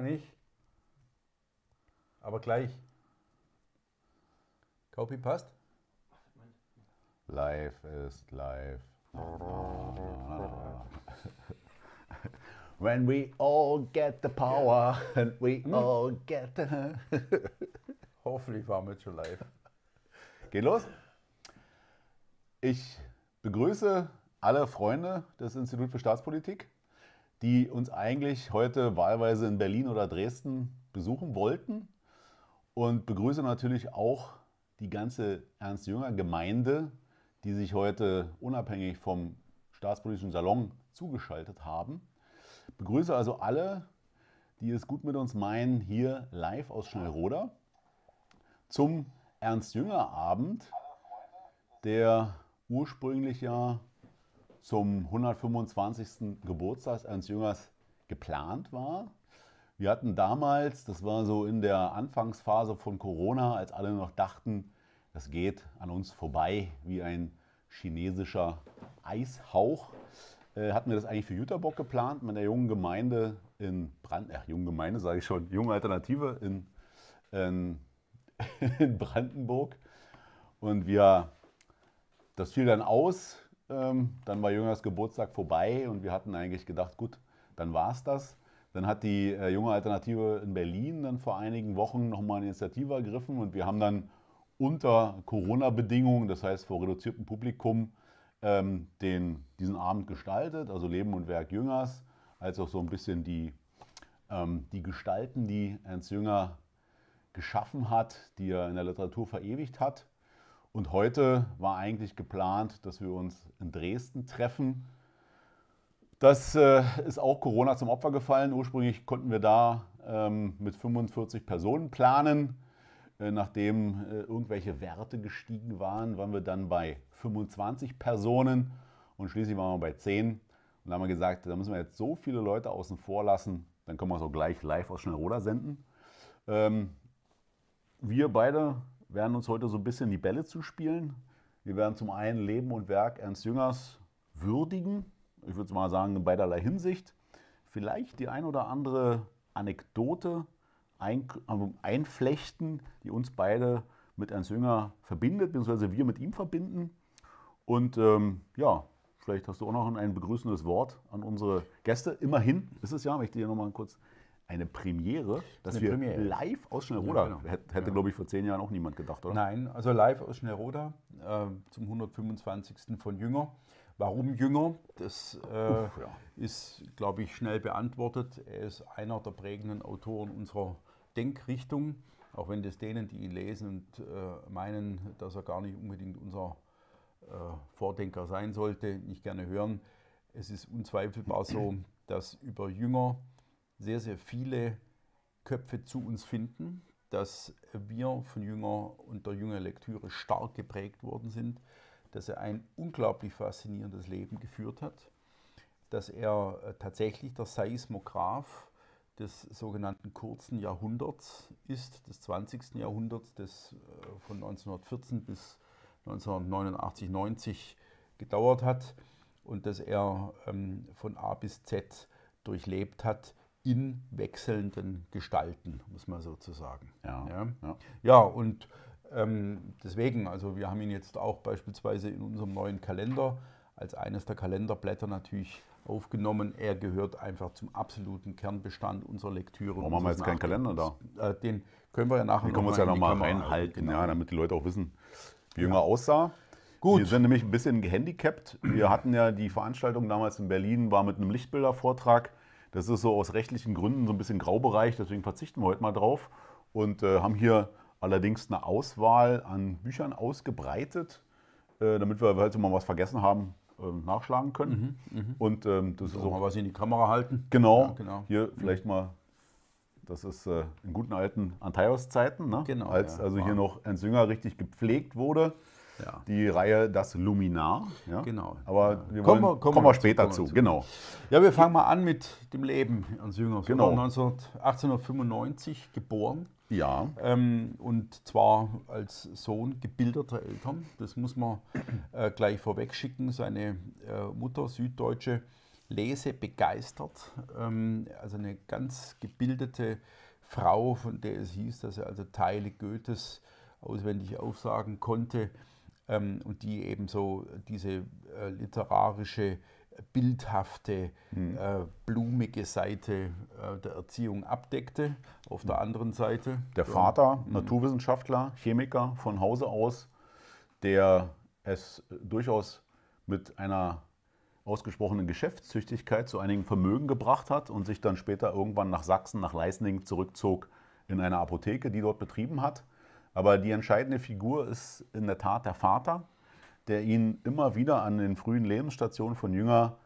noch nicht. Aber gleich. Copy passt? Live ist live. When we all get the power and we all get the... Hoffentlich waren wir jetzt schon live. Geht los. Ich begrüße alle Freunde des Instituts für Staatspolitik, die uns eigentlich heute wahlweise in Berlin oder Dresden besuchen wollten. Und begrüße natürlich auch die ganze Ernst-Jünger-Gemeinde, die sich heute unabhängig vom Staatspolitischen Salon zugeschaltet haben. Begrüße also alle, die es gut mit uns meinen, hier live aus Schnellroda zum Ernst-Jünger-Abend, der ursprünglich ja zum 125. Geburtstag Ernst Jüngers geplant war. Wir hatten damals, das war so in der Anfangsphase von Corona, als alle noch dachten, das geht an uns vorbei wie ein chinesischer Eishauch, äh, hatten wir das eigentlich für Jüterbock geplant, mit der jungen Gemeinde in Brand, ach, jungen Gemeinde sage ich schon, junge Alternative in, in, in Brandenburg. Und wir, das fiel dann aus, ähm, dann war Jüngers Geburtstag vorbei und wir hatten eigentlich gedacht, gut, dann war es das. Dann hat die äh, junge Alternative in Berlin dann vor einigen Wochen nochmal eine Initiative ergriffen und wir haben dann unter Corona-Bedingungen, das heißt vor reduziertem Publikum, ähm, den, diesen Abend gestaltet, also Leben und Werk Jüngers, als auch so ein bisschen die, ähm, die Gestalten, die Ernst Jünger geschaffen hat, die er in der Literatur verewigt hat. Und heute war eigentlich geplant, dass wir uns in Dresden treffen. Das äh, ist auch Corona zum Opfer gefallen. Ursprünglich konnten wir da ähm, mit 45 Personen planen. Äh, nachdem äh, irgendwelche Werte gestiegen waren, waren wir dann bei 25 Personen und schließlich waren wir bei 10. Und da haben wir gesagt, da müssen wir jetzt so viele Leute außen vor lassen, dann können wir es auch gleich live aus Schnellroda senden. Ähm, wir beide werden uns heute so ein bisschen die Bälle zuspielen. Wir werden zum einen Leben und Werk Ernst Jüngers würdigen, ich würde mal sagen in beiderlei Hinsicht. Vielleicht die ein oder andere Anekdote also einflechten, die uns beide mit Ernst Jünger verbindet, beziehungsweise wir mit ihm verbinden. Und ähm, ja, vielleicht hast du auch noch ein begrüßendes Wort an unsere Gäste. Immerhin ist es ja, möchte ich dir nochmal kurz eine Premiere, dass Eine wir Premiere. live aus Schnellroda, Ja, genau. hätte, Ja. glaube ich, vor zehn Jahren auch niemand gedacht, oder? Nein, also live aus Schnellroda äh, zum 125. von Jünger. Warum Jünger? Das äh, Uff, ja. ist, glaube ich, schnell beantwortet. Er ist einer der prägenden Autoren unserer Denkrichtung, auch wenn das denen, die ihn lesen und äh, meinen, dass er gar nicht unbedingt unser äh, Vordenker sein sollte, nicht gerne hören. Es ist unzweifelbar so, dass über Jünger sehr, sehr viele Köpfe zu uns finden, dass wir von Jünger und der Jünger Lektüre stark geprägt worden sind, dass er ein unglaublich faszinierendes Leben geführt hat, dass er äh, tatsächlich der Seismograph des sogenannten kurzen Jahrhunderts ist, des 20. Jahrhunderts, das äh, von 1914 bis 1989, 90 gedauert hat und dass er ähm, von A bis Z durchlebt hat in wechselnden Gestalten, muss man sozusagen. Ja, Ja, ja. ja und ähm, deswegen, also wir haben ihn jetzt auch beispielsweise in unserem neuen Kalender als eines der Kalenderblätter natürlich aufgenommen. Er gehört einfach zum absoluten Kernbestand unserer Lektüre. Warum haben wir jetzt keinen Kalender Nachdenkens. Äh, den können wir ja nachher wir uns noch ja mal nochmal reinhalten, genau. ja, damit die Leute auch wissen, wie Jünger aussah. Gut. Wir sind nämlich ein bisschen gehandicapt. Wir hatten ja die Veranstaltung damals in Berlin, war mit einem Lichtbildervortrag. Das ist so aus rechtlichen Gründen so ein bisschen Graubereich, deswegen verzichten wir heute mal drauf und äh, haben hier allerdings eine Auswahl an Büchern ausgebreitet, äh, damit wir, falls wir mal was vergessen haben, äh, nachschlagen können. Und ähm, das ist Sollen wir auch was in die Kamera halten? genau, Ja, genau. hier vielleicht mal, das ist äh, in guten alten Antaios-Zeiten, ne? Genau, als ja, also hier war. noch Ernst Jünger richtig gepflegt wurde. Ja. Die Reihe Das Luminar. Ja? Genau. Aber wir Kommen wollen, wir- kommen kommen wir später kommen zu. dazu. Genau. Ja, wir fangen mal an mit dem Leben Ernst Jüngers. Genau. Oder? 19, 1895 geboren. Ja, Ähm, und zwar als Sohn gebildeter Eltern. Das muss man äh, gleich vorweg schicken. Seine äh, Mutter, Süddeutsche, lesebegeistert, ähm, also eine ganz gebildete Frau, von der es hieß, dass er also Teile Goethes auswendig aufsagen konnte ähm, und die eben so diese äh, literarische, bildhafte, mhm. äh, blumige Seite äh, der Erziehung abdeckte. Auf der anderen Seite. Der Vater, mhm. Naturwissenschaftler, Chemiker von Hause aus, der es durchaus mit einer ausgesprochenen Geschäftstüchtigkeit zu einigen Vermögen gebracht hat und sich dann später irgendwann nach Sachsen, nach Leisning zurückzog in eine Apotheke, die dort betrieben hat. Aber die entscheidende Figur ist in der Tat der Vater, der ihn immer wieder an den frühen Lebensstationen von Jünger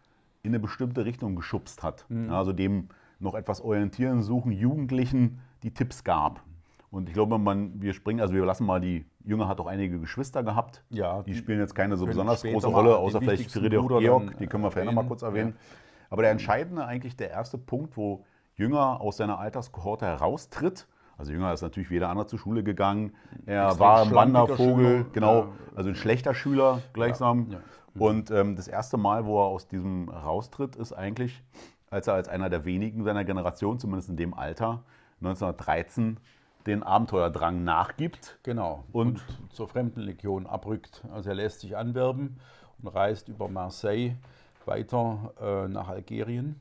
in eine bestimmte Richtung geschubst hat. Mhm. Also dem noch etwas orientieren suchen, Jugendlichen die Tipps gab. Und ich glaube, man, wir springen, also wir lassen mal die, Jünger hat auch einige Geschwister gehabt. Ja, die, die spielen jetzt keine so besonders große Rolle, außer vielleicht Friedrich Georg, die können wir vielleicht nochmal kurz erwähnen. Ja. Aber der entscheidende, eigentlich der erste Punkt, wo Jünger aus seiner Alterskohorte heraustritt, also Jünger ist natürlich wie jeder andere zur Schule gegangen. Er Extrem war ein Wandervogel, Schüler, genau, also ein schlechter Schüler gleichsam. Ja, ja. Mhm. Und ähm, das erste Mal, wo er aus diesem raustritt, ist eigentlich, als er als einer der wenigen seiner Generation, zumindest in dem Alter, 1913 den Abenteuerdrang nachgibt. Genau. Und, und zur Fremdenlegion abrückt. Also er lässt sich anwerben und reist über Marseille weiter äh, nach Algerien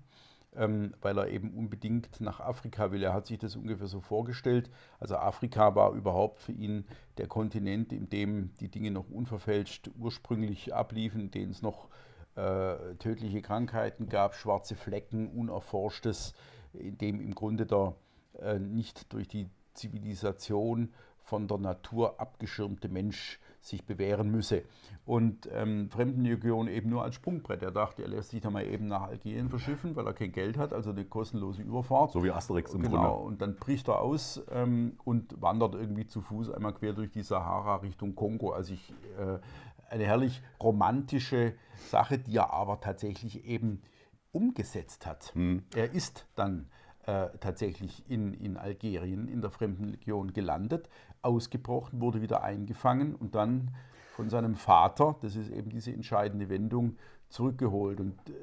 weil er eben unbedingt nach Afrika will. Er hat sich das ungefähr so vorgestellt. Also Afrika war überhaupt für ihn der Kontinent, in dem die Dinge noch unverfälscht ursprünglich abliefen, in dem es noch äh, tödliche Krankheiten gab, schwarze Flecken, unerforschtes, in dem im Grunde der äh, nicht durch die Zivilisation von der Natur abgeschirmte Mensch sich bewähren müsse. Und ähm, Fremdenlegion eben nur als Sprungbrett. Er dachte, er lässt sich da mal eben nach Algerien verschiffen, weil er kein Geld hat, also eine kostenlose Überfahrt. So wie Asterix im genau. Grunde. Und dann bricht er aus ähm, und wandert irgendwie zu Fuß einmal quer durch die Sahara Richtung Kongo. Also ich, äh, eine herrlich romantische Sache, die er aber tatsächlich eben umgesetzt hat. Hm. Er ist dann äh, tatsächlich in, in Algerien in der Fremdenlegion gelandet, ausgebrochen, wurde wieder eingefangen und dann von seinem Vater, das ist eben diese entscheidende Wendung, zurückgeholt. Und äh,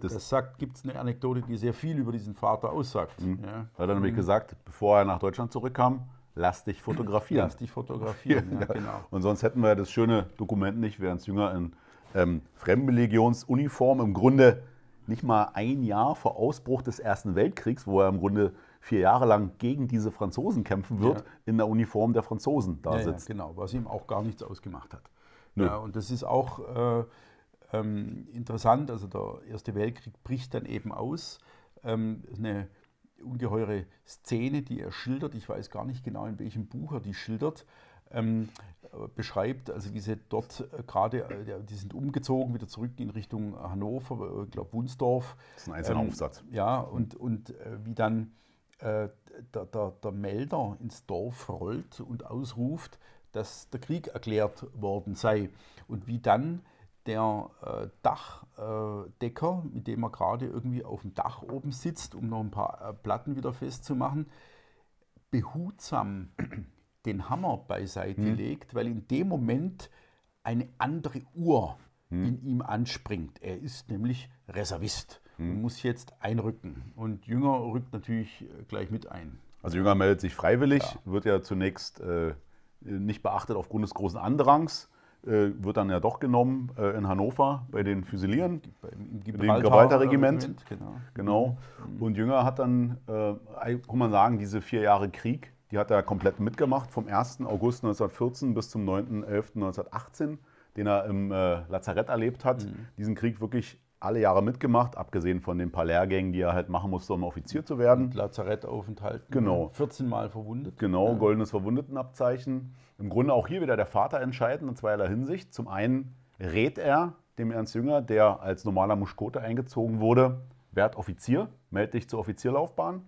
das, das sagt, gibt es eine Anekdote, die sehr viel über diesen Vater aussagt. Mhm. Ja. Hat er nämlich mhm. gesagt, bevor er nach Deutschland zurückkam, lass dich fotografieren. Lass dich fotografieren, ja, genau. Und sonst hätten wir das schöne Dokument nicht, während Jünger in ähm, Fremdenlegionsuniform im Grunde nicht mal ein Jahr vor Ausbruch des Ersten Weltkriegs, wo er im Grunde vier Jahre lang gegen diese Franzosen kämpfen wird, ja. in der Uniform der Franzosen da ja, sitzt. Ja, genau, was ihm auch gar nichts ausgemacht hat. Ja, und das ist auch äh, ähm, interessant, also der Erste Weltkrieg bricht dann eben aus. Ähm, eine ungeheure Szene, die er schildert, ich weiß gar nicht genau, in welchem Buch er die schildert, ähm, beschreibt, also wie sie dort äh, gerade, äh, die sind umgezogen, wieder zurück in Richtung Hannover, äh, ich glaube Wunsdorf. Das ist ein einzelner ähm, Aufsatz. Ja, und, und äh, wie dann äh, der, der, der Melder ins Dorf rollt und ausruft, dass der Krieg erklärt worden sei. Und wie dann der äh, Dachdecker, äh, mit dem er gerade irgendwie auf dem Dach oben sitzt, um noch ein paar äh, Platten wieder festzumachen, behutsam den Hammer beiseite hm. legt, weil in dem Moment eine andere Uhr hm. in ihm anspringt. Er ist nämlich Reservist. Und muss jetzt einrücken. Und Jünger rückt natürlich äh, gleich mit ein. Also Jünger meldet sich freiwillig, ja. wird ja zunächst äh, nicht beachtet aufgrund des großen Andrangs, äh, wird dann ja doch genommen äh, in Hannover bei den Füsilieren, im Gibraltar-Regiment. Genau. genau. Mhm. Und Jünger hat dann, äh, kann man sagen, diese vier Jahre Krieg, die hat er komplett mitgemacht, vom 1. August 1914 bis zum 9.11.1918, den er im äh, Lazarett erlebt hat. Mhm. Diesen Krieg wirklich alle Jahre mitgemacht, abgesehen von den paar Lehrgängen, die er halt machen musste, um Offizier zu werden. Und Lazarettaufenthalt. Genau. 14 Mal verwundet. Genau, ja. goldenes Verwundetenabzeichen. Im Grunde auch hier wieder der Vater entscheidend in zweierlei Hinsicht. Zum einen rät er dem Ernst Jünger, der als normaler Muschkote eingezogen wurde, werd Offizier, melde dich zur Offizierlaufbahn.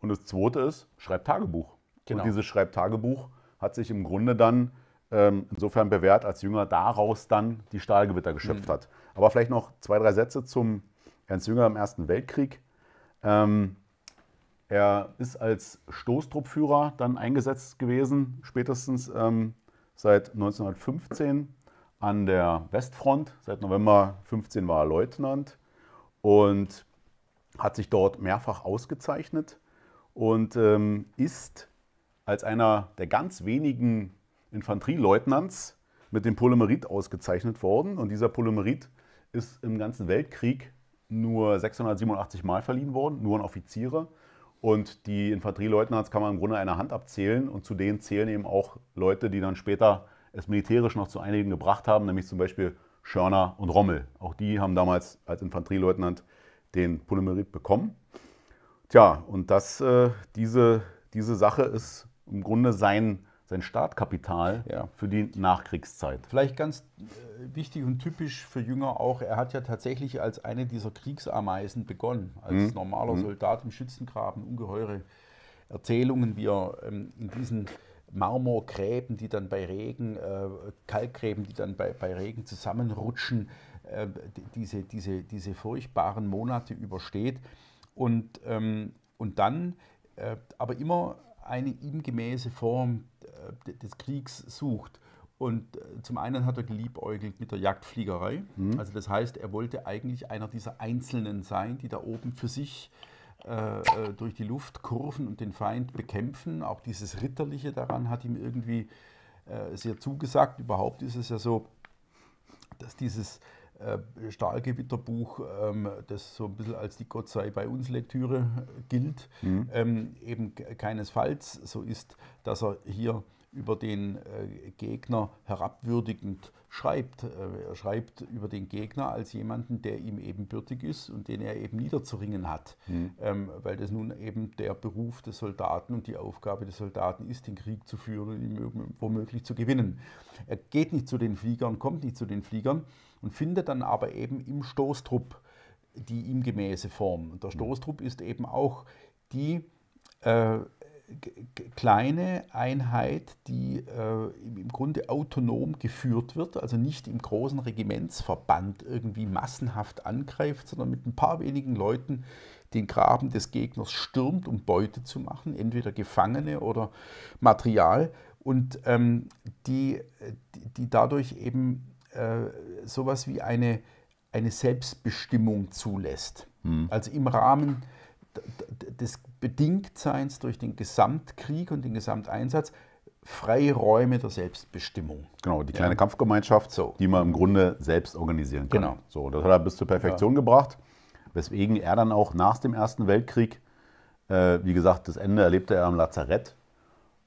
Und das zweite ist, schreib Tagebuch. Genau. Und dieses Schreibtagebuch hat sich im Grunde dann ähm, insofern bewährt, als Jünger daraus dann die Stahlgewitter geschöpft mhm. hat. Aber vielleicht noch zwei, drei Sätze zum Ernst Jünger im Ersten Weltkrieg. Ähm, er ist als Stoßtruppführer dann eingesetzt gewesen, spätestens ähm, seit 1915 an der Westfront. Seit November 15 war er Leutnant und hat sich dort mehrfach ausgezeichnet und ähm, ist als einer der ganz wenigen Infanterieleutnants mit dem Polymerit ausgezeichnet worden. Und dieser Polymerit ist im ganzen Weltkrieg nur 687 Mal verliehen worden, nur an Offiziere. Und die Infanterieleutnants kann man im Grunde einer Hand abzählen. Und zu denen zählen eben auch Leute, die dann später es militärisch noch zu einigen gebracht haben, nämlich zum Beispiel Schörner und Rommel. Auch die haben damals als Infanterieleutnant den Polymerit bekommen. Tja, und das, äh, diese, diese Sache ist im Grunde sein, sein Startkapital ja. für die Nachkriegszeit. Vielleicht ganz äh, wichtig und typisch für Jünger auch, er hat ja tatsächlich als eine dieser Kriegsameisen begonnen, als mhm. normaler mhm. Soldat im Schützengraben, ungeheure Erzählungen, wie er ähm, in diesen Marmorgräben, die dann bei Regen, äh, Kalkgräben, die dann bei, bei Regen zusammenrutschen, äh, diese, diese, diese furchtbaren Monate übersteht und, ähm, und dann äh, aber immer eine ihm gemäße Form des Kriegs sucht. Und äh, zum einen hat er geliebäugelt mit der Jagdfliegerei. Mhm. Also das heißt, er wollte eigentlich einer dieser Einzelnen sein, die da oben für sich äh, äh, durch die Luft kurven und den Feind bekämpfen. Auch dieses Ritterliche daran hat ihm irgendwie äh, sehr zugesagt. Überhaupt ist es ja so, dass dieses äh, Stahlgewitterbuch, ähm, das so ein bisschen als die Gott sei bei uns Lektüre gilt, mhm. ähm, eben keinesfalls so ist, dass er hier über den äh, Gegner herabwürdigend schreibt. Äh, er schreibt über den Gegner als jemanden, der ihm ebenbürtig ist und den er eben niederzuringen hat, mhm. ähm, weil das nun eben der Beruf des Soldaten und die Aufgabe des Soldaten ist, den Krieg zu führen und ihn womöglich zu gewinnen. Er geht nicht zu den Fliegern, kommt nicht zu den Fliegern und findet dann aber eben im Stoßtrupp die ihm gemäße Form. Und der mhm. Stoßtrupp ist eben auch die äh, kleine Einheit, die äh, im Grunde autonom geführt wird, also nicht im großen Regimentsverband irgendwie massenhaft angreift, sondern mit ein paar wenigen Leuten den Graben des Gegners stürmt, um Beute zu machen, entweder Gefangene oder Material, und ähm, die, die dadurch eben äh, sowas wie eine, eine Selbstbestimmung zulässt. Hm. Also im Rahmen des Bedingtseins durch den Gesamtkrieg und den Gesamteinsatz freie Räume der Selbstbestimmung. Genau, die kleine ja. Kampfgemeinschaft, so. die man im Grunde selbst organisieren kann. Genau. So, das hat er bis zur Perfektion ja. gebracht, weswegen er dann auch nach dem Ersten Weltkrieg, äh, wie gesagt, das Ende erlebte er am Lazarett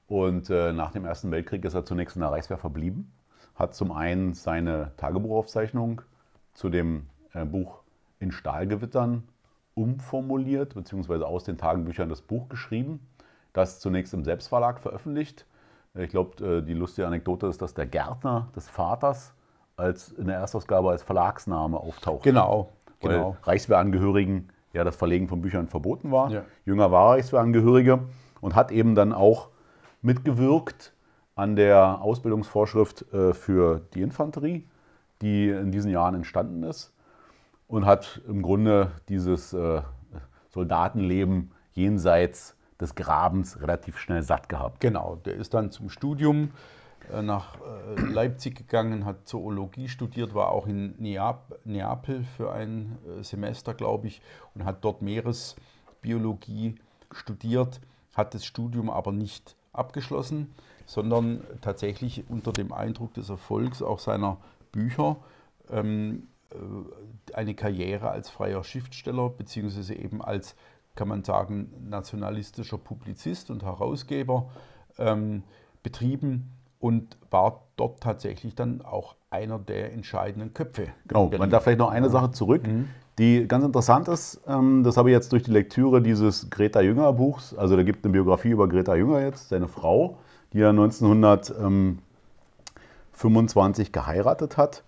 und äh, nach dem Ersten Weltkrieg ist er zunächst in der Reichswehr verblieben, hat zum einen seine Tagebuchaufzeichnung zu dem äh, Buch In Stahlgewittern umformuliert, beziehungsweise aus den Tagebüchern das Buch geschrieben, das zunächst im Selbstverlag veröffentlicht. Ich glaube, äh, die lustige Anekdote ist, dass der Gärtner des Vaters als in der Erstausgabe als Verlagsname auftaucht. Genau. Weil genau. Reichswehrangehörigen ja das Verlegen von Büchern verboten war. Ja. Jünger war Reichswehrangehörige und hat eben dann auch mitgewirkt an der Ausbildungsvorschrift äh, für die Infanterie, die in diesen Jahren entstanden ist und hat im Grunde dieses äh, Soldatenleben jenseits des Grabens relativ schnell satt gehabt. Genau, der ist dann zum Studium äh, nach Leipzig gegangen, hat Zoologie studiert, war auch in Neap Neapel für ein Semester, glaube ich, und hat dort Meeresbiologie studiert, hat das Studium aber nicht abgeschlossen, sondern tatsächlich unter dem Eindruck des Erfolgs auch seiner Bücher ähm, äh, eine Karriere als freier Schriftsteller beziehungsweise eben als, kann man sagen, nationalistischer Publizist und Herausgeber ähm, betrieben und war dort tatsächlich dann auch einer der entscheidenden Köpfe. Genau, man darf vielleicht noch eine Sache zurück, mhm. die ganz interessant ist. Ähm, das habe ich jetzt durch die Lektüre dieses Greta Jünger Buchs, also da gibt eine Biografie über Greta Jünger jetzt, seine Frau, die er 1925 geheiratet hat.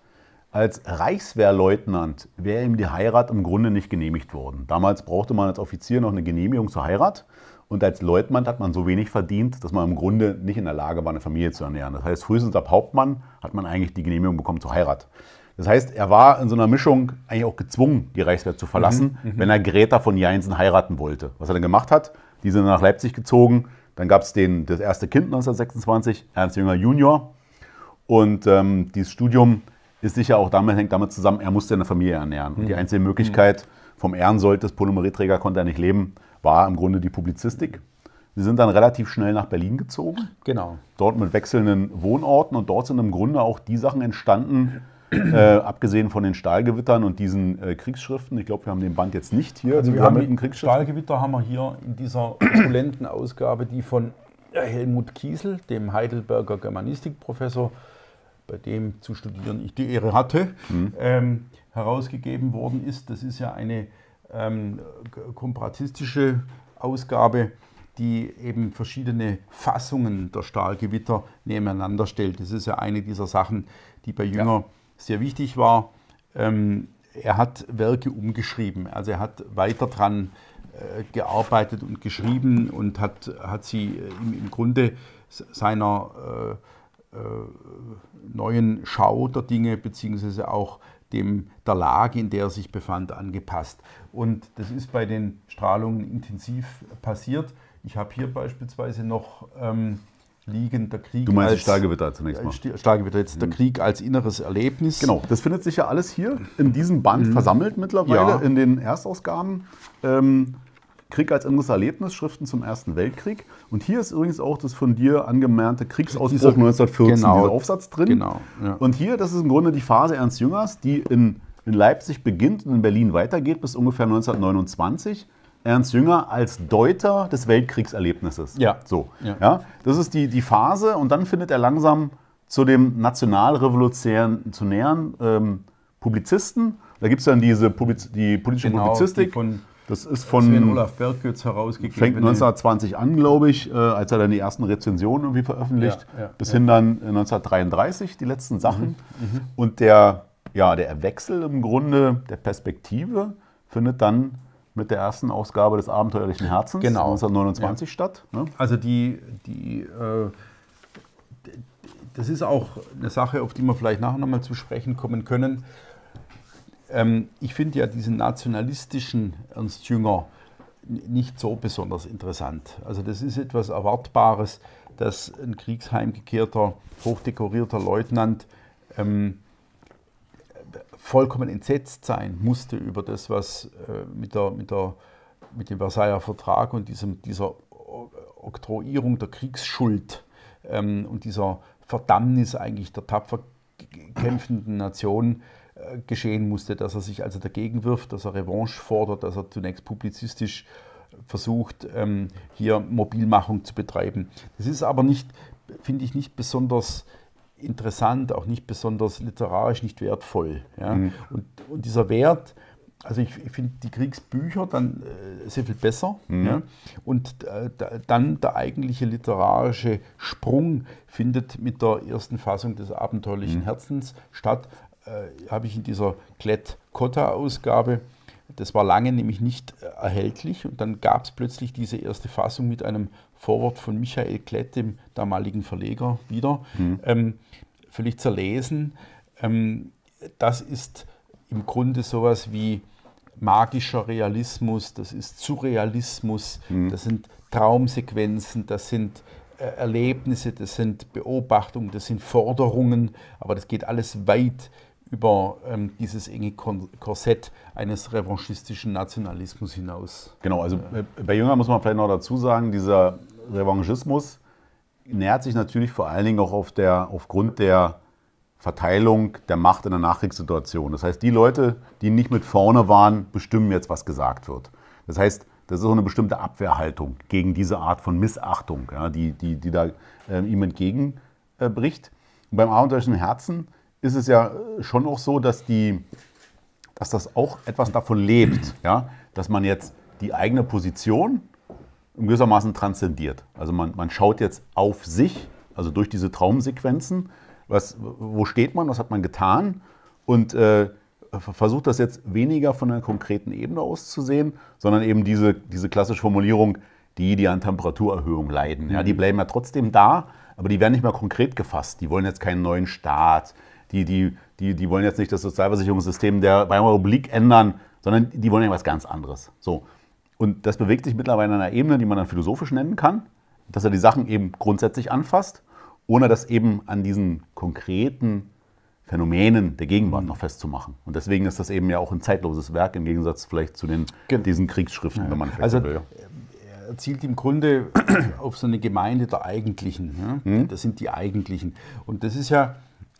Als Reichswehrleutnant wäre ihm die Heirat im Grunde nicht genehmigt worden. Damals brauchte man als Offizier noch eine Genehmigung zur Heirat. Und als Leutnant hat man so wenig verdient, dass man im Grunde nicht in der Lage war, eine Familie zu ernähren. Das heißt, frühestens ab Hauptmann hat man eigentlich die Genehmigung bekommen zur Heirat. Das heißt, er war in so einer Mischung eigentlich auch gezwungen, die Reichswehr zu verlassen, mhm, mhm. wenn er Greta von Jeinsen heiraten wollte. Was er dann gemacht hat, die sind nach Leipzig gezogen. Dann gab es das erste Kind 1926, Ernst Jünger Junior. Und ähm, dieses Studium ist sicher auch damit, hängt damit zusammen, er musste eine Familie ernähren. Und die mhm. einzige Möglichkeit vom Ehrensold des Polymerietträger konnte er nicht leben, war im Grunde die Publizistik. Sie sind dann relativ schnell nach Berlin gezogen. Genau. Dort mit wechselnden Wohnorten und dort sind im Grunde auch die Sachen entstanden, äh, abgesehen von den Stahlgewittern und diesen äh, Kriegsschriften. Ich glaube, wir haben den Band jetzt nicht hier. Also wir haben die Stahlgewitter haben wir hier in dieser opulenten Ausgabe, die von Helmut Kiesel, dem Heidelberger Germanistikprofessor, bei dem zu studieren ich die Ehre hatte, mhm. ähm, herausgegeben worden ist. Das ist ja eine ähm, komparatistische Ausgabe, die eben verschiedene Fassungen der Stahlgewitter nebeneinander stellt. Das ist ja eine dieser Sachen, die bei Jünger ja. Sehr wichtig war. Ähm, er hat Werke umgeschrieben, also er hat weiter dran äh, gearbeitet und geschrieben und hat, hat sie äh, im, im Grunde seiner äh, äh, neuen Schau der Dinge beziehungsweise auch dem, der Lage, in der er sich befand, angepasst. Und das ist bei den Strahlungen intensiv passiert. Ich habe hier beispielsweise noch ähm, liegen der Krieg. Du meinst als, Stahlgewitter zunächst mal. Stahlgewitter, jetzt der mhm. Krieg als inneres Erlebnis. Genau, das findet sich ja alles hier in diesem Band mhm. versammelt mittlerweile, ja. in den Erstausgaben. Ähm, Krieg als inneres Erlebnis, Schriften zum Ersten Weltkrieg. Und hier ist übrigens auch das von dir angemernte Kriegsausbruch dieser, 1914, genau, dieser Aufsatz drin. Genau, ja. Und hier, das ist im Grunde die Phase Ernst Jüngers, die in, in Leipzig beginnt und in Berlin weitergeht bis ungefähr 1929. Ernst Jünger als Deuter des Weltkriegserlebnisses. Ja. So. Ja. ja. Das ist die, die Phase und dann findet er langsam zu dem nationalrevolutionären ähm, Publizisten. Da gibt es dann diese Publiz die politische genau, Publizistik. Die von das ist von Sven Olaf Bergkütz herausgegeben. Fängt 1920 an, glaube ich, äh, als er dann die ersten Rezensionen irgendwie veröffentlicht, ja, ja, bis hin dann 1933 die letzten Sachen. Mhm, mhm, Und der, ja, der Wechsel im Grunde der Perspektive findet dann mit der ersten Ausgabe des Abenteuerlichen Herzens genau. 1929 statt. Ne? Also die, die äh, das ist auch eine Sache, auf die wir vielleicht nachher nochmal zu sprechen kommen können. Ähm, ich finde ja diesen nationalistischen Ernst Jünger nicht so besonders interessant. Also das ist etwas Erwartbares, dass ein kriegsheimgekehrter, hochdekorierter Leutnant ähm, vollkommen entsetzt sein musste über das, was äh, mit, der, mit, der, mit dem Versailler Vertrag und diesem, dieser Oktroyierung der Kriegsschuld ähm, und dieser Verdammnis eigentlich der tapfer kämpfenden Nation geschehen musste, dass er sich also dagegen wirft, dass er Revanche fordert, dass er zunächst publizistisch versucht, ähm, hier Mobilmachung zu betreiben. Das ist aber nicht, finde ich, nicht besonders interessant, auch nicht besonders literarisch, nicht wertvoll. Ja? Mhm. Und, und, dieser Wert, also ich, ich finde die Kriegsbücher dann äh, sehr viel besser. Mhm. Ja? Und äh, da, dann der eigentliche literarische Sprung findet mit der ersten Fassung des abenteuerlichen mhm. Herzens statt, äh, habe ich in dieser Klett-Kotta-Ausgabe, das war lange nämlich nicht äh, erhältlich und dann gab es plötzlich diese erste Fassung mit einem Vorwort von Michael Klett, dem damaligen Verleger, wieder, mhm. ähm, völlig zerlesen. Ähm, das ist im Grunde sowas wie magischer Realismus, das ist Surrealismus, mhm. das sind Traumsequenzen, das sind äh, Erlebnisse, das sind Beobachtungen, das sind Forderungen, aber das geht alles weit über ähm, dieses enge Korsett eines revanchistischen Nationalismus hinaus. Genau, also äh, bei Jünger muss man vielleicht noch dazu sagen, dieser Revanchismus nähert sich natürlich vor allen Dingen auch auf der, aufgrund der Verteilung der Macht in der Nachkriegssituation. Das heißt, die Leute, die nicht mit vorne waren, bestimmen jetzt, was gesagt wird. Das heißt, das ist auch eine bestimmte Abwehrhaltung gegen diese Art von Missachtung, ja, die, die, die da äh, ihm entgegenbricht. Und beim abenteuerlichen Herzen ist es ja schon auch so, dass, die, dass das auch etwas davon lebt, ja? dass man jetzt die eigene Position in gewissermaßen transzendiert. Also man, man schaut jetzt auf sich, also durch diese Traumsequenzen, was, wo steht man, was hat man getan und äh, versucht das jetzt weniger von einer konkreten Ebene auszusehen, sondern eben diese, diese klassische Formulierung, die, die an Temperaturerhöhung leiden. Ja, die mhm. bleiben ja trotzdem da, aber die werden nicht mehr konkret gefasst. Die wollen jetzt keinen neuen Staat, die, die, die, die wollen jetzt nicht das Sozialversicherungssystem der Weimarer Republik ändern, sondern die wollen ja was ganz anderes. So. Und das bewegt sich mittlerweile an einer Ebene, die man dann philosophisch nennen kann, dass er die Sachen eben grundsätzlich anfasst, ohne das eben an diesen konkreten Phänomenen der Gegenwart noch festzumachen. Und deswegen ist das eben ja auch ein zeitloses Werk im Gegensatz vielleicht zu den, diesen Kriegsschriften, ja. wenn man vielleicht also, so will. Er zielt im Grunde auf so eine Gemeinde der Eigentlichen. Ja? Hm? Das sind die Eigentlichen. Und das ist ja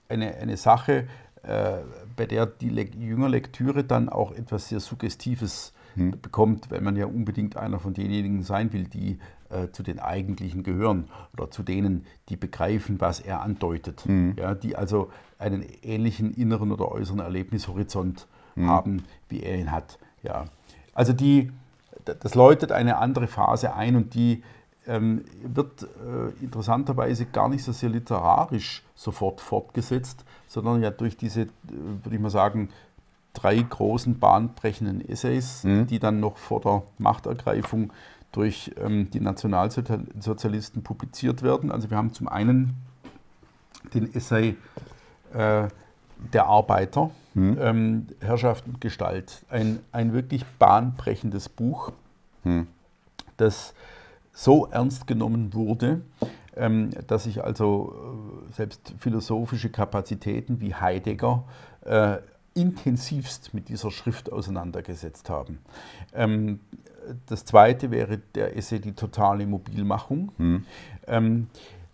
eine, eine Sache, äh, bei der die Le Jüngerlektüre dann auch etwas sehr Suggestives hm. bekommt, weil man ja unbedingt einer von denjenigen sein will, die äh, zu den Eigentlichen gehören oder zu denen, die begreifen, was er andeutet. Hm. Ja, die also einen ähnlichen inneren oder äußeren Erlebnishorizont hm. haben, wie er ihn hat. Ja. Also die, das läutet eine andere Phase ein und die ähm, wird äh, interessanterweise gar nicht so sehr literarisch sofort fortgesetzt, sondern ja durch diese, äh, würde ich mal sagen, drei großen bahnbrechenden Essays, mhm. die dann noch vor der Machtergreifung durch ähm, die Nationalsozialisten publiziert werden. Also wir haben zum einen den Essay äh, Der Arbeiter, mhm. ähm, Herrschaft und Gestalt. Ein, ein wirklich bahnbrechendes Buch, mhm. das so ernst genommen wurde, ähm, dass sich also äh, selbst philosophische Kapazitäten wie Heidegger äh, intensivst mit dieser Schrift auseinandergesetzt haben. Ähm, das zweite wäre der Essay Die totale Mobilmachung. Hm. Ähm,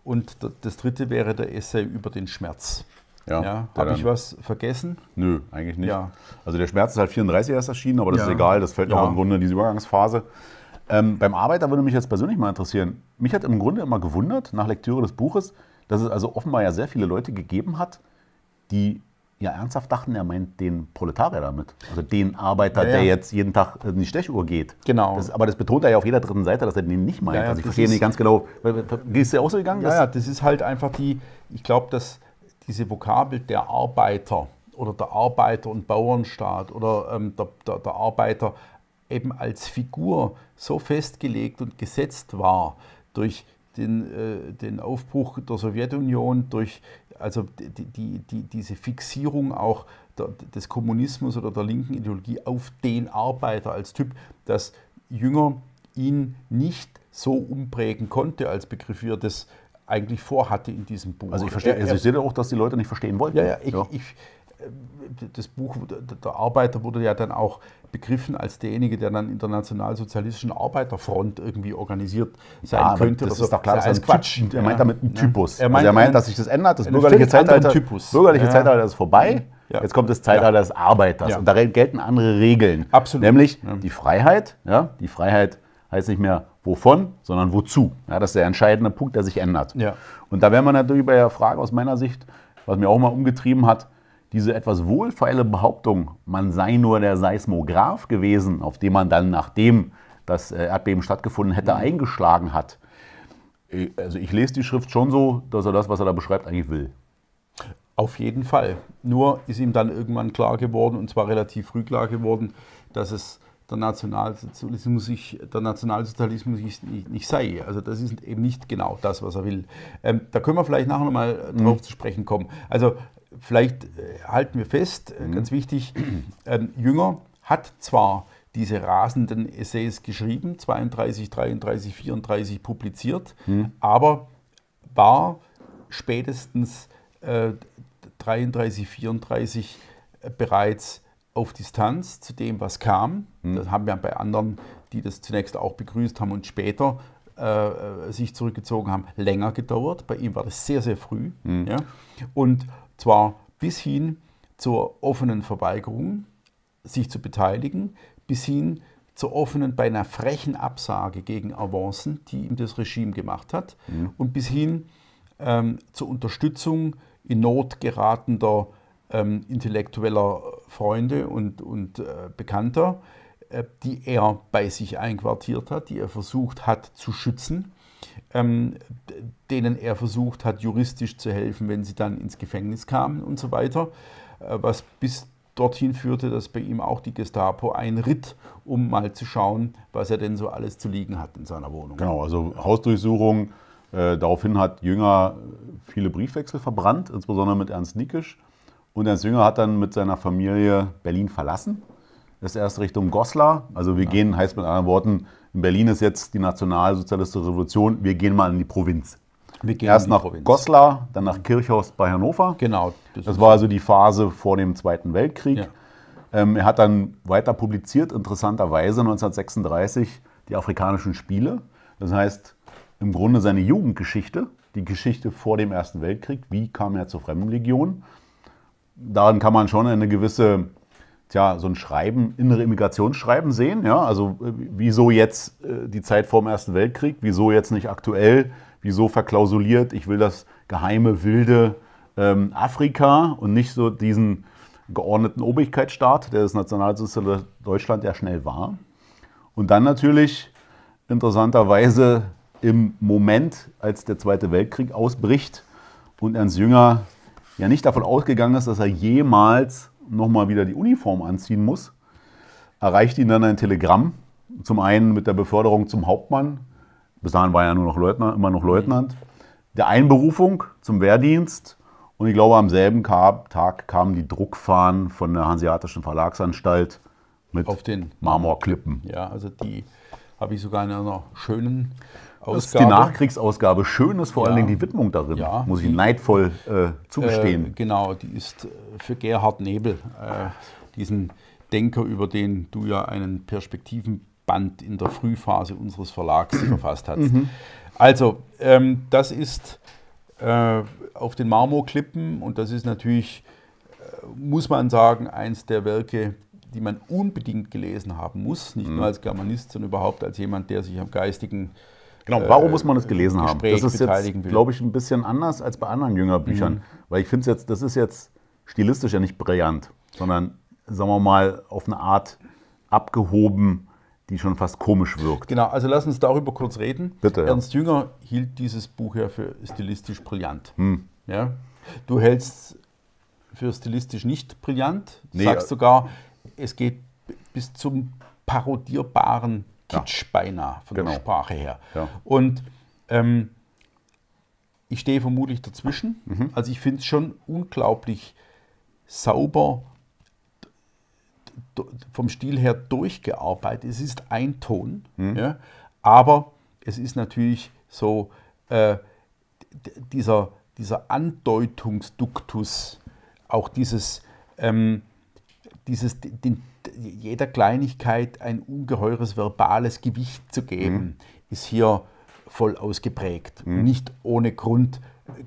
und das dritte wäre der Essay über den Schmerz. Ja, ja Habe ich was vergessen? Nö, eigentlich nicht. Ja. Also der Schmerz ist halt 34 erst erschienen, aber das ja. ist egal, das fällt auch im Grunde in diese Übergangsphase. Ähm, beim Arbeiter würde mich jetzt persönlich mal interessieren. Mich hat im Grunde immer gewundert, nach Lektüre des Buches, dass es also offenbar ja sehr viele Leute gegeben hat, die ja ernsthaft dachten, er meint den Proletarier damit. Also den Arbeiter, ja, ja. der jetzt jeden Tag in die Stechuhr geht. Genau. Das, aber das betont er ja auf jeder dritten Seite, dass er den nicht meint. Ja, also ich verstehe nicht ganz genau. Ist dir auch so gegangen? Ja, das ist halt einfach die, ich glaube, dass diese Vokabel der Arbeiter oder der Arbeiter- und Bauernstaat oder ähm, der, der, der Arbeiter eben als Figur so festgelegt und gesetzt war durch den, äh, den Aufbruch der Sowjetunion, durch also die, die, die, diese Fixierung auch der, des Kommunismus oder der linken Ideologie auf den Arbeiter als Typ, dass Jünger ihn nicht so umprägen konnte als Begriff, wie er das eigentlich vorhatte in diesem Buch. Also ich verstehe, also ich sehe auch, dass die Leute nicht verstehen wollten. Ja, ja, ich, ja. ich das Buch der Arbeiter wurde ja dann auch begriffen als derjenige, der dann in der nationalsozialistischen Arbeiterfront irgendwie organisiert sein ja, könnte. Das ist doch klar, das ist Quatsch. Er meint damit einen Typus. Er meint, also er meint dass sich das ändert. Das bürgerliche Zeitalter, bürgerliche Zeitalter ist vorbei. Ja. Jetzt kommt das Zeitalter des Arbeiters. Ja. Und da gelten andere Regeln. Absolut. Nämlich die Freiheit. Ja, die Freiheit heißt nicht mehr wovon, sondern wozu. Ja, das ist der entscheidende Punkt, der sich ändert. Ja. Und da wäre man natürlich bei der Frage aus meiner Sicht, was mir auch mal umgetrieben hat, diese etwas wohlfeile Behauptung, man sei nur der Seismograph gewesen, auf dem man dann, nachdem das äh, Erdbeben stattgefunden hätte, mhm. eingeschlagen hat. Äh, also ich lese die Schrift schon so, dass er das, was er da beschreibt, eigentlich will. Auf jeden Fall. Nur ist ihm dann irgendwann klar geworden, und zwar relativ früh klar geworden, dass es der Nationalsozialismus, ich, der Nationalsozialismus nicht, nicht, sei. Also das ist eben nicht genau das, was er will. Ähm, da können wir vielleicht nachher nochmal mhm. drauf zu sprechen kommen. Also vielleicht äh, halten wir fest, äh, mhm. ganz wichtig, Jünger hat zwar diese rasenden Essays geschrieben, 32, 33, 34 publiziert, mhm. aber war spätestens äh, 33, 34 äh, bereits auf Distanz zu dem, was kam. Mhm. Das haben wir bei anderen, die das zunächst auch begrüßt haben und später äh, sich zurückgezogen haben, länger gedauert. Bei ihm war das sehr, sehr früh. Mhm. Ja? Und zwar bis hin zur offenen Verweigerung, sich zu beteiligen, bis hin zur offenen, beinahe frechen Absage gegen Avancen, die ihm das Regime gemacht hat, mhm. und bis hin ähm, zur Unterstützung in Not geratender ähm, intellektueller Freunde und, und äh, Bekannter, äh, die er bei sich einquartiert hat, die er versucht hat zu schützen ähm, denen er versucht hat, juristisch zu helfen, wenn sie dann ins Gefängnis kamen und so weiter, äh, was bis dorthin führte, dass bei ihm auch die Gestapo einritt, um mal zu schauen, was er denn so alles zu liegen hat in seiner Wohnung. Genau, also Hausdurchsuchung. Äh, daraufhin hat Jünger viele Briefwechsel verbrannt, insbesondere mit Ernst Nickisch. Und Ernst Jünger hat dann mit seiner Familie Berlin verlassen. Ist erst Richtung Goslar. Also wir ja. gehen, heißt mit anderen Worten, in Berlin ist jetzt die nationalsozialistische Revolution, wir gehen mal in die Provinz. Erst nach Provinz. Goslar, dann nach Kirchhorst bei Hannover. Genau. Das, das war also die Phase vor dem Zweiten Weltkrieg. Ja. Ähm, er hat dann weiter publiziert, interessanterweise 1936, die Afrikanischen Spiele. Das heißt, im Grunde seine Jugendgeschichte, die Geschichte vor dem Ersten Weltkrieg. Wie kam er zur Fremdenlegion? Daran kann man schon eine gewisse tja, so ein Schreiben, innere Immigrationsschreiben sehen. Ja? Also äh, wieso jetzt äh, die Zeit vor dem Ersten Weltkrieg, wieso jetzt nicht aktuell, wieso verklausuliert, ich will das geheime, wilde ähm, Afrika und nicht so diesen geordneten Obrigkeitsstaat, der das Nationalsozialistische Deutschland ja schnell war. Und dann natürlich interessanterweise im Moment, als der Zweite Weltkrieg ausbricht und Ernst Jünger ja nicht davon ausgegangen ist, dass er jemals nochmal wieder die Uniform anziehen muss, erreicht ihn dann ein Telegramm. Zum einen mit der Beförderung zum Hauptmann, bis dahin war er nur noch Leutnant, immer noch Leutnant, der Einberufung zum Wehrdienst und ich glaube, am selben Tag kamen die Druckfahnen von der Hanseatischen Verlagsanstalt mit Auf den Marmorklippen. Ja, also die habe ich sogar in einer schönen Ausgabe. Das ist die Nachkriegsausgabe. Schön ist vor ja. allen Dingen die Widmung darin, ja, muss ich neidvoll äh, zugestehen. Äh, genau, die ist für Gerhard Nebel, äh, diesen Denker, über den du ja einen Perspektivenband in der Frühphase unseres Verlags verfasst hast. Mhm. Also, ähm, das ist äh, auf den Marmorklippen und das ist natürlich, äh, muss man sagen, eins der Werke, die man unbedingt gelesen haben muss, nicht mhm. nur als Germanist, sondern überhaupt als jemand, der sich am geistigen Genau, warum äh, muss man es gelesen haben? Das ist jetzt, glaube ich, ein bisschen anders als bei anderen Jüngerbüchern. Mhm. Weil ich finde jetzt, das ist jetzt stilistisch ja nicht brillant, sondern, sagen wir mal, auf eine Art abgehoben, die schon fast komisch wirkt. Genau, also lass uns darüber kurz reden. Bitte. Ja. Ernst Jünger hielt dieses Buch ja für stilistisch brillant. Hm. Ja? Du hältst für stilistisch nicht brillant. Du nee, sagst sogar, es geht bis zum parodierbaren Kitsch beinahe von genau. der Sprache her. Ja. Und ähm, ich stehe vermutlich dazwischen. Mhm. Also ich finde es schon unglaublich sauber vom Stil her durchgearbeitet. Es ist ein Ton, mhm. ja, aber es ist natürlich so äh, dieser, dieser Andeutungsduktus, auch dieses, ähm, dieses den, jeder Kleinigkeit ein ungeheures verbales Gewicht zu geben, mhm. ist hier voll ausgeprägt. Mhm. Nicht ohne Grund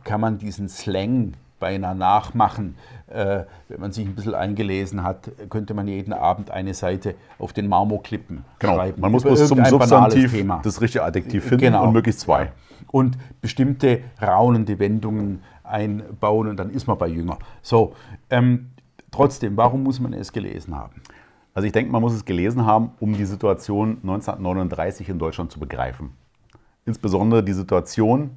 kann man diesen Slang beinahe nachmachen. Äh, wenn man sich ein bisschen eingelesen hat, könnte man jeden Abend eine Seite auf den Marmorklippen genau. schreiben. Man muss bloß zum Substantiv Thema. das richtige Adjektiv finden genau. und möglichst zwei. Und bestimmte raunende Wendungen einbauen und dann ist man bei Jünger. So, ähm, trotzdem, warum muss man es gelesen haben? Also ich denke, man muss es gelesen haben, um die Situation 1939 in Deutschland zu begreifen. Insbesondere die Situation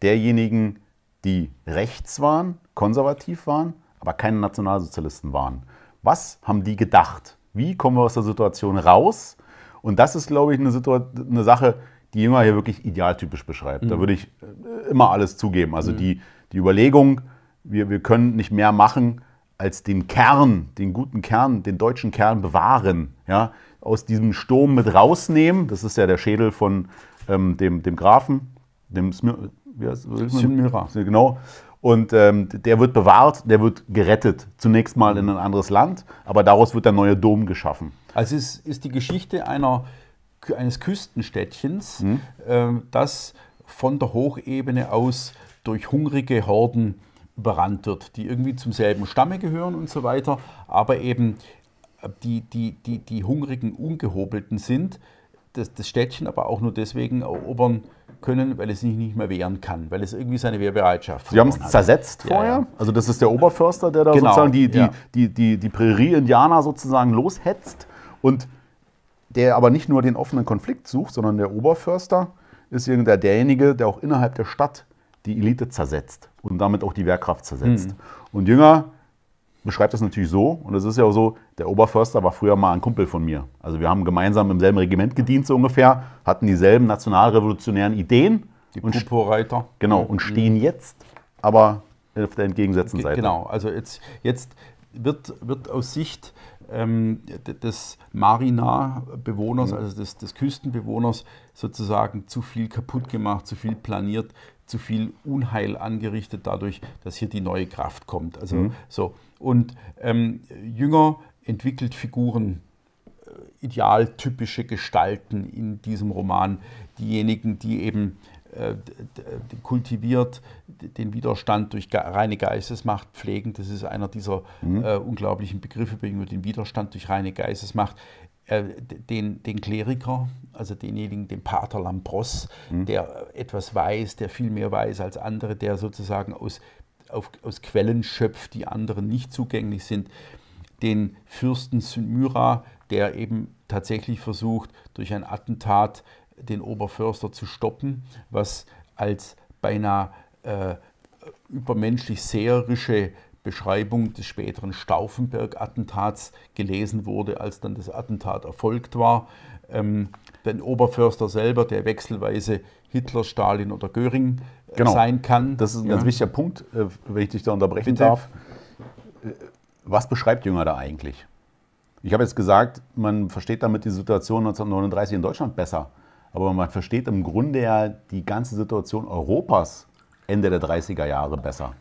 derjenigen, die rechts waren, konservativ waren, aber keine Nationalsozialisten waren. Was haben die gedacht? Wie kommen wir aus der Situation raus? Und das ist, glaube ich, eine, eine Sache, die Jünger hier wirklich idealtypisch beschreibt. Mhm. Da würde ich äh, immer alles zugeben. Also mhm. die, die Überlegung, wir, wir können nicht mehr machen, als den Kern, den guten Kern, den deutschen Kern bewahren. Ja? Aus diesem Sturm mit rausnehmen. Das ist ja der Schädel von ähm, dem, dem Grafen, dem Smir Smyra. Genau. Und ähm, der wird bewahrt, der wird gerettet. Zunächst mal in ein anderes Land, aber daraus wird der neue Dom geschaffen. Also es ist die Geschichte einer, eines Küstenstädtchens, mhm. äh, das von der Hochebene aus durch hungrige Horden überrannt wird, die irgendwie zum selben Stamme gehören und so weiter, aber eben die, die, die, die hungrigen Ungehobelten sind, das, das Städtchen aber auch nur deswegen erobern können, weil es sich nicht mehr wehren kann, weil es irgendwie seine Wehrbereitschaft Sie haben es zersetzt vorher? Ja, ja. Also das ist der Oberförster, der da genau, sozusagen die, die, ja. die, die, die Prärie-Indianer sozusagen loshetzt und der aber nicht nur den offenen Konflikt sucht, sondern der Oberförster ist derjenige, der auch innerhalb der Stadt die Elite zersetzt und damit auch die Wehrkraft zersetzt. Mhm. Und Jünger beschreibt das natürlich so, und es ist ja auch so, der Oberförster war früher mal ein Kumpel von mir. Also wir haben gemeinsam im selben Regiment gedient so ungefähr, hatten dieselben nationalrevolutionären Ideen. Die Purpurreiter. Genau, und mhm. stehen jetzt aber auf der entgegengesetzten Seite. Genau, also jetzt, jetzt wird, wird aus Sicht ähm, des Marina-Bewohners, mhm. also des, des Küstenbewohners, sozusagen zu viel kaputt gemacht, zu viel planiert, zu viel Unheil angerichtet dadurch, dass hier die neue Kraft kommt. Also mhm. so. Und ähm, Jünger entwickelt Figuren, äh, idealtypische Gestalten in diesem Roman. Diejenigen, die eben äh, kultiviert den Widerstand durch reine Geistesmacht pflegen. Das ist einer dieser mhm. äh, unglaublichen Begriffe, den Widerstand durch reine Geistesmacht. Äh, den, den Kleriker, also denjenigen, den Pater Lambros, mhm. der etwas weiß, der viel mehr weiß als andere, der sozusagen aus, auf, aus Quellen schöpft, die anderen nicht zugänglich sind. Den Fürsten Synmyra, der eben tatsächlich versucht, durch ein Attentat den Oberförster zu stoppen, was als beinahe äh, übermenschlich seherische Beschreibung des späteren Stauffenberg-Attentats gelesen wurde, als dann das Attentat erfolgt war. Ähm, den Oberförster selber, der wechselweise Hitler, Stalin oder Göring äh, genau. sein kann. Das ist ein ja. ganz wichtiger Punkt, äh, wenn ich dich da unterbrechen Bitte? darf. Äh, was beschreibt Jünger da eigentlich? Ich habe jetzt gesagt, man versteht damit die Situation 1939 in Deutschland besser. Aber man versteht im Grunde ja die ganze Situation Europas Ende der 30er Jahre besser.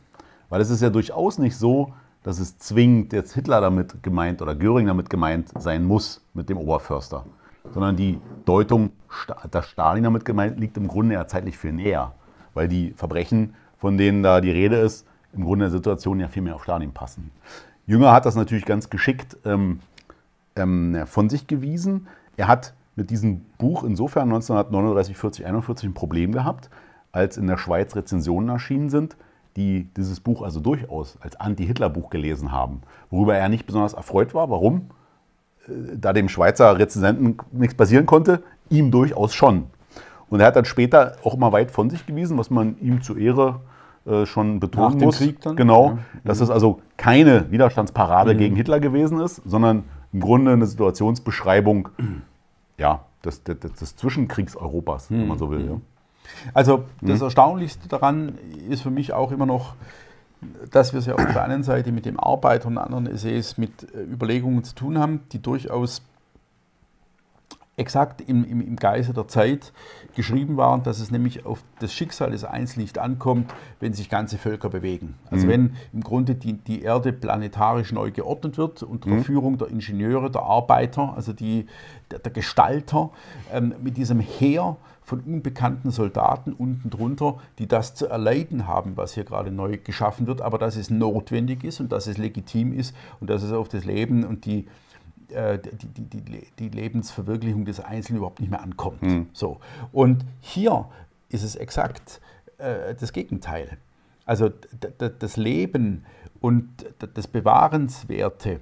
Weil es ist ja durchaus nicht so, dass es zwingend jetzt Hitler damit gemeint oder Göring damit gemeint sein muss mit dem Oberförster. Sondern die Deutung, dass Stalin damit gemeint liegt im Grunde ja zeitlich viel näher. Weil die Verbrechen, von denen da die Rede ist, im Grunde der Situation ja viel mehr auf Stalin passen. Jünger hat das natürlich ganz geschickt ähm, ähm, von sich gewiesen. Er hat mit diesem Buch insofern 1939, 40, 41 ein Problem gehabt, als in der Schweiz Rezensionen erschienen sind, die dieses Buch also durchaus als Anti-Hitler-Buch gelesen haben, worüber er nicht besonders erfreut war. Warum? Äh, da dem Schweizer Rezensenten nichts passieren konnte, ihm durchaus schon. Und er hat dann später auch mal weit von sich gewiesen, was man ihm zu Ehre äh, schon betonen Nach muss. Krieg dann? Genau, ja. dass es also keine Widerstandsparade mhm. gegen Hitler gewesen ist, sondern im Grunde eine Situationsbeschreibung ja, des, des, des Zwischenkriegs-Europas, mhm. wenn man so will. Ja. Also das mhm. Erstaunlichste daran ist für mich auch immer noch, dass wir es ja auf der einen Seite mit dem Arbeiter und anderen Essays mit äh, Überlegungen zu tun haben, die durchaus exakt im, im, im Geiste der Zeit geschrieben waren, dass es nämlich auf das Schicksal des Einzelnen nicht ankommt, wenn sich ganze Völker bewegen. Also mhm. wenn im Grunde die, die Erde planetarisch neu geordnet wird unter mhm. der Führung der Ingenieure, der Arbeiter, also die, der, der Gestalter, ähm, mit diesem Heer von unbekannten Soldaten unten drunter, die das zu erleiden haben, was hier gerade neu geschaffen wird, aber dass es notwendig ist und dass es legitim ist und dass es auf das Leben und die, äh, die, die, die, Lebensverwirklichung des Einzelnen überhaupt nicht mehr ankommt. Mhm. So. Und hier ist es exakt äh, das Gegenteil. Also das Leben und das Bewahrenswerte,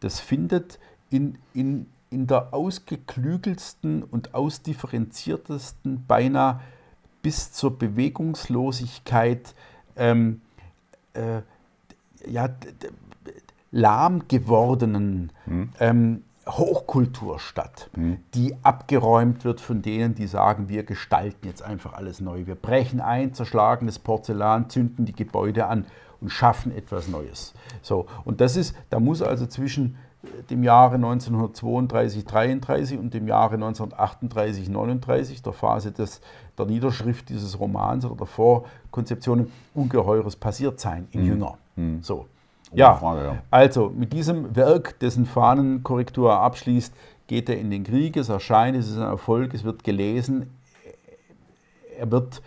das findet in, in, in der ausgeklügelsten und ausdifferenziertesten, beinahe bis zur Bewegungslosigkeit ähm, äh, ja, lahm gewordenen mhm. ähm, Hochkultur statt, mhm. die abgeräumt wird von denen, die sagen, wir gestalten jetzt einfach alles neu. Wir brechen ein, zerschlagen das Porzellan, zünden die Gebäude an und schaffen etwas Neues. So, und das ist, da muss also zwischen dem Jahre 1932, 33 und dem Jahre 1938, 39, der Phase des, der Niederschrift dieses Romans oder der Vorkonzeption, ungeheures passiert sein in mhm. Jünger. Mhm. So. Ja, Frage, ja, also mit diesem Werk, dessen Fahnenkorrektur er abschließt, geht er in den Krieg, es erscheint, es ist ein Erfolg, es wird gelesen, er wird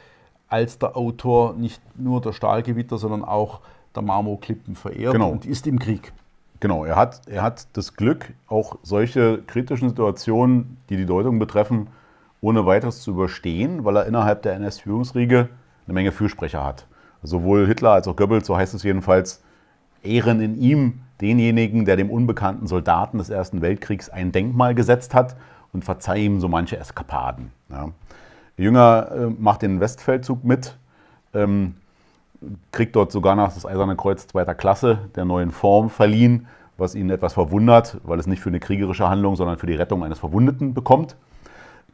als der Autor nicht nur der Stahlgewitter, sondern auch der Marmorklippen verehrt genau. und ist im Krieg. Genau, er hat, er hat das Glück, auch solche kritischen Situationen, die die Deutung betreffen, ohne weiteres zu überstehen, weil er innerhalb der NS-Führungsriege eine Menge Fürsprecher hat. Sowohl Hitler als auch Goebbels, so heißt es jedenfalls, ehren in ihm denjenigen, der dem unbekannten Soldaten des Ersten Weltkriegs ein Denkmal gesetzt hat und verzeiht ihm so manche Eskapaden. Ja. Jünger äh, macht den Westfeldzug mit, ähm, kriegt dort sogar noch das Eiserne Kreuz zweiter Klasse der neuen Form verliehen, was ihn etwas verwundert, weil es nicht für eine kriegerische Handlung, sondern für die Rettung eines Verwundeten bekommt.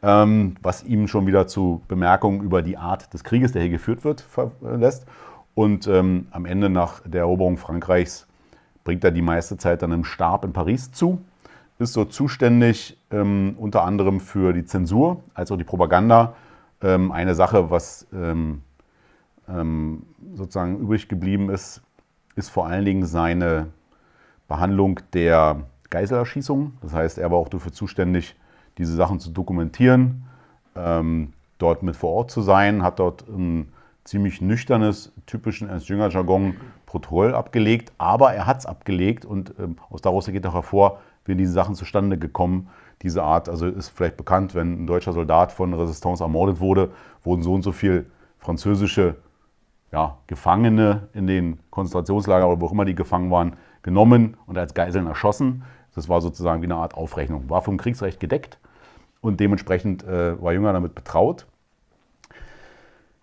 Ähm, was ihm schon wieder zu Bemerkungen über die Art des Krieges, der hier geführt wird, lässt. Und ähm, am Ende nach der Eroberung Frankreichs bringt er die meiste Zeit dann im Stab in Paris zu, ist so zuständig ähm, unter anderem für die Zensur als auch die Propaganda. Ähm, eine Sache, was ähm, sozusagen übrig geblieben ist, ist vor allen Dingen seine Behandlung der Geiselerschießung. Das heißt, er war auch dafür zuständig, diese Sachen zu dokumentieren, ähm, dort mit vor Ort zu sein, hat dort ein ziemlich nüchternes, typischen Ernst-Jünger-Jargon Protokoll abgelegt, aber er hat es abgelegt und ähm, aus daraus geht auch hervor, wie diese Sachen zustande gekommen. Diese Art, also ist vielleicht bekannt, wenn ein deutscher Soldat von Resistance ermordet wurde, wurden so und so viele französische ja, Gefangene in den Konzentrationslagern oder wo auch immer die gefangen waren, genommen und als Geiseln erschossen. Das war sozusagen wie eine Art Aufrechnung. War vom Kriegsrecht gedeckt und dementsprechend äh, war Jünger damit betraut.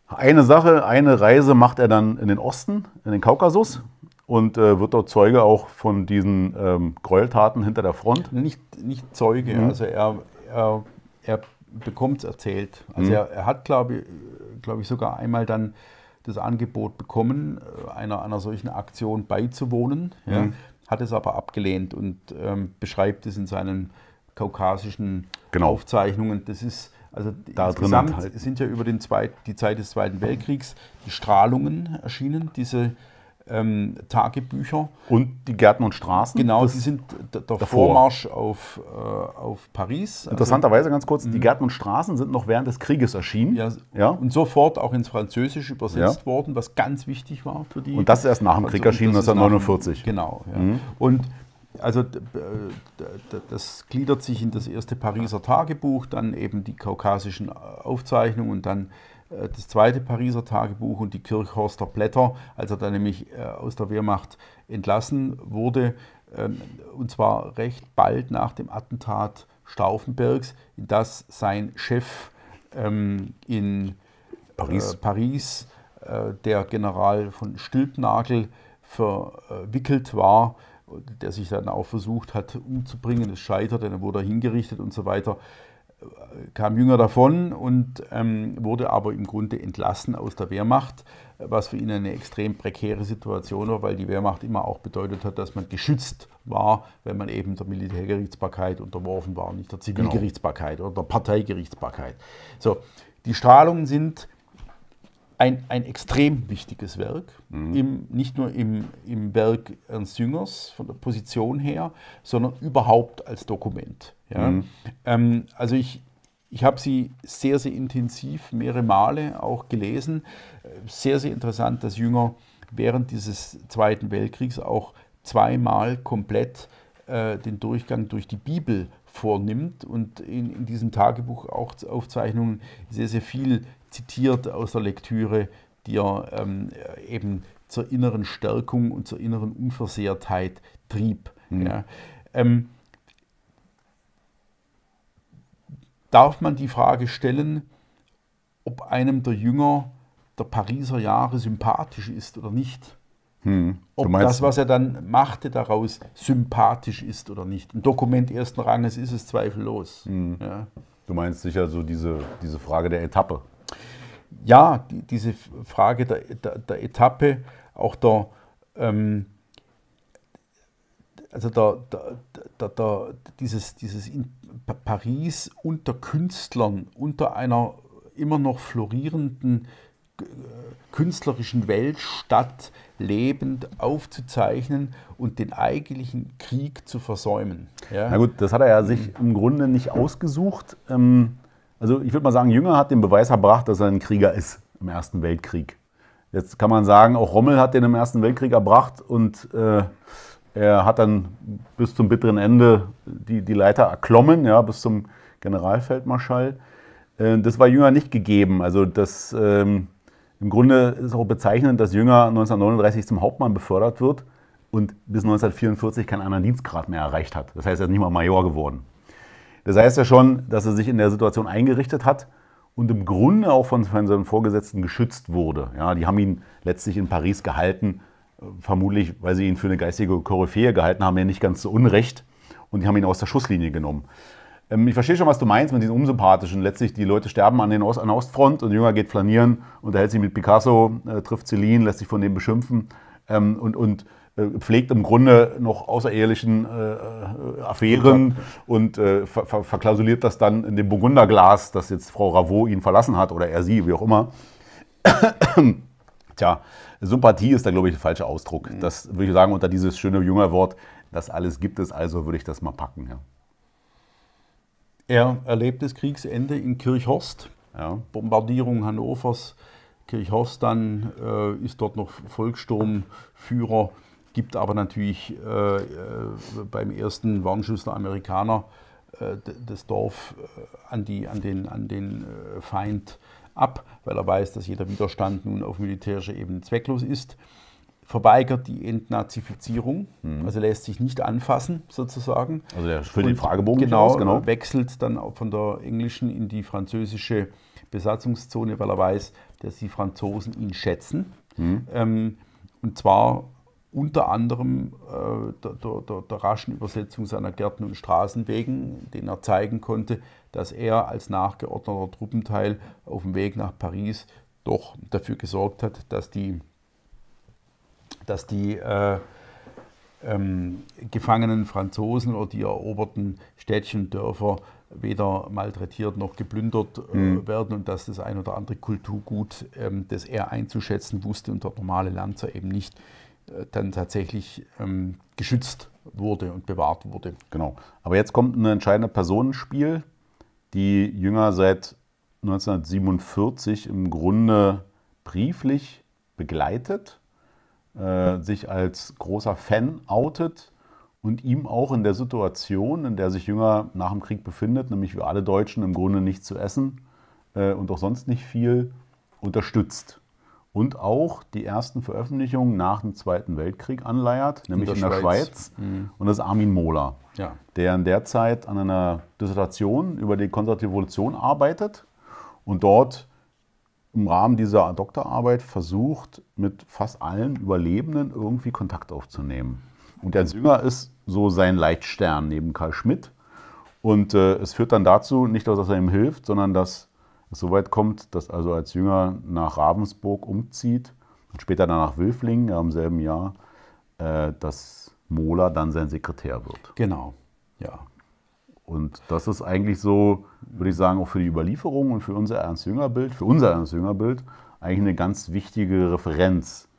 Eine Sache, eine Reise macht er dann in den Osten, in den Kaukasus und äh, wird dort Zeuge auch von diesen ähm, Gräueltaten hinter der Front. Nicht, nicht Zeuge, mhm. also er, er, er bekommt es erzählt. Also mhm. er, er, hat, glaube glaub ich, sogar einmal dann das Angebot bekommen, äh, einer, einer solchen Aktion beizuwohnen, ja, mhm. hat es aber abgelehnt und ähm, beschreibt es in seinen kaukasischen genau. Aufzeichnungen. Das ist also da insgesamt halt. sind ja über den Zweit, die Zeit des Zweiten Weltkriegs die Strahlungen erschienen, diese ähm, Tagebücher. Und die Gärten und Straßen? Genau, die sind der, der Vormarsch auf, äh, auf Paris. Also Interessanterweise ganz kurz, die mhm. Gärten und Straßen sind noch während des Krieges erschienen. Ja, ja. Und sofort auch ins Französische übersetzt ja. worden, was ganz wichtig war für die. Und das ist erst nach dem Krieg erschienen, 1949. genau. Ja. Mhm. Und also das gliedert sich in das erste Pariser Tagebuch, dann eben die kaukasischen Aufzeichnungen und dann das zweite Pariser Tagebuch und die Kirchhorster Blätter, als er dann nämlich äh, aus der Wehrmacht entlassen wurde, ähm, und zwar recht bald nach dem Attentat Stauffenbergs, in das sein Chef ähm, in Paris, äh, Paris der General von Stülpnagel, verwickelt war der sich dann auch versucht hat umzubringen, es scheiterte, dann wurde er hingerichtet und so weiter, kam jünger davon und ähm, wurde aber im Grunde entlassen aus der Wehrmacht, was für ihn eine extrem prekäre Situation war, weil die Wehrmacht immer auch bedeutet hat, dass man geschützt war, wenn man eben der Militärgerichtsbarkeit unterworfen war, nicht der genau. Zivilgerichtsbarkeit genau. oder der Parteigerichtsbarkeit. So, die Strahlungen sind ein, ein extrem wichtiges Werk, mhm. im, nicht nur im, im Werk Ernst Jüngers von der Position her, sondern überhaupt als Dokument. Ja? Mhm. Ähm, also ich, ich habe sie sehr, sehr intensiv mehrere Male auch gelesen. Sehr, sehr interessant, dass Jünger während dieses Zweiten Weltkriegs auch zweimal komplett äh, den Durchgang durch die Bibel vornimmt und in, in diesen Tagebuchaufzeichnungen sehr, sehr viel zitiert aus der Lektüre, die er ähm, eben zur inneren Stärkung und zur inneren Unversehrtheit trieb. Mhm. Ja. Ähm, darf man die Frage stellen, ob einem der Jünger der Pariser Jahre sympathisch ist oder nicht? Hm. Ob das, was er dann machte, daraus sympathisch ist oder nicht. Ein Dokument ersten Ranges ist es zweifellos. Hm. Ja. Du meinst sicher so diese, diese Frage der Etappe ja, die, diese Frage der, der, der, Etappe, auch der, ähm, also der, der, dieses, dieses Paris unter Künstlern, unter einer immer noch florierenden künstlerischen Weltstadt lebend aufzuzeichnen und den eigentlichen Krieg zu versäumen. Ja? Na gut, das hat er ja sich im Grunde nicht ausgesucht. Ähm also ich würde mal sagen, Jünger hat den Beweis erbracht, dass er ein Krieger ist im Ersten Weltkrieg. Jetzt kann man sagen, auch Rommel hat den im Ersten Weltkrieg erbracht und äh, er hat dann bis zum bitteren Ende die, die Leiter erklommen, ja, bis zum Generalfeldmarschall. Äh, das war Jünger nicht gegeben. Also das, ähm, im Grunde ist auch bezeichnend, dass Jünger 1939 zum Hauptmann befördert wird und bis 1944 keinen anderen Dienstgrad mehr erreicht hat. Das heißt, er ist nicht mal Major geworden. Das heißt ja schon, dass er sich in der Situation eingerichtet hat und im Grunde auch von, seinen Vorgesetzten geschützt wurde. Ja, die haben ihn letztlich in Paris gehalten, vermutlich, weil sie ihn für eine geistige Koryphäe gehalten haben, ja nicht ganz so unrecht. Und die haben ihn aus der Schusslinie genommen. Ähm, ich verstehe schon, was du meinst mit diesem Unsympathischen. Letztlich, die Leute sterben an, den Ost, an der Ostfront und Jünger geht flanieren, unterhält sich mit Picasso, äh, trifft Celine, lässt sich von dem beschimpfen. Ähm, und, und pflegt im Grunde noch außerehelichen äh, äh Affären und äh, ver ver verklausuliert das dann in dem Burgunderglas, das jetzt Frau Ravot ihn verlassen hat oder er sie, wie auch immer. Tja, Sympathie ist da, glaube ich, der falsche Ausdruck. Mhm. Das würde ich sagen, unter dieses schöne junge Wort, das alles gibt es, also würde ich das mal packen. Ja. Er erlebt das Kriegsende in Kirchhorst, ja. Bombardierung Hannovers. Kirchhorst dann äh, ist dort noch Volkssturmführer, gibt aber natürlich äh, äh, beim ersten Warnschuss der Amerikaner äh, das Dorf äh, an, die, an den, an den äh, Feind ab, weil er weiß, dass jeder Widerstand nun auf militärischer Ebene zwecklos ist. Verweigert die Entnazifizierung, mhm. also lässt sich nicht anfassen sozusagen. Also der füllt den Fragebogen genau, aus, genau. Wechselt dann auch von der englischen in die französische Besatzungszone, weil er weiß, dass die Franzosen ihn schätzen. Mhm. Ähm, und zwar unter anderem äh, der, der, der, raschen Übersetzung seiner Gärten und Straßenwegen, denen er zeigen konnte, dass er als nachgeordneter Truppenteil auf dem Weg nach Paris doch dafür gesorgt hat, dass die, dass die äh, ähm, gefangenen Franzosen oder die eroberten Städtchen und Dörfer weder malträtiert noch geplündert äh, mhm. werden und dass das ein oder andere Kulturgut, ähm, das er einzuschätzen wusste und der normale Lanzer eben nicht, dann tatsächlich ähm, geschützt wurde und bewahrt wurde. Genau. Aber jetzt kommt ein entscheidender Personenspiel, die Jünger seit 1947 im Grunde brieflich begleitet, äh, sich als großer Fan outet und ihm auch in der Situation, in der sich Jünger nach dem Krieg befindet, nämlich wie alle Deutschen im Grunde nichts zu essen äh, und auch sonst nicht viel, unterstützt und auch die ersten Veröffentlichungen nach dem Zweiten Weltkrieg anleiert, nämlich in der, in der Schweiz. Schweiz. Mhm. Und das ist Armin Mohler, ja. der in der Zeit an einer Dissertation über die konservative Revolution arbeitet und dort im Rahmen dieser Doktorarbeit versucht, mit fast allen Überlebenden irgendwie Kontakt aufzunehmen. Und der Sünger ist so sein Leitstern neben Karl Schmidt. Und äh, es führt dann dazu, nicht, dass er ihm hilft, sondern dass es so weit kommt, dass also als Jünger nach Ravensburg umzieht und später dann nach Wilflingen ja, im selben Jahr, äh, dass Mohler dann sein Sekretär wird. Genau, ja. Und das ist eigentlich so, würde ich sagen, auch für die Überlieferung und für unser Ernst-Jünger-Bild, für unser Ernst-Jünger-Bild eigentlich eine ganz wichtige Referenz.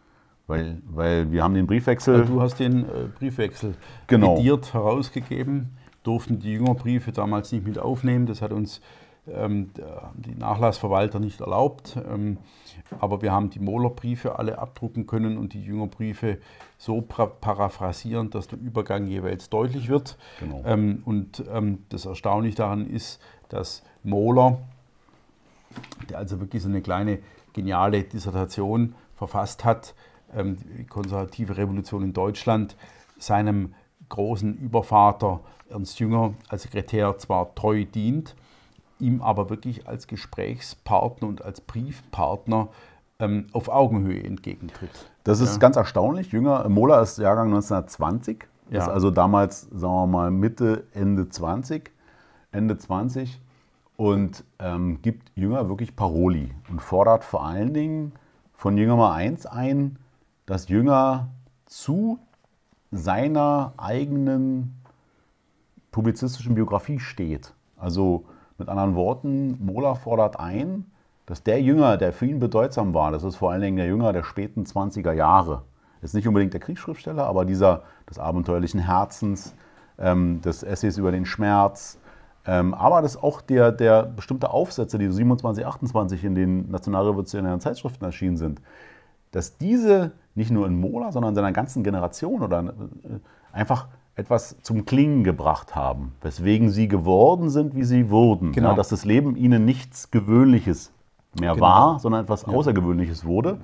Weil, weil wir haben den Briefwechsel. Du hast den äh, Briefwechsel genau. herausgegeben, durften die Jüngerbriefe damals nicht mit aufnehmen. Das hat uns die Nachlassverwalter nicht erlaubt. Ähm, aber wir haben die Mohlerbriefe alle abdrucken können und die Jüngerbriefe so paraphrasieren, dass der Übergang jeweils deutlich wird. Genau. Ähm, und das Erstaunliche daran ist, dass Mohler, der also wirklich so eine kleine geniale Dissertation verfasst hat, die konservative Revolution in Deutschland, seinem großen Übervater Ernst Jünger als Sekretär zwar treu dient, ihm aber wirklich als Gesprächspartner und als Briefpartner ähm, auf Augenhöhe entgegentritt. Das ist ja. ganz erstaunlich. Jünger, Mola ist Jahrgang 1920, ja. ist also damals, sagen wir mal, Mitte, Ende 20, Ende 20 und ähm, gibt Jünger wirklich Paroli und fordert vor allen Dingen von Jünger mal eins ein, dass Jünger zu seiner eigenen publizistischen Biografie steht. Also mit anderen Worten, Mola fordert ein, dass der Jünger, der für ihn bedeutsam war, das ist vor allen Dingen der Jünger der späten 20er Jahre, ist nicht unbedingt der Kriegsschriftsteller, aber dieser des abenteuerlichen Herzens, ähm, des Essays über den Schmerz, ähm, aber das auch der, der bestimmte Aufsätze, die 27, 28 in den nationalrevolutionären Zeitschriften erschienen sind, dass diese nicht nur in Mola, sondern in seiner ganzen Generation oder äh, einfach etwas zum Klingen gebracht haben, weswegen sie geworden sind, wie sie wurden. Genau. Ja, dass das Leben ihnen nichts Gewöhnliches mehr genau. war, sondern etwas Außergewöhnliches wurde.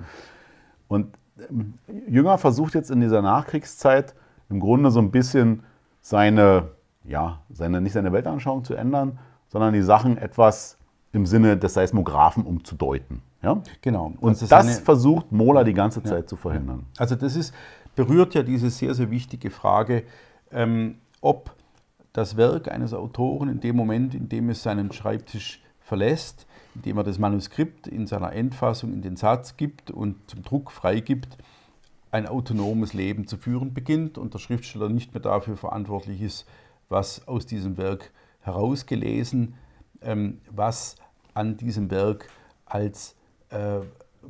Und ähm, Jünger versucht jetzt in dieser Nachkriegszeit im Grunde so ein bisschen seine, ja, seine, nicht seine Weltanschauung zu ändern, sondern die Sachen etwas im Sinne des Seismographen umzudeuten. Ja? Genau. Und also das, das versucht Mola die ganze Zeit ja. zu verhindern. Also das ist, berührt ja diese sehr, sehr wichtige Frage, ähm, ob das Werk eines Autoren in dem Moment, in dem es seinen Schreibtisch verlässt, indem er das Manuskript in seiner Endfassung in den Satz gibt und zum Druck freigibt, ein autonomes Leben zu führen beginnt und der Schriftsteller nicht mehr dafür verantwortlich ist, was aus diesem Werk herausgelesen, ähm, was an diesem Werk als äh,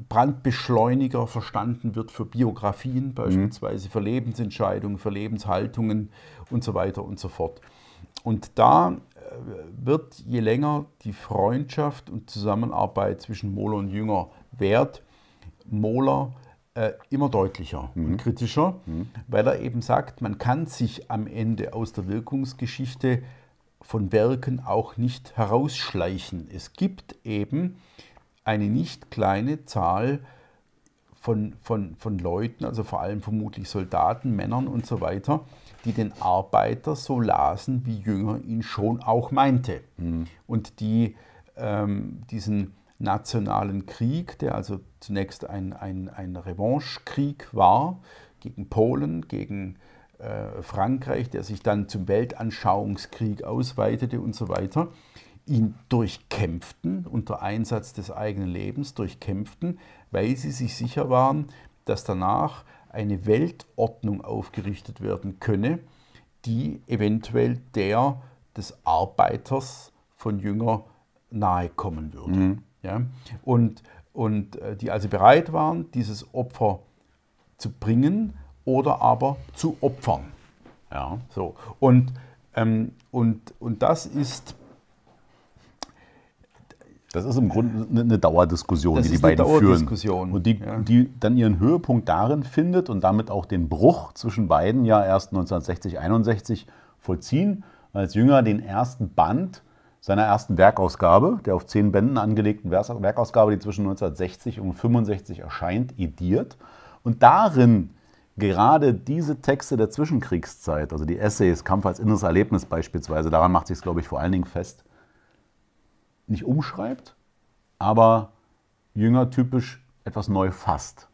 Brandbeschleuniger verstanden wird für Biografien, beispielsweise für Lebensentscheidungen, für Lebenshaltungen und so weiter und so fort. Und da äh, wird je länger die Freundschaft und Zusammenarbeit zwischen Mohler und Jünger währt, Mohler äh, immer deutlicher mhm. und kritischer, mhm. weil er eben sagt, man kann sich am Ende aus der Wirkungsgeschichte von Werken auch nicht herausschleichen. Es gibt eben eine nicht kleine Zahl von, von, von Leuten, also vor allem vermutlich Soldaten, Männern und so weiter, die den Arbeiter so lasen, wie Jünger ihn schon auch meinte. Mhm. Und die ähm, diesen nationalen Krieg, der also zunächst ein, ein, ein Revanchekrieg war gegen Polen, gegen äh, Frankreich, der sich dann zum Weltanschauungskrieg ausweitete und so weiter, ihn durchkämpften unter Einsatz des eigenen Lebens, durchkämpften, weil sie sich sicher waren, dass danach eine Weltordnung aufgerichtet werden könne, die eventuell der des Arbeiters von Jünger nahe kommen würde. Mhm. Ja? Und, und äh, die also bereit waren, dieses Opfer zu bringen oder aber zu opfern. Ja, so. Und, ähm, und, und das ist das ist im Grunde eine Dauerdiskussion, das die die beiden führen. Und die, ja. die dann ihren Höhepunkt darin findet und damit auch den Bruch zwischen beiden ja erst 1960, 61 vollziehen, als Jünger den ersten Band seiner ersten Werkausgabe, der auf zehn Bänden angelegten Werkausgabe, die zwischen 1960 und 65 erscheint, ediert. Und darin gerade diese Texte der Zwischenkriegszeit, also die Essays, Kampf als inneres Erlebnis beispielsweise, daran macht sich es, glaube ich, vor allen Dingen fest, nicht umschreibt, aber jüngertypisch etwas neu fasst.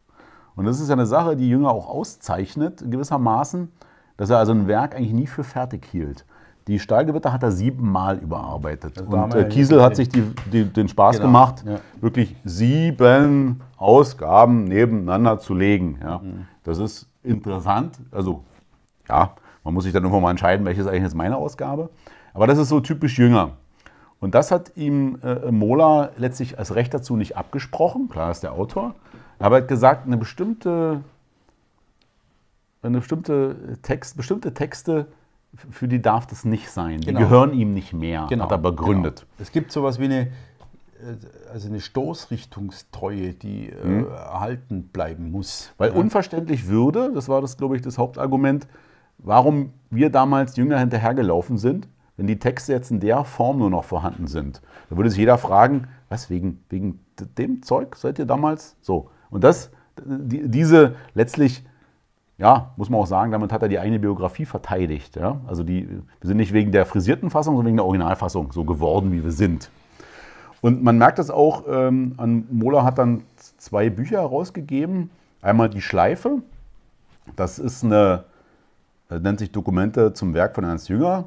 Und das ist ja eine Sache, die Jünger auch auszeichnet, gewissermaßen, dass er also ein Werk eigentlich nie für fertig hielt. Die Stahlgewitter hat er siebenmal überarbeitet. Also und äh, Kiesel hat sich die, die, den Spaß genau. gemacht, ja. wirklich sieben Ausgaben nebeneinander zu legen. Ja. Mhm. Das ist interessant. Also, ja, man muss sich dann irgendwann mal entscheiden, welches eigentlich ist meine Ausgabe. Aber das ist so typisch Jünger. Und das hat ihm äh, Mola letztlich als Recht dazu nicht abgesprochen. Klar ist der Autor. Aber er hat gesagt, eine bestimmte, eine bestimmte Text, bestimmte Texte für die darf das nicht sein. Genau. Die gehören ihm nicht mehr, genau. hat er begründet. Genau. Es gibt sowas wie eine, äh, also eine Stoßrichtungstreue, die äh, mhm. erhalten bleiben muss. Weil ja. unverständlich würde, das war das, glaube ich, das Hauptargument, warum wir damals jünger hinterhergelaufen sind, wenn die Texte jetzt in der Form nur noch vorhanden sind. Da würde sich jeder fragen, was, wegen, wegen dem Zeug seid ihr damals so? Und das, die, diese letztlich ja, muss man auch sagen, damit hat er die eigene Biografie verteidigt. Ja? Also die, wir sind nicht wegen der frisierten Fassung, sondern wegen der Originalfassung so geworden, wie wir sind. Und man merkt das auch, ähm, Mola hat dann zwei Bücher herausgegeben. Einmal die Schleife, das ist eine, das nennt sich Dokumente zum Werk von Ernst Jünger.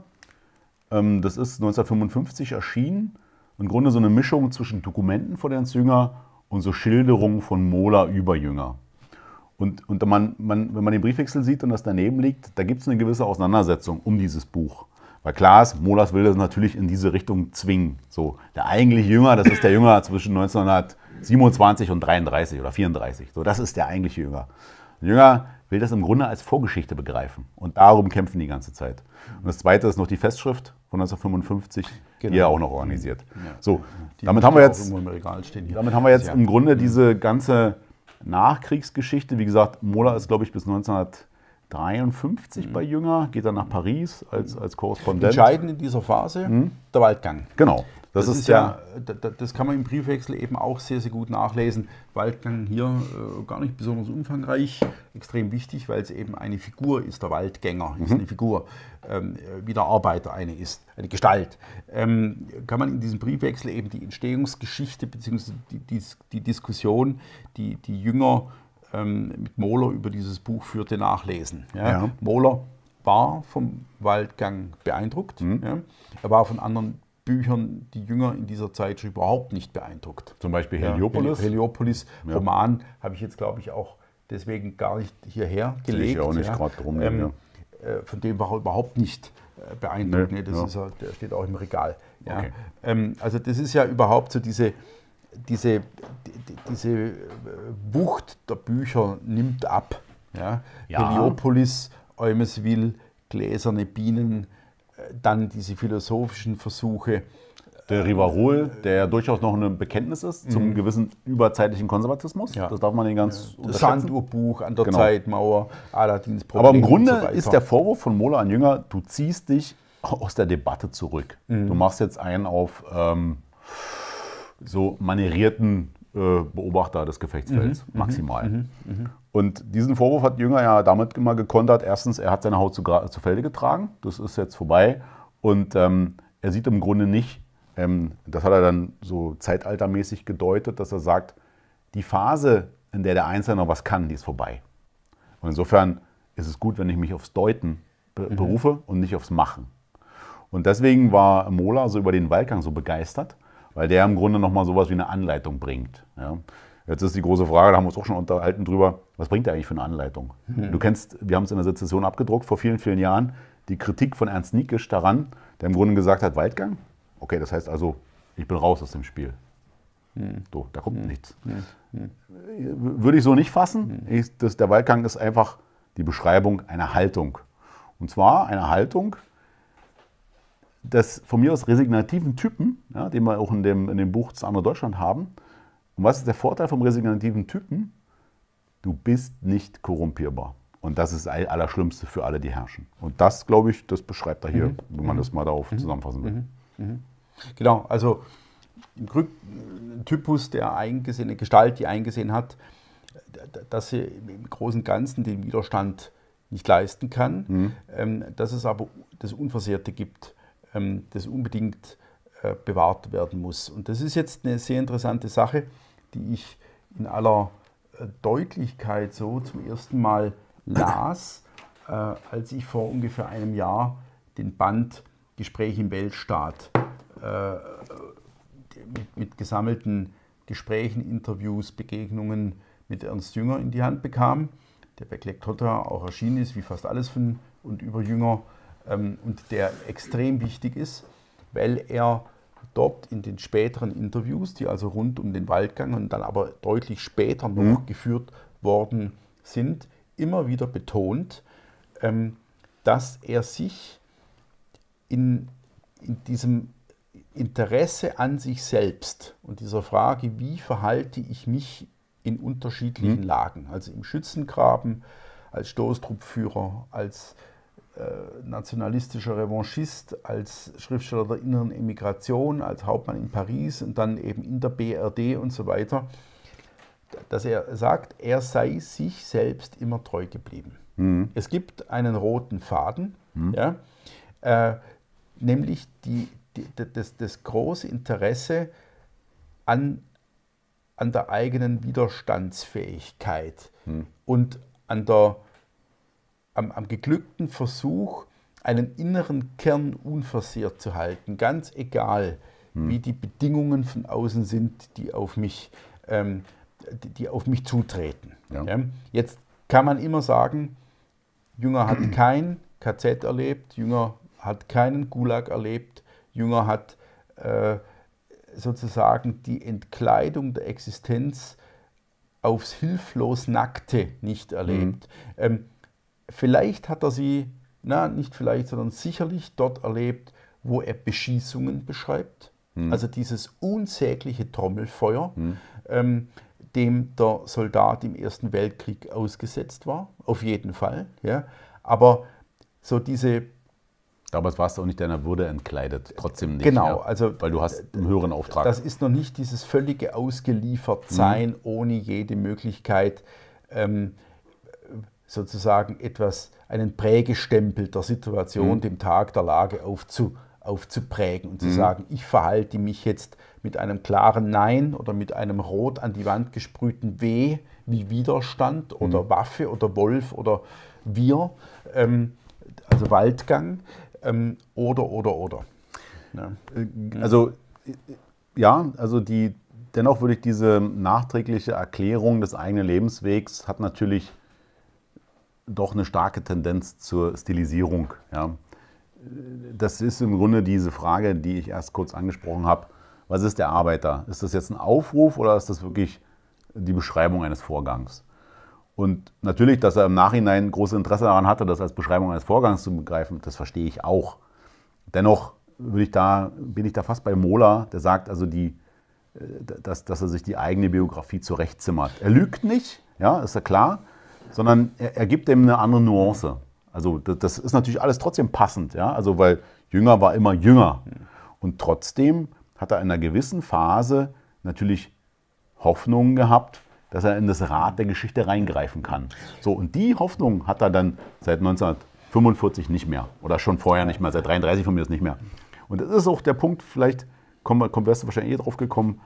Ähm, das ist 1955 erschienen. Im Grunde so eine Mischung zwischen Dokumenten von Ernst Jünger und so Schilderungen von Mola über Jünger. Und, und man, man, wenn man den Briefwechsel sieht und das daneben liegt, da gibt es eine gewisse Auseinandersetzung um dieses Buch. Weil klar ist, Molas will das natürlich in diese Richtung zwingen. So, der eigentliche Jünger, das ist der Jünger zwischen 1927 und 33 oder 34. So, das ist der eigentliche Jünger. Der Jünger will das im Grunde als Vorgeschichte begreifen. Und darum kämpfen die ganze Zeit. Und das zweite ist noch die Festschrift von 1955, genau. die er auch noch organisiert. Ja. So, damit haben wir jetzt, damit haben wir jetzt im Grunde diese ganze Nachkriegsgeschichte. Wie gesagt, Mola ist, glaube ich, bis 1953 mhm. bei Jünger, geht dann nach Paris als, als Korrespondent. Entscheidend in dieser Phase mhm. der Waldgang. Genau. Das, das ist, ist ja, das kann man im Briefwechsel eben auch sehr, sehr gut nachlesen. Waldgang hier äh, gar nicht besonders umfangreich, extrem wichtig, weil es eben eine Figur ist. Der Waldgänger ist mhm. eine Figur, ähm, wie der Arbeiter eine ist, eine Gestalt. Ähm, kann man in diesem Briefwechsel eben die Entstehungsgeschichte bzw. Die, die, die, Diskussion, die die Jünger ähm, mit Mohler über dieses Buch führte, nachlesen. Ja? Ja. Mohler war vom Waldgang beeindruckt. Mhm. Ja? Er war von anderen Büchern die Jünger in dieser Zeit schon überhaupt nicht beeindruckt. Zum Beispiel Heliopolis. Ja, Heliopolis, ja. Roman, habe ich jetzt, glaube ich, auch deswegen gar nicht hierher gelegt. Ich auch nicht ja. gerade drum. Ähm, äh, von dem war er überhaupt nicht äh, beeindruckt. Nee, nee, das Ist, der steht auch im Regal. Okay. Ähm, also das ist ja überhaupt so diese, diese, die, diese Wucht der Bücher nimmt ab. Ja? Ja. Heliopolis, Eumeswil, Gläserne Bienen, äh, dann diese philosophischen Versuche. Der Rivarol, der ja durchaus noch ein Bekenntnis ist zum gewissen überzeitlichen Konservatismus. Ja. Das darf man nicht ganz Das unterschätzen. Sanduhrbuch an der Genau. Zeitmauer, Aladins Aber im Problem und Grunde so ist der Vorwurf von Mola an Jünger, du ziehst dich aus der Debatte zurück. Du machst jetzt einen auf ähm, so manierierten äh, Beobachter des Gefechtsfelds, maximal. Und diesen Vorwurf hat Jünger ja damit immer gekontert. Erstens, er hat seine Haut zu, zu Felde getragen, das ist jetzt vorbei. Und ähm, er sieht im Grunde nicht, ähm, das hat er dann so zeitaltermäßig gedeutet, dass er sagt, die Phase, in der der Einzelne noch was kann, die ist vorbei. Und insofern ist es gut, wenn ich mich aufs Deuten be berufe und nicht aufs Machen. Und deswegen war Mola so über den Waldgang so begeistert, weil der im Grunde nochmal sowas wie eine Anleitung bringt. Ja. Jetzt ist die große Frage, da haben wir uns auch schon unterhalten drüber, was bringt der eigentlich für eine Anleitung? Du kennst, wir haben es in der Sezession abgedruckt vor vielen, vielen Jahren, die Kritik von Ernst Niekisch daran, der im Grunde gesagt hat, Waldgang? Okay, das heißt also, ich bin raus aus dem Spiel. So, da kommt nichts. Würde ich so nicht fassen. Ich, das, der Waldgang ist einfach die Beschreibung einer Haltung. Und zwar eine Haltung des von mir aus resignativen Typen, ja, den wir auch in dem, in dem Buch Das andere Deutschland haben. Und was ist der Vorteil vom resignativen Typen? Du bist nicht korrumpierbar. Und das ist das Allerschlimmste für alle, die herrschen. Und das, glaube ich, das beschreibt er hier, wenn man das mal darauf zusammenfassen will. Genau, also im Grü- ein Typus, der eingesehen, eine Gestalt, die eingesehen hat, dass sie im Großen und Ganzen den Widerstand nicht leisten kann, ähm, dass es aber das Unversehrte gibt, ähm, das unbedingt äh, bewahrt werden muss. Und das ist jetzt eine sehr interessante Sache, die ich in aller äh, Deutlichkeit so zum ersten Mal las, äh, als ich vor ungefähr einem Jahr den Band Gespräch im Weltstaat äh, mit, mit gesammelten Gesprächen, Interviews, Begegnungen mit Ernst Jünger in die Hand bekam, der bei Klecktotter auch erschienen ist, wie fast alles von und über Jünger, ähm, und der extrem wichtig ist, weil er dort in den späteren Interviews, die also rund um den Waldgang und dann aber deutlich später noch geführt worden sind, immer wieder betont, ähm, dass er sich in, in diesem Interesse an sich selbst und dieser Frage, wie verhalte ich mich in unterschiedlichen Lagen, also im Schützengraben, als Stoßtruppführer, als nationalistischer Revanchist, als Schriftsteller der inneren Emigration, als Hauptmann in Paris und dann eben in der BRD und so weiter, dass er sagt, er sei sich selbst immer treu geblieben. Es gibt einen roten Faden, ja, äh, nämlich die, die, das, das große Interesse an, an der eigenen Widerstandsfähigkeit und an der, am, am geglückten Versuch, einen inneren Kern unversehrt zu halten, ganz egal, wie die Bedingungen von außen sind, die auf mich, ähm, die, die auf mich zutreten. Ja. Ja. Jetzt kann man immer sagen, Jünger hat kein KZ erlebt, Jünger hat keinen Gulag erlebt, Jünger hat äh, sozusagen die Entkleidung der Existenz aufs hilflos Nackte nicht erlebt. Ähm, vielleicht hat er sie, na, nicht vielleicht, sondern sicherlich dort erlebt, wo er Beschießungen beschreibt. Also dieses unsägliche Trommelfeuer, ähm, dem der Soldat im Ersten Weltkrieg ausgesetzt war, auf jeden Fall. Ja. Aber so diese Damals warst du auch nicht deiner Würde entkleidet, trotzdem nicht. Genau, ja. also Weil du hast einen höheren Auftrag. Das ist noch nicht dieses völlige Ausgeliefertsein ohne jede Möglichkeit, ähm, sozusagen etwas, einen Prägestempel der Situation, dem Tag der Lage aufzu, aufzuprägen und zu sagen, ich verhalte mich jetzt mit einem klaren Nein oder mit einem rot an die Wand gesprühten W wie Widerstand oder Waffe oder Wolf oder Wir, ähm, also Waldgang ähm, oder oder oder. Ja. Also äh, ja, also die, dennoch würde ich diese nachträgliche Erklärung des eigenen Lebenswegs hat natürlich doch eine starke Tendenz zur Stilisierung. Ja. Das ist im Grunde diese Frage, die ich erst kurz angesprochen habe. was ist der Arbeiter? Ist das jetzt ein Aufruf oder ist das wirklich die Beschreibung eines Vorgangs? Und natürlich, dass er im Nachhinein großes Interesse daran hatte, das als Beschreibung eines Vorgangs zu begreifen, das verstehe ich auch. Dennoch ich da, bin ich da fast bei Mola, der sagt, also die, äh, dass, dass er sich die eigene Biografie zurechtzimmert. Er lügt nicht, ja, ist ja klar, sondern er, er gibt dem eine andere Nuance. Also das, das, ist natürlich alles trotzdem passend, ja, also weil Jünger war immer Jünger. Und trotzdem hat er in einer gewissen Phase natürlich Hoffnungen gehabt, dass er in das Rad der Geschichte reingreifen kann. So, und die Hoffnung hat er dann seit 1945 nicht mehr. Oder schon vorher nicht mehr, seit 1933 von mir ist nicht mehr. Und das ist auch der Punkt, vielleicht kommen, wirst du wahrscheinlich eh drauf gekommen.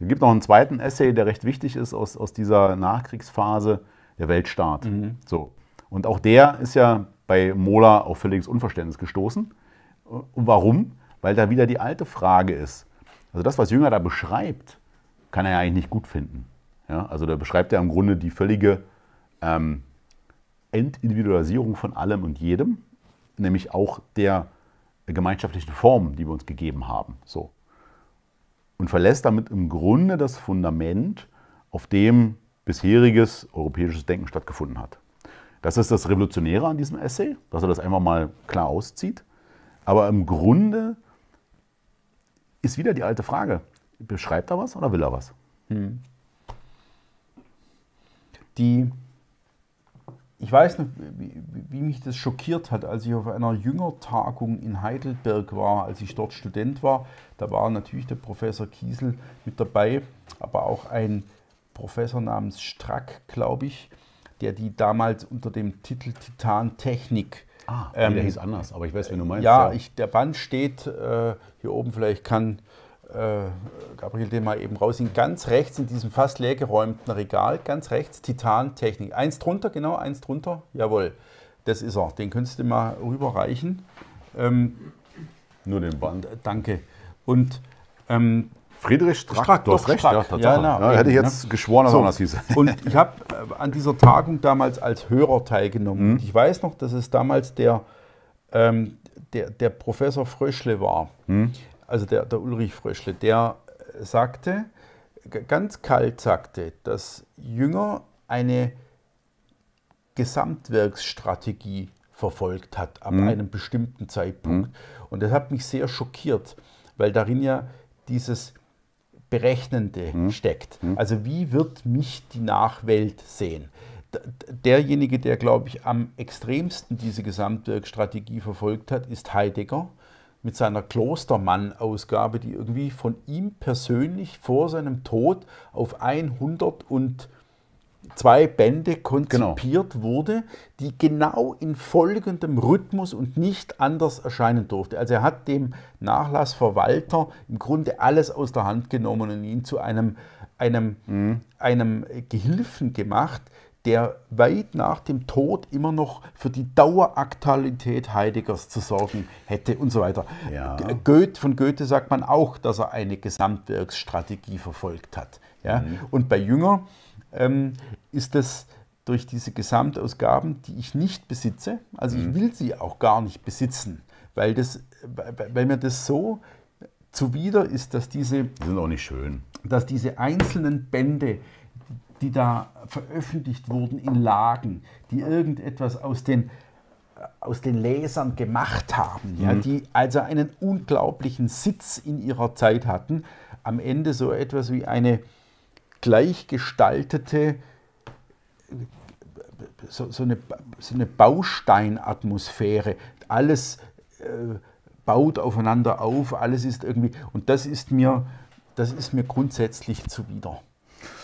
Es gibt noch einen zweiten Essay, der recht wichtig ist aus, aus dieser Nachkriegsphase, der Weltstaat. Mhm. So. Und auch der ist ja bei Mola auf völliges Unverständnis gestoßen. Und warum? Weil da wieder die alte Frage ist. Also das, was Jünger da beschreibt, kann er ja eigentlich nicht gut finden. Ja, also da beschreibt er im Grunde die völlige ähm, Entindividualisierung von allem und jedem, nämlich auch der gemeinschaftlichen Form, die wir uns gegeben haben. So. Und verlässt damit im Grunde das Fundament, auf dem bisheriges europäisches Denken stattgefunden hat. Das ist das Revolutionäre an diesem Essay, dass er das einfach mal klar auszieht. Aber im Grunde ist wieder die alte Frage, beschreibt er was oder will er was? Hm die, ich weiß noch, wie, wie, mich das schockiert hat, als ich auf einer Jüngertagung in Heidelberg war, als ich dort Student war. Da war natürlich der Professor Kiesel mit dabei, aber auch ein Professor namens Strack, glaube ich, der die damals unter dem Titel Titan Technik Ah, ähm, der hieß anders, aber ich weiß, wie du meinst. Ja, ja. Ich, der Band steht äh, hier oben, vielleicht kann äh, Gabriel den mal eben raus, in ganz rechts in diesem fast leergeräumten Regal, ganz rechts, Titan-Technik. Eins drunter, genau, eins drunter, jawohl, das ist er. Den könntest du mal rüberreichen. Ähm, Nur den Band. Danke. Und ähm, Friedrich Strack, Strack du hast recht, Strack. ja, ja, na, ja, hätte ich jetzt ne? geschworen, dass so. das hieß. Und ich habe äh, an dieser Tagung damals als Hörer teilgenommen. Mhm. ich weiß noch, dass es damals der, ähm, der, der Professor Fröschle war. Mhm also der, der Ulrich Fröschle, der sagte, ganz kalt sagte, dass Jünger eine Gesamtwerksstrategie verfolgt hat ab mhm. einem bestimmten Zeitpunkt. Mhm. Und das hat mich sehr schockiert, weil darin ja dieses Berechnende mhm. steckt. Mhm. Also wie wird mich die Nachwelt sehen? Derjenige, der, glaube ich, am extremsten diese Gesamtwerkstrategie verfolgt hat, ist Heidegger mit seiner Klostermann-Ausgabe, die irgendwie von ihm persönlich vor seinem Tod auf 102 Bände konzipiert genau. wurde, die genau in folgendem Rhythmus und nicht anders erscheinen durfte. Also er hat dem Nachlassverwalter im Grunde alles aus der Hand genommen und ihn zu einem, einem, mhm. einem Gehilfen gemacht, der weit nach dem Tod immer noch für die Daueraktualität Heideggers zu sorgen hätte und so weiter. Ja. Goethe, von Goethe sagt man auch, dass er eine Gesamtwerksstrategie verfolgt hat. Ja? Mhm. Und bei Jünger ähm, ist es durch diese Gesamtausgaben, die ich nicht besitze, also mhm. ich will sie auch gar nicht besitzen, weil, das, weil mir das so zuwider ist, dass diese... Die sind auch nicht schön. Dass diese einzelnen Bände die da veröffentlicht wurden in Lagen, die irgendetwas aus den, aus den Lesern gemacht haben, mhm. ja, die also einen unglaublichen Sitz in ihrer Zeit hatten, am Ende so etwas wie eine gleichgestaltete, so, so, eine, so eine Bausteinatmosphäre. Alles äh, baut aufeinander auf, alles ist irgendwie, und das ist mir, das ist mir grundsätzlich zuwider.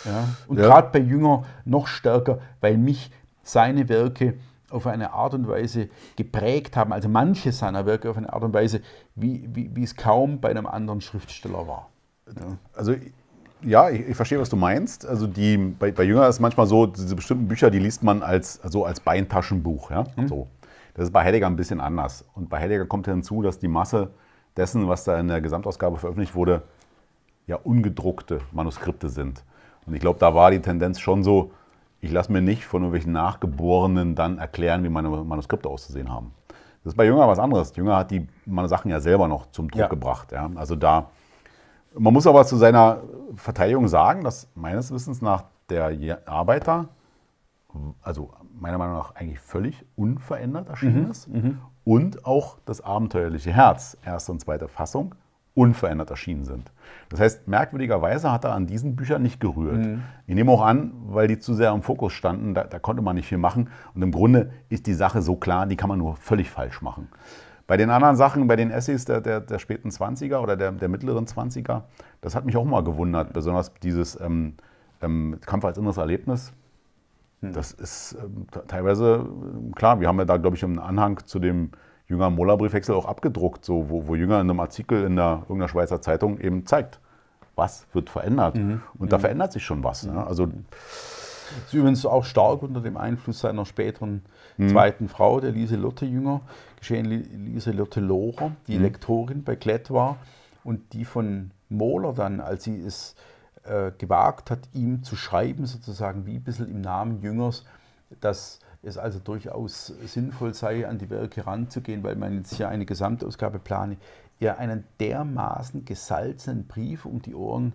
Ja? Und ja. gerade bei Jünger noch stärker, weil mich seine Werke auf eine Art und Weise geprägt haben, also manche seiner Werke auf eine Art und Weise, wie, wie, wie es kaum bei einem anderen Schriftsteller war. Ja. Also ja, ich, ich, verstehe, was du meinst. Also die, bei, bei Jünger ist es manchmal so, diese bestimmten Bücher, die liest man als, also als Beintaschenbuch. Ja? Mhm. So. Das ist bei Heidegger ein bisschen anders. Und bei Heidegger kommt hinzu, dass die Masse dessen, was da in der Gesamtausgabe veröffentlicht wurde, ja ungedruckte Manuskripte sind. Und ich glaube, da war die Tendenz schon so, ich lasse mir nicht von irgendwelchen Nachgeborenen dann erklären, wie meine Manuskripte auszusehen haben. Das ist bei Jünger was anderes. Jünger hat die meine Sachen ja selber noch zum Druck ja. gebracht. Ja? Also da Man muss aber zu seiner Verteidigung sagen, dass meines Wissens nach der Arbeiter, also meiner Meinung nach eigentlich völlig unverändert erschienen mhm. ist mhm. und auch das abenteuerliche Herz, erste und zweite Fassung, unverändert erschienen sind. Das heißt, merkwürdigerweise hat er an diesen Büchern nicht gerührt. Mhm. Ich nehme auch an, weil die zu sehr im Fokus standen, da, da, konnte man nicht viel machen. Und im Grunde ist die Sache so klar, die kann man nur völlig falsch machen. Bei den anderen Sachen, bei den Essays der, der, der späten 20er oder der, der, mittleren 20er, das hat mich auch mal gewundert, besonders dieses ähm, ähm, Kampf als inneres Erlebnis. Hm. Das ist ähm, teilweise, klar, wir haben ja da, glaube ich, im Anhang zu dem Jünger Moller Briefwechsel auch abgedruckt, so, wo, wo Jünger in einem Artikel in der, irgendeiner Schweizer Zeitung eben zeigt, was wird verändert. Mhm. Und da mhm. verändert sich schon was. Ne? Also, ist übrigens auch stark unter dem Einfluss seiner späteren mhm. zweiten Frau, der Lieselotte Jünger, geschehen Lieselotte Lohrer, die mhm. Lektorin bei Klett war und die von Mohler dann, als sie es äh, gewagt hat, ihm zu schreiben, sozusagen wie ein bisschen im Namen Jüngers, dass es also durchaus sinnvoll sei, an die Werke ranzugehen, weil man jetzt hier eine Gesamtausgabe plane, ihr einen dermaßen gesalzenen Brief um die Ohren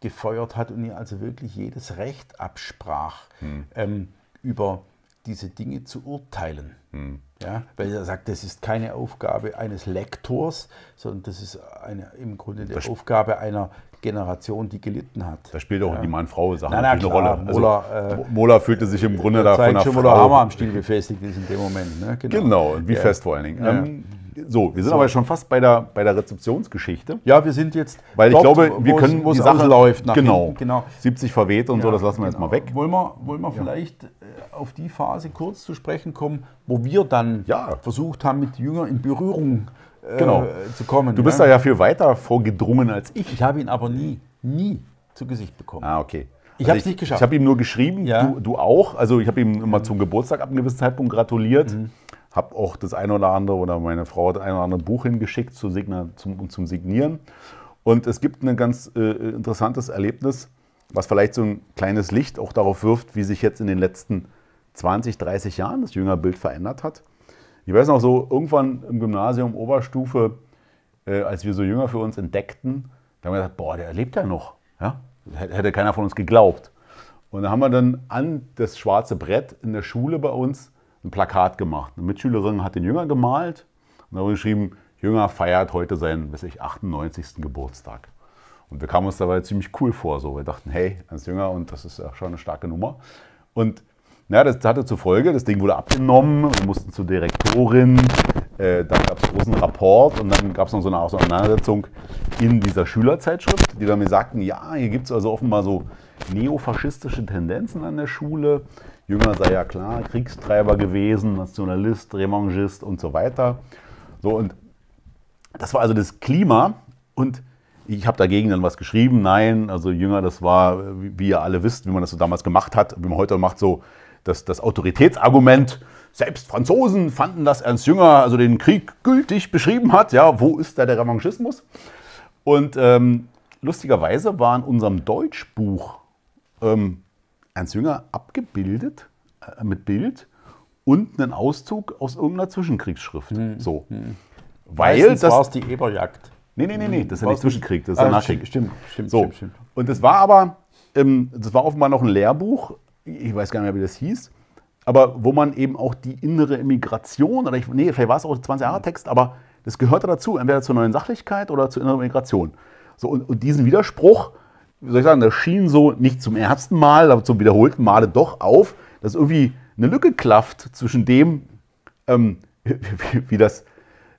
gefeuert hat und ihr also wirklich jedes Recht absprach, hm. ähm, über diese Dinge zu urteilen. Hm. Ja, weil er sagt, das ist keine Aufgabe eines Lektors, sondern das ist eine, im Grunde die Aufgabe einer Generation, die gelitten hat. Da spielt auch ja. die Mann-Frau-Sache eine klar, Rolle. Also Mola, äh, Mola fühlte sich im Grunde da von schon, Frau... Mola Hammer am Stiel befestigt ist in dem Moment. Ne? Genau. genau, wie ja. fest vor allen Dingen. Ähm, so, wir sind so. aber schon fast bei der, bei der Rezeptionsgeschichte. Ja, wir sind jetzt. Weil ich dort, glaube, wir können wo es läuft. Genau, hinten, genau. 70 verweht und ja, so, das lassen wir genau. jetzt mal weg. Wollen wir, wollen wir vielleicht auf die Phase kurz zu sprechen kommen, wo wir dann ja. versucht haben, mit Jünger in Berührung äh, genau. zu kommen. Du bist ja? da ja viel weiter vorgedrungen als ich. Ich habe ihn aber nie, nie zu Gesicht bekommen. Ah, okay. Ich also habe es nicht geschafft. Ich habe ihm nur geschrieben, ja. du, du, auch. Also ich habe ihm immer zum Geburtstag ab einem gewissen Zeitpunkt gratuliert. Mhm. Habe auch das eine oder andere oder meine Frau hat ein oder andere Buch hingeschickt zu Signa, zum, zum Signieren. Und es gibt ein ganz äh, interessantes Erlebnis, was vielleicht so ein kleines Licht auch darauf wirft, wie sich jetzt in den letzten 20, 30 Jahren das Jüngerbild verändert hat. Ich weiß noch so, irgendwann im Gymnasium, Oberstufe, äh, als wir so Jünger für uns entdeckten, da haben wir gedacht, boah, der lebt ja noch. Ja? Hätte keiner von uns geglaubt. Und da haben wir dann an das schwarze Brett in der Schule bei uns ein Plakat gemacht. Eine Mitschülerin hat den Jünger gemalt und da geschrieben, Jünger feiert heute seinen, weiß ich, 98. Geburtstag. Und wir kamen uns dabei ziemlich cool vor. So. Wir dachten, hey, als Jünger und das ist ja schon eine starke Nummer. Und ja, das hatte zur Folge, das Ding wurde abgenommen, wir mussten zur Direktorin, äh, dann gab es einen großen Rapport und dann gab es noch so eine Auseinandersetzung in dieser Schülerzeitschrift, die dann mir sagten, ja, hier gibt es also offenbar so neofaschistische Tendenzen an der Schule. Jünger sei ja klar, Kriegstreiber gewesen, Nationalist, Remanchist und so weiter. So, und das war also das Klima und ich habe dagegen dann was geschrieben. Nein, also Jünger, das war, wie ihr alle wisst, wie man das so damals gemacht hat, wie man heute macht, so das, das Autoritätsargument. Selbst Franzosen fanden, dass Ernst Jünger also den Krieg gültig beschrieben hat. Ja, wo ist da der Revanchismus? Und ähm, lustigerweise war in unserem Deutschbuch ähm, Ernst Jünger abgebildet äh, mit Bild und einen Auszug aus irgendeiner Zwischenkriegsschrift. Hm. So. Hm. Weil Meistens das war es die Eberjagd. Nee, nee, nee, nee, das ist ja nicht Zwischenkrieg, das ist ja ah, Nachkrieg. Stimmt, stimmt, so. stimmt, stimmt. Und das war aber, ähm, das war offenbar noch ein Lehrbuch, ich weiß gar nicht mehr, wie das hieß, aber wo man eben auch die innere Immigration, oder ich, nee, vielleicht war es auch 20 Jahre Text, aber das gehörte dazu, entweder zur neuen Sachlichkeit oder zur inneren Immigration. So, und, und diesen Widerspruch, wie soll ich sagen, das schien so nicht zum ersten Mal, aber zum wiederholten Male doch auf, dass irgendwie eine Lücke klafft zwischen dem, ähm, wie, wie, das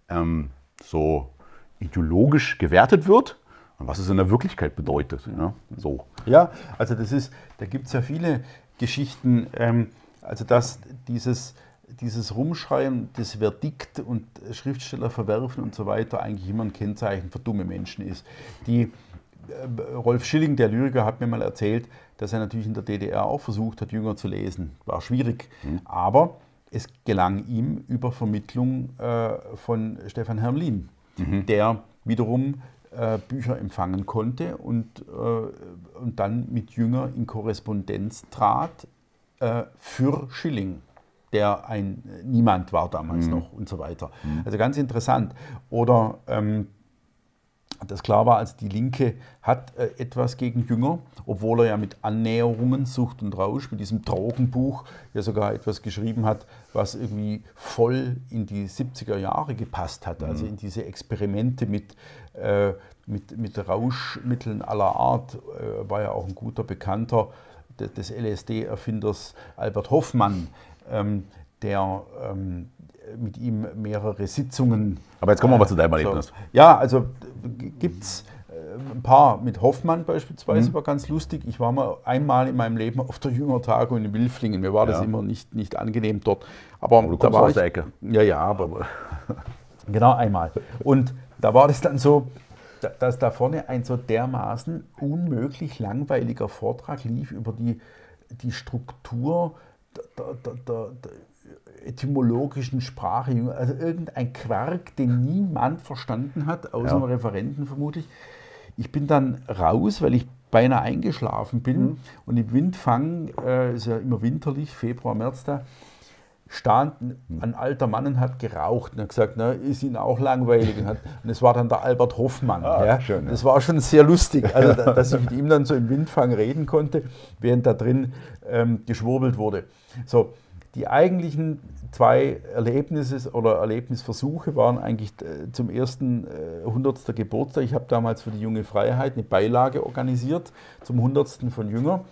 ähm, so ideologisch gewertet wird und was es in der Wirklichkeit bedeutet. Ja, so. ja also das ist, da gibt es ja viele Geschichten, ähm, also dass dieses, dieses Rumschreien, das Verdikt und Schriftsteller verwerfen und so weiter eigentlich immer ein Kennzeichen für dumme Menschen ist. Die, äh, Rolf Schilling, der Lyriker, hat mir mal erzählt, dass er natürlich in der DDR auch versucht hat, Jünger zu lesen. War schwierig, mhm. aber es gelang ihm über Vermittlung äh, von Stefan Hermlin, mhm. der wiederum äh, Bücher empfangen konnte und, äh, und dann mit Jünger in Korrespondenz trat äh, für Schilling der ein Niemand war damals mhm. noch und so weiter. Mhm. Also ganz interessant. Oder ähm, dass klar war, also die Linke hat äh, etwas gegen Jünger, obwohl er ja mit Annäherungen, Sucht und Rausch, mit diesem Drogenbuch ja sogar etwas geschrieben hat, was irgendwie voll in die 70er Jahre gepasst hat, also in diese Experimente mit, äh, mit, mit Rauschmitteln aller Art, äh, war ja auch ein guter Bekannter des LSD-Erfinders Albert Hoffmann, ähm, der ähm, mit ihm mehrere Sitzungen. Aber jetzt kommen wir mal zu deinem Erlebnis. So. Ja, also gibt es äh, ein paar mit Hoffmann beispielsweise, mhm. war ganz lustig. Ich war mal einmal in meinem Leben auf der Jüngertagung in Wilflingen. Mir war das ja. immer nicht, nicht angenehm dort. Aber, aber du da war aus ich, der Ecke. Ja, ja, aber genau einmal. Und da war das dann so, dass da vorne ein so dermaßen unmöglich langweiliger Vortrag lief über die, die Struktur der, der, der etymologischen Sprache, also irgendein Quark, den niemand verstanden hat, außer ja. Referenten vermutlich. Ich bin dann raus, weil ich beinahe eingeschlafen bin mhm. und im Windfang, äh, ist ja immer winterlich, Februar, März da, stand ein alter Mann und hat geraucht und hat gesagt, na, ist Ihnen auch langweilig. Und, hat, und es war dann der Albert Hoffmann. Ah, ja. Schön, ja. Das war schon sehr lustig, also, dass ich mit ihm dann so im Windfang reden konnte, während da drin ähm, geschwurbelt wurde. So, die eigentlichen zwei Erlebnisse oder Erlebnisversuche waren eigentlich äh, zum ersten 100. Äh, Geburtstag. Ich habe damals für die Junge Freiheit eine Beilage organisiert zum 100. von Jünger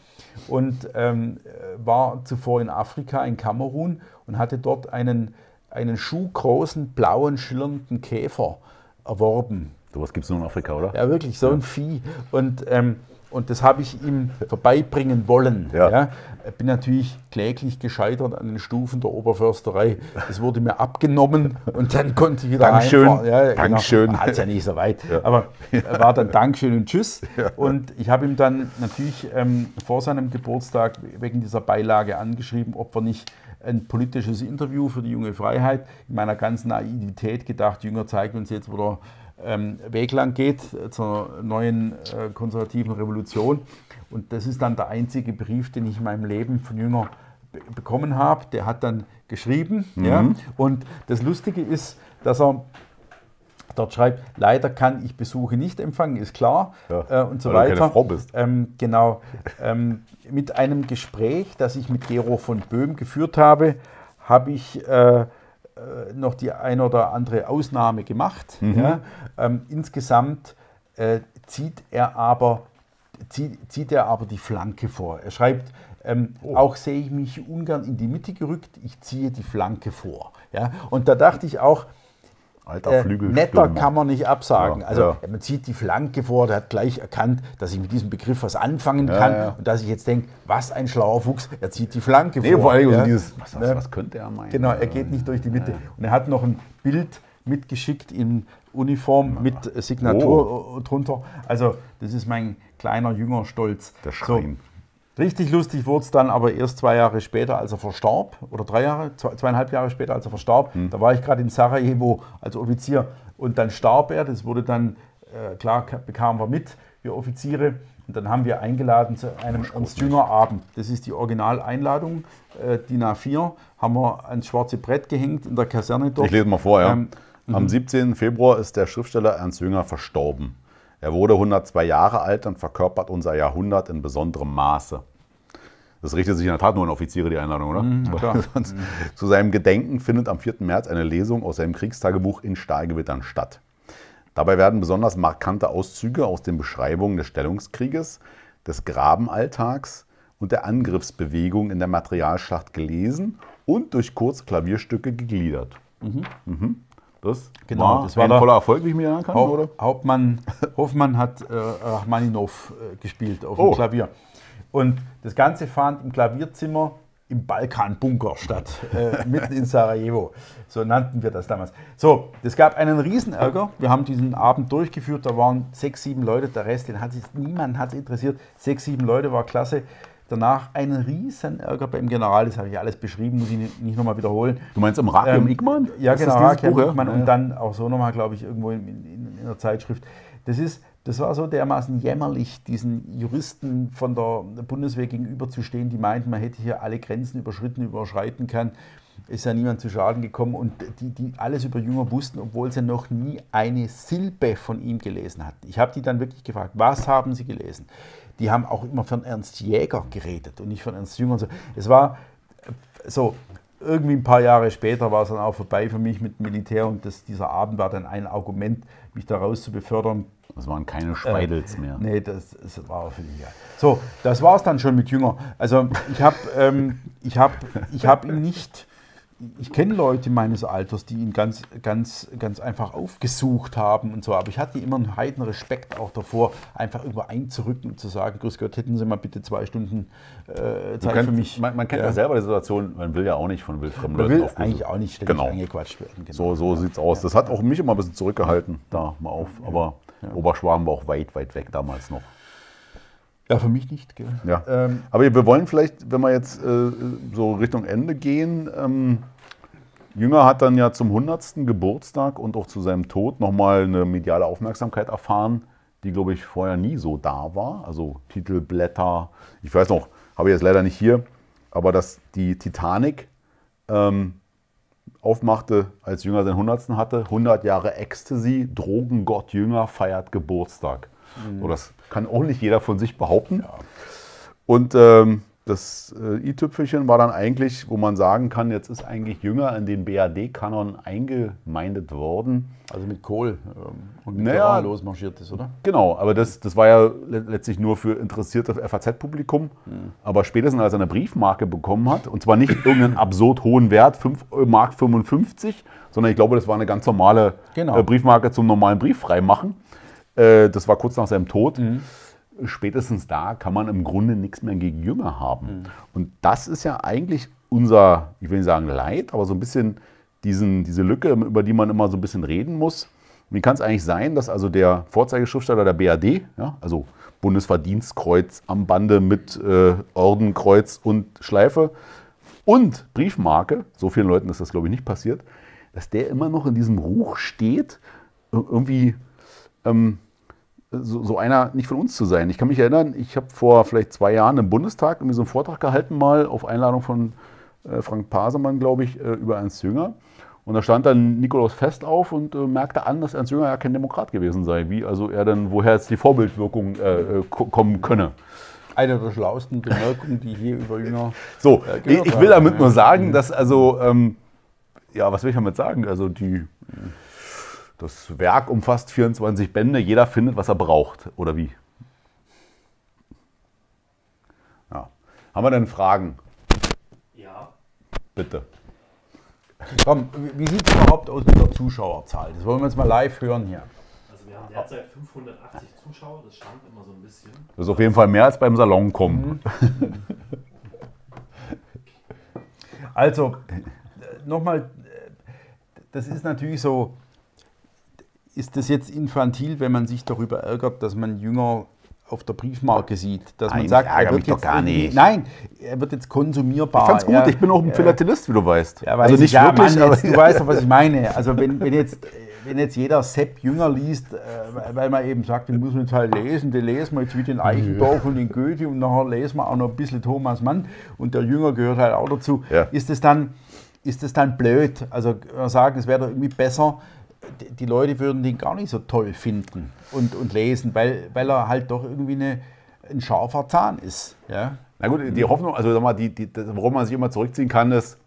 und ähm, war zuvor in Afrika, in Kamerun und hatte dort einen, einen schuhgroßen, blauen, schillernden Käfer erworben. So was gibt es nur in Afrika, oder? Ja, wirklich, so ein Vieh. Und ähm, und das habe ich ihm vorbeibringen wollen. Ja. ja. Bin natürlich kläglich gescheitert an den Stufen der Oberförsterei. Das wurde mir abgenommen und dann konnte ich wieder Dankeschön. Ja, genau. Dankeschön. Genau. Hat es ja nicht so weit. Ja. Aber war dann Dankeschön und Tschüss. Und ich habe ihm dann natürlich ähm, vor seinem Geburtstag wegen dieser Beilage angeschrieben, ob wir nicht ein politisches Interview für die junge Freiheit in meiner ganzen Naivität gedacht, Jünger zeigt uns jetzt, wo der Weg lang geht zur neuen äh, konservativen Revolution. Und das ist dann der einzige Brief, den ich in meinem Leben von Jünger bekommen habe. Der hat dann geschrieben. Mhm. Ja? Und das Lustige ist, dass er dort schreibt, leider kann ich Besuche nicht empfangen, ist klar. Ja, äh, und so weiter. Du keine Frau bist. Ähm, genau. Ähm, mit einem Gespräch, das ich mit Gero von Böhm geführt habe, habe ich äh, äh, noch die ein oder andere Ausnahme gemacht. Mhm. Ja. Ähm, insgesamt äh, zieht, er aber, zieht, zieht er aber die Flanke vor. Er schreibt, ähm, oh. Auch sehe ich mich ungern in die Mitte gerückt, ich ziehe die Flanke vor. Ja? Und da dachte ich auch, Alter äh, netter kann man nicht absagen. Ja, also ja. man zieht die Flanke vor, der hat gleich erkannt, dass ich mit diesem Begriff was anfangen kann ja, und dass ich jetzt denke, was ein schlauer Fuchs, er zieht die Flanke nee, vor. Vor allem dieses, was, was, was, könnte er meinen? Genau, er geht nicht durch die Mitte. Und er hat noch ein Bild mitgeschickt in Uniform mit Signatur oh. drunter. Also das ist mein kleiner Jüngerstolz. Der Schrein. So, Richtig lustig wurde es dann aber erst zwei Jahre später, als er verstarb, oder drei Jahre, zwei, zweieinhalb Jahre später, als er verstarb. Hm. Da war ich gerade in Sarajevo als Offizier und dann starb er. Das wurde dann, äh, klar, bekamen wir mit, wir Offiziere. Und dann haben wir eingeladen zu einem Ernst Jünger Abend. Das ist die Originaleinladung, äh, DIN A4, haben wir ans schwarze Brett gehängt in der Kaserne dort. Ich lese mal vor, ja. Ähm, Am 17. Mhm. Februar ist der Schriftsteller Ernst Jünger verstorben. Er wurde 102 Jahre alt und verkörpert unser Jahrhundert in besonderem Maße. Das richtet sich in der Tat nur an Offiziere, die Einladung, oder? Mhm, mhm. Zu seinem Gedenken findet am 4. März eine Lesung aus seinem Kriegstagebuch in Stahlgewittern statt. Dabei werden besonders markante Auszüge aus den Beschreibungen des Stellungskrieges, des Grabenalltags und der Angriffsbewegung in der Materialschlacht gelesen und durch kurze Klavierstücke gegliedert. Mhm. Mhm. Das genau, war, das war ein voller Erfolg, wie ich mir erinnern kann, Haupt, oder? Hauptmann Hoffmann hat äh, Rachmaninov äh, gespielt auf oh. dem Klavier. Und das Ganze fand im Klavierzimmer im Balkanbunker statt, äh, mitten in Sarajevo. So nannten wir das damals. So, es gab einen Riesenärger. Wir haben diesen Abend durchgeführt. Da waren sechs, sieben Leute. Der Rest, den hat sich niemand hat interessiert. Sechs, sieben Leute war klasse. Danach einen Riesenärger beim General, das habe ich alles beschrieben, muss ich nicht nochmal wiederholen. Du meinst im Rakium ähm, Igman? Ja, genau, Igman und dann auch so nochmal, glaube ich, irgendwo in, in, der Zeitschrift. Das ist, das war so dermaßen jämmerlich, diesen Juristen von der Bundeswehr gegenüberzustehen, die meinten, man hätte hier alle Grenzen überschritten, überschreiten können. ist ja niemand zu Schaden gekommen und die, die alles über Jünger wussten, obwohl sie noch nie eine Silbe von ihm gelesen hatten. Ich habe die dann wirklich gefragt, was haben sie gelesen? Die haben auch immer von Ernst Jäger geredet und nicht von Ernst Jünger. Es war so, irgendwie ein paar Jahre später war es dann auch vorbei für mich mit Militär und das, dieser Abend war dann ein Argument, mich daraus zu befördern. Das waren keine Speidels äh, mehr. Nee, das, das war auch völlig egal. So, das war es dann schon mit Jünger. Also ich habe ähm, hab, ich hab ihn nicht ich kenne Leute meines Alters, die ihn ganz, ganz, ganz einfach aufgesucht haben und so, aber ich hatte immer einen heiden Respekt auch davor, einfach irgendwo einzurücken und zu sagen, Grüß Gott, hätten Sie mal bitte zwei Stunden äh, Zeit könnt, für mich. Man, man kennt ja. ja. selber die Situation, man will ja auch nicht von wildfremden Leuten will eigentlich auch nicht ständig genau. angequatscht werden. Genau. So, so sieht es aus. Das hat auch mich immer ein bisschen zurückgehalten, da mal auf, aber ja. Oberschwaben war auch weit, weit weg damals noch. Ja, für mich nicht. Gell? Ja. Ähm, Aber wir wollen vielleicht, wenn wir jetzt äh, so Richtung Ende gehen, ähm, Jünger hat dann ja zum 100. Geburtstag und auch zu seinem Tod nochmal eine mediale Aufmerksamkeit erfahren, die, glaube ich, vorher nie so da war. Also Titelblätter, ich weiß noch, habe ich jetzt leider nicht hier, aber dass die Titanic ähm, aufmachte, als Jünger seinen 100. hatte, 100 Jahre Ecstasy, Drogengott Jünger feiert Geburtstag. Mhm. So, das kann auch nicht jeder von sich behaupten. Ja. Und ähm, das äh, i-Tüpfelchen war dann eigentlich, wo man sagen kann, jetzt ist eigentlich Jünger in den BAD-Kanon eingemeindet worden. Also mit Kohl ähm, und mit naja, losmarschiert ist, oder? Genau, aber das, das war ja letztlich nur für interessierte FAZ-Publikum. Mhm. Aber spätestens als er eine Briefmarke bekommen hat, und zwar nicht irgendeinen absurd hohen Wert, 5 Mark 55, sondern ich glaube, das war eine ganz normale genau. äh, Briefmarke zum normalen Brief freimachen. Äh, das war kurz nach seinem Tod. Mhm spätestens da kann man im Grunde nichts mehr gegen Jünger haben. Mhm. Und das ist ja eigentlich unser, ich will nicht sagen Leid, aber so ein bisschen diesen, diese Lücke, über die man immer so ein bisschen reden muss. Wie kann es eigentlich sein, dass also der Vorzeigeschriftsteller der BAD, ja, also Bundesverdienstkreuz am Bande mit äh, Orden, Kreuz und Schleife und Briefmarke, so vielen Leuten ist das glaube ich nicht passiert, dass der immer noch in diesem Ruch steht, irgendwie ähm, so, so, einer nicht von uns zu sein. Ich kann mich erinnern, ich habe vor vielleicht zwei Jahren im Bundestag irgendwie so einen Vortrag gehalten, mal auf Einladung von äh, Frank Pasemann, glaube ich, äh, über Ernst Jünger. Und da stand dann Nikolaus Fest auf und äh, merkte an, dass Ernst Jünger ja kein Demokrat gewesen sei. Wie also er denn, woher jetzt die Vorbildwirkung äh, äh, kommen könne. Eine der schlauesten Bemerkungen, die hier über Jünger. So, äh, ich, ich, will damit nur sagen, dass also, ähm, ja, was will ich damit sagen? Also die. Das Werk umfasst 24 Bände, jeder findet, was er braucht, oder wie? Ja. Haben wir denn Fragen? Ja. Bitte. Komm, wie sieht es überhaupt aus mit der Zuschauerzahl? Das wollen wir jetzt mal live hören hier. Also wir haben derzeit 580 Zuschauer, das schwankt immer so ein bisschen. Das ist auf jeden Fall mehr als beim Salon kommen. Mhm. Also, nochmal, das ist natürlich so, ist das jetzt infantil, wenn man sich darüber ärgert, dass man Jünger auf der Briefmarke sieht, dass nein, man sagt, er wird jetzt gar nicht. Nein, er wird jetzt konsumierbar. Ich fand's gut, er, ich bin auch ein Philatelist, wie du weißt. Ja, also nicht ja, wirklich, Mann, jetzt, du weißt doch, was ich meine. Also wenn, wenn, jetzt, wenn jetzt jeder Sepp Jünger liest, äh, weil man eben sagt, den muss man jetzt halt lesen, den lesen wir jetzt wie den Eichendorff und den Goethe und nachher lesen wir auch noch ein bisschen Thomas Mann und der Jünger gehört halt auch dazu. Ja. Ist es dann, ist das dann blöd? Also sagen, es wäre doch irgendwie besser, die Leute würden den gar nicht so toll finden und, und lesen, weil, weil er halt doch irgendwie eine, ein scharfer Zahn ist. Ja? Na gut, die Hoffnung, also sag mal, die, die, worum man sich immer zurückziehen kann, ist,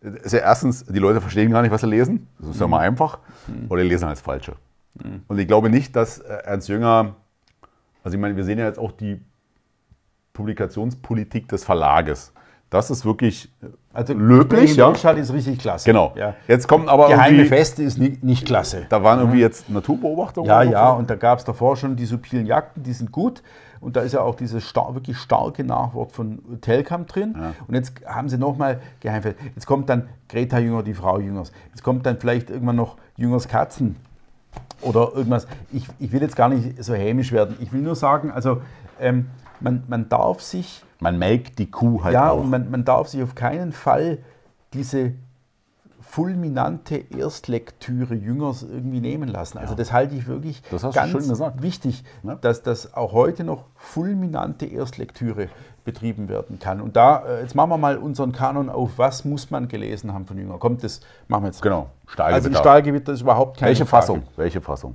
ist ja erstens, die Leute verstehen gar nicht, was sie lesen. Das ist ja mal einfach. Mhm. Oder die lesen als Falsche. Mhm. Und ich glaube nicht, dass äh, Ernst Jünger, also ich meine, wir sehen ja jetzt auch die Publikationspolitik des Verlages. Das ist wirklich also löblich. Ja. Stadt ist richtig klasse. Genau. Ja. Jetzt kommen aber Geheime Feste ist nicht, nicht klasse. Da waren irgendwie jetzt Naturbeobachtungen. Ja, ja, und da gab es davor schon die subtilen Jagden, die sind gut. Und da ist ja auch dieses star wirklich starke Nachwort von Telkamp drin. Ja. Und jetzt haben sie nochmal Geheimfeste. Jetzt kommt dann Greta Jünger, die Frau Jüngers. Jetzt kommt dann vielleicht irgendwann noch Jüngers Katzen oder irgendwas. Ich, ich will jetzt gar nicht so hämisch werden. Ich will nur sagen, also ähm, man, man darf sich man melkt die Kuh halt ja, auch. und man, man darf sich auf keinen Fall diese fulminante Erstlektüre Jüngers irgendwie nehmen lassen. Also ja. das halte ich wirklich ganz wichtig, ja. dass das auch heute noch fulminante Erstlektüre betrieben werden kann. Und da, äh, jetzt machen wir mal unseren Kanon auf, was muss man gelesen haben von Jünger? Kommt, das machen wir jetzt. Genau, Also ein Stahlgewitter ist überhaupt keine Welche Frage. Fassung? Welche Fassung?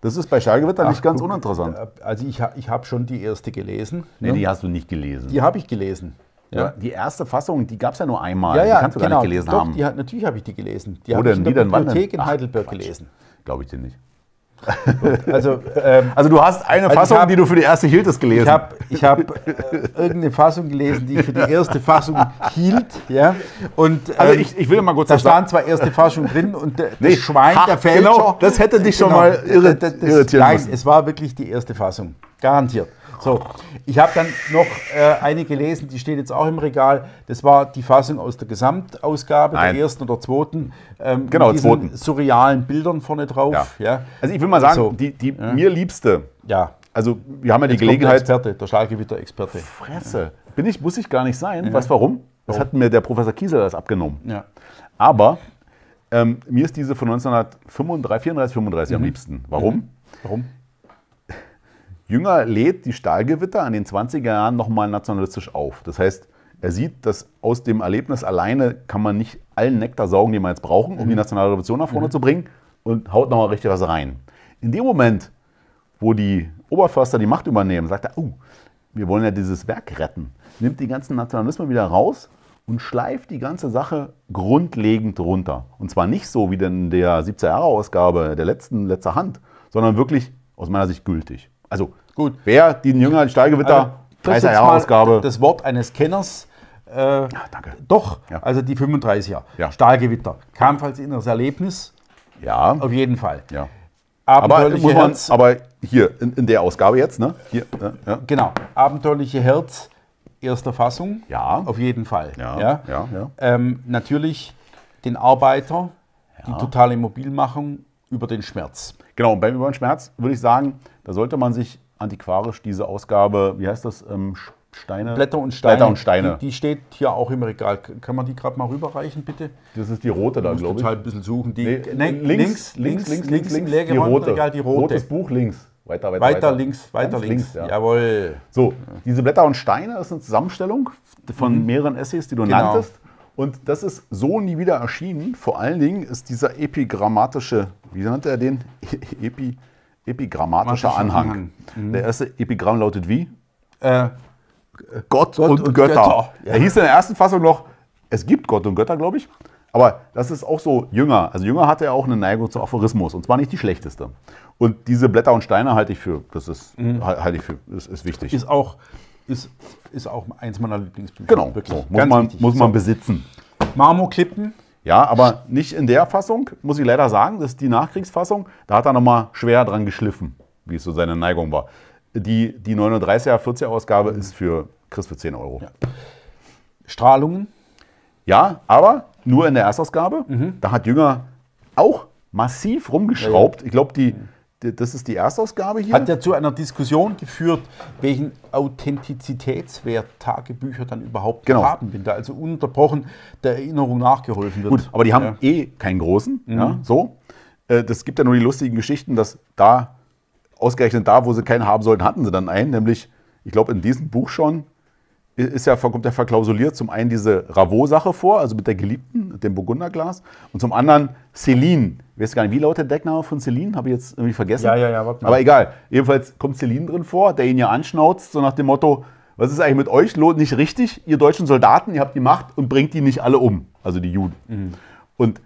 Das ist bei Stahlgewitter nicht Ach, ganz guck, uninteressant. äh, Also ich, ich habe schon die erste gelesen. Nee, ne? die hast du nicht gelesen. die habe ich gelesen. ja. Die erste Fassung, die gab es ja nur einmal. Ja, ja, die kannst du genau. gar nicht gelesen Doch, haben. Die natürlich habe ich die gelesen. Die habe ich in der? Wann? Bibliothek in Ach, Heidelberg Quatsch. gelesen. Glaube ich dir nicht. Also ähm, Also du hast eine Also Fassung, hab- die du für die erste hieltest, gelesen. ich habe ich hab, äh, irgendeine Fassung gelesen, die ich für die erste Fassung hielt. Ja? Und, Also ähm, ich, ich will mal kurz da was sagen. stand zwar erste Fassung drin und der, Nee, das Schwein, ha, der Fälscher. genau, das hätte dich schon mal irrit- das, das, irritieren Nein, es war wirklich die erste Fassung. Garantiert. So, ich habe dann noch äh, eine gelesen, die steht jetzt auch im Regal. Das war die Fassung aus der Gesamtausgabe, Nein. der ersten oder zweiten. Ähm, Genau, mit diesen zweiten. surrealen Bildern vorne drauf. Ja, Also ich will mal sagen, So. die, die mir liebste, ja. also wir haben ja die Jetzt kommt der Gelegenheit. Experte, der Stahlgewitter-Experte. Fresse. Bin ich, muss ich gar nicht sein. Weißt du warum? Das hat mir der Professor Kiesel das abgenommen. Ja. Aber ähm, mir ist diese von 1935, 34, 35 Mhm. am liebsten. Warum? Warum? Jünger lädt die Stahlgewitter an den 20er Jahren nochmal nationalistisch auf. Das heißt, er sieht, dass aus dem Erlebnis alleine kann man nicht allen Nektar saugen, den wir jetzt brauchen, um die nationale Revolution nach vorne zu bringen und haut nochmal richtig was rein. In dem Moment, wo die Oberförster die Macht übernehmen, sagt er, oh, wir wollen ja dieses Werk retten, nimmt die ganzen Nationalismen wieder raus und schleift die ganze Sache grundlegend runter. Und zwar nicht so wie in der 70er-Jahre-Ausgabe der letzten, letzter Hand, sondern wirklich aus meiner Sicht gültig. Also Gut. wer die Jünger die Stahlgewitter, das ist jetzt 30er-Jahre-Ausgabe, mal Das Wort eines Kenners. Äh, danke. Doch, Ja. also die 35er. Ja. Stahlgewitter. Kam als inneres Erlebnis, Ja, auf jeden Fall. ja. Aber, Abenteuerliche muss man, Herz. aber hier, in, in der Ausgabe jetzt, ne? Hier, ja, ja. Genau. Abenteuerliche Herz, erster Fassung. Ja. Auf jeden Fall. Ja, ja, ja. Ähm, natürlich den Arbeiter, die totale Mobilmachung über den Schmerz. Genau, und beim Über den Schmerz würde ich sagen, da sollte man sich antiquarisch diese Ausgabe, wie heißt das, ähm, Steine? Blätter und Steine. Blätter und Steine. Die, die steht hier auch im Regal. Kann man die gerade mal rüberreichen, bitte? das ist die rote da, glaube ich. total ein bisschen suchen. Die, Nee, nee, links, links, links, links, im links, leeren die rote. Regal die rote. Rotes Buch links. Weiter, weiter, Weiter links, weiter Ganz links. ja. Jawohl. So, diese Blätter und Steine ist eine Zusammenstellung von mehreren Essays, die du Mhm. Genau. nanntest. Und das ist so nie wieder erschienen. Vor allen Dingen ist dieser epigrammatische, wie nannte er den? Epi, epigrammatischer Grammatischer Anhang. Mhm. Der erste Epigramm lautet wie? Äh, Gott, und, und Götter. Götter, ja. Er hieß in der ersten Fassung noch, es gibt Gott und Götter, glaube ich. Aber das ist auch so Jünger. Also Jünger hatte ja auch eine Neigung zu Aphorismus und zwar nicht die schlechteste. Und diese Blätter und Steine halte ich für, das ist, halte ich für, ist, ist wichtig. ist auch, ist, ist auch eins meiner Lieblingsbücher. genau, so, muss, Ganz man, wichtig. muss man besitzen. Marmorklippen. Ja, aber nicht in der Fassung, muss ich leider sagen. Das ist die Nachkriegsfassung. Da hat er nochmal schwer dran geschliffen, wie es so seine Neigung war. Die, die 39er, 40er Ausgabe ist für Chris für 10 Euro. Ja. Strahlungen. aber nur in der Erstausgabe. Mhm. Da hat Jünger auch massiv rumgeschraubt. Ich glaube, die, die, das ist die Erstausgabe hier. Hat ja zu einer Diskussion geführt, welchen Authentizitätswert Tagebücher dann überhaupt Genau. haben, wenn da also ununterbrochen der Erinnerung nachgeholfen wird. Gut, aber die haben Ja. Mhm. eh keinen großen. Ja, so. Äh, Das gibt ja nur die lustigen Geschichten, dass da, ausgerechnet da, wo sie keinen haben sollten, hatten sie dann einen. Nämlich, ich glaube, in diesem Buch schon ist ja, kommt ja verklausuliert zum einen diese Ravot-Sache vor, also mit der Geliebten, mit dem Burgunderglas. Und zum anderen Celine. Ich weiß gar nicht, wie lautet der Deckname von Celine? Habe ich jetzt irgendwie vergessen. Ja, ja, ja, warte mal. Aber egal. Jedenfalls kommt Celine drin vor, der ihn ja anschnauzt, so nach dem Motto, was ist eigentlich mit euch lohnt nicht richtig? Ihr deutschen Soldaten, ihr habt die Macht und bringt die nicht alle um. Also die Juden. Mhm. Und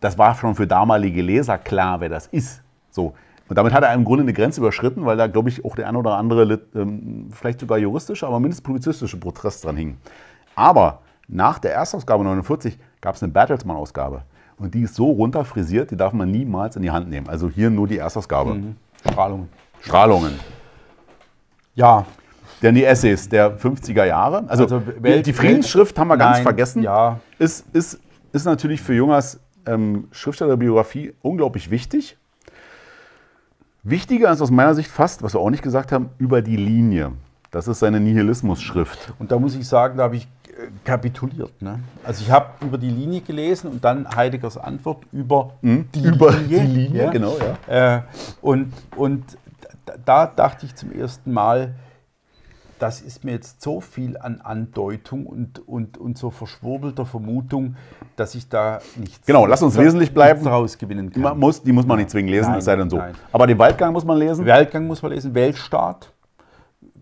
das war schon für damalige Leser klar, wer das ist. So. Und damit hat er im Grunde eine Grenze überschritten, weil da, glaube ich, auch der ein oder andere, ähm, vielleicht sogar juristische, aber mindestens publizistische Protest dran hing. Aber nach der Erstausgabe 49 gab es eine Bertelsmann-Ausgabe. Und die ist so runterfrisiert, die darf man niemals in die Hand nehmen. Also hier nur die Erstausgabe. Strahlungen. Strahlungen. Ja, Denn die Essays der 50er Jahre, also, Also die, Welt- die Friedensschrift haben wir ganz Nein, vergessen, ja. ist, ist, ist natürlich für Jungers ähm, Schriftstellerbiografie unglaublich wichtig. Wichtiger ist aus meiner Sicht fast, was wir auch nicht gesagt haben, über die Linie. Das ist seine Nihilismus-Schrift. Und da muss ich sagen, da habe ich äh, kapituliert. Ne? Also ich habe über die Linie gelesen und dann Heideggers Antwort über die Hm? über Linie. die Linie, ja? genau, ja. Äh, und, und da dachte ich zum ersten Mal, das ist mir jetzt so viel an Andeutung und, und, und so verschwurbelter Vermutung, dass ich da nichts, Genau, lass uns wesentlich bleiben. daraus gewinnen kann. Man muss, die muss man nicht zwingend lesen, es sei denn so. nein. Aber den Waldgang muss man lesen? Weltgang muss man lesen, Weltstaat.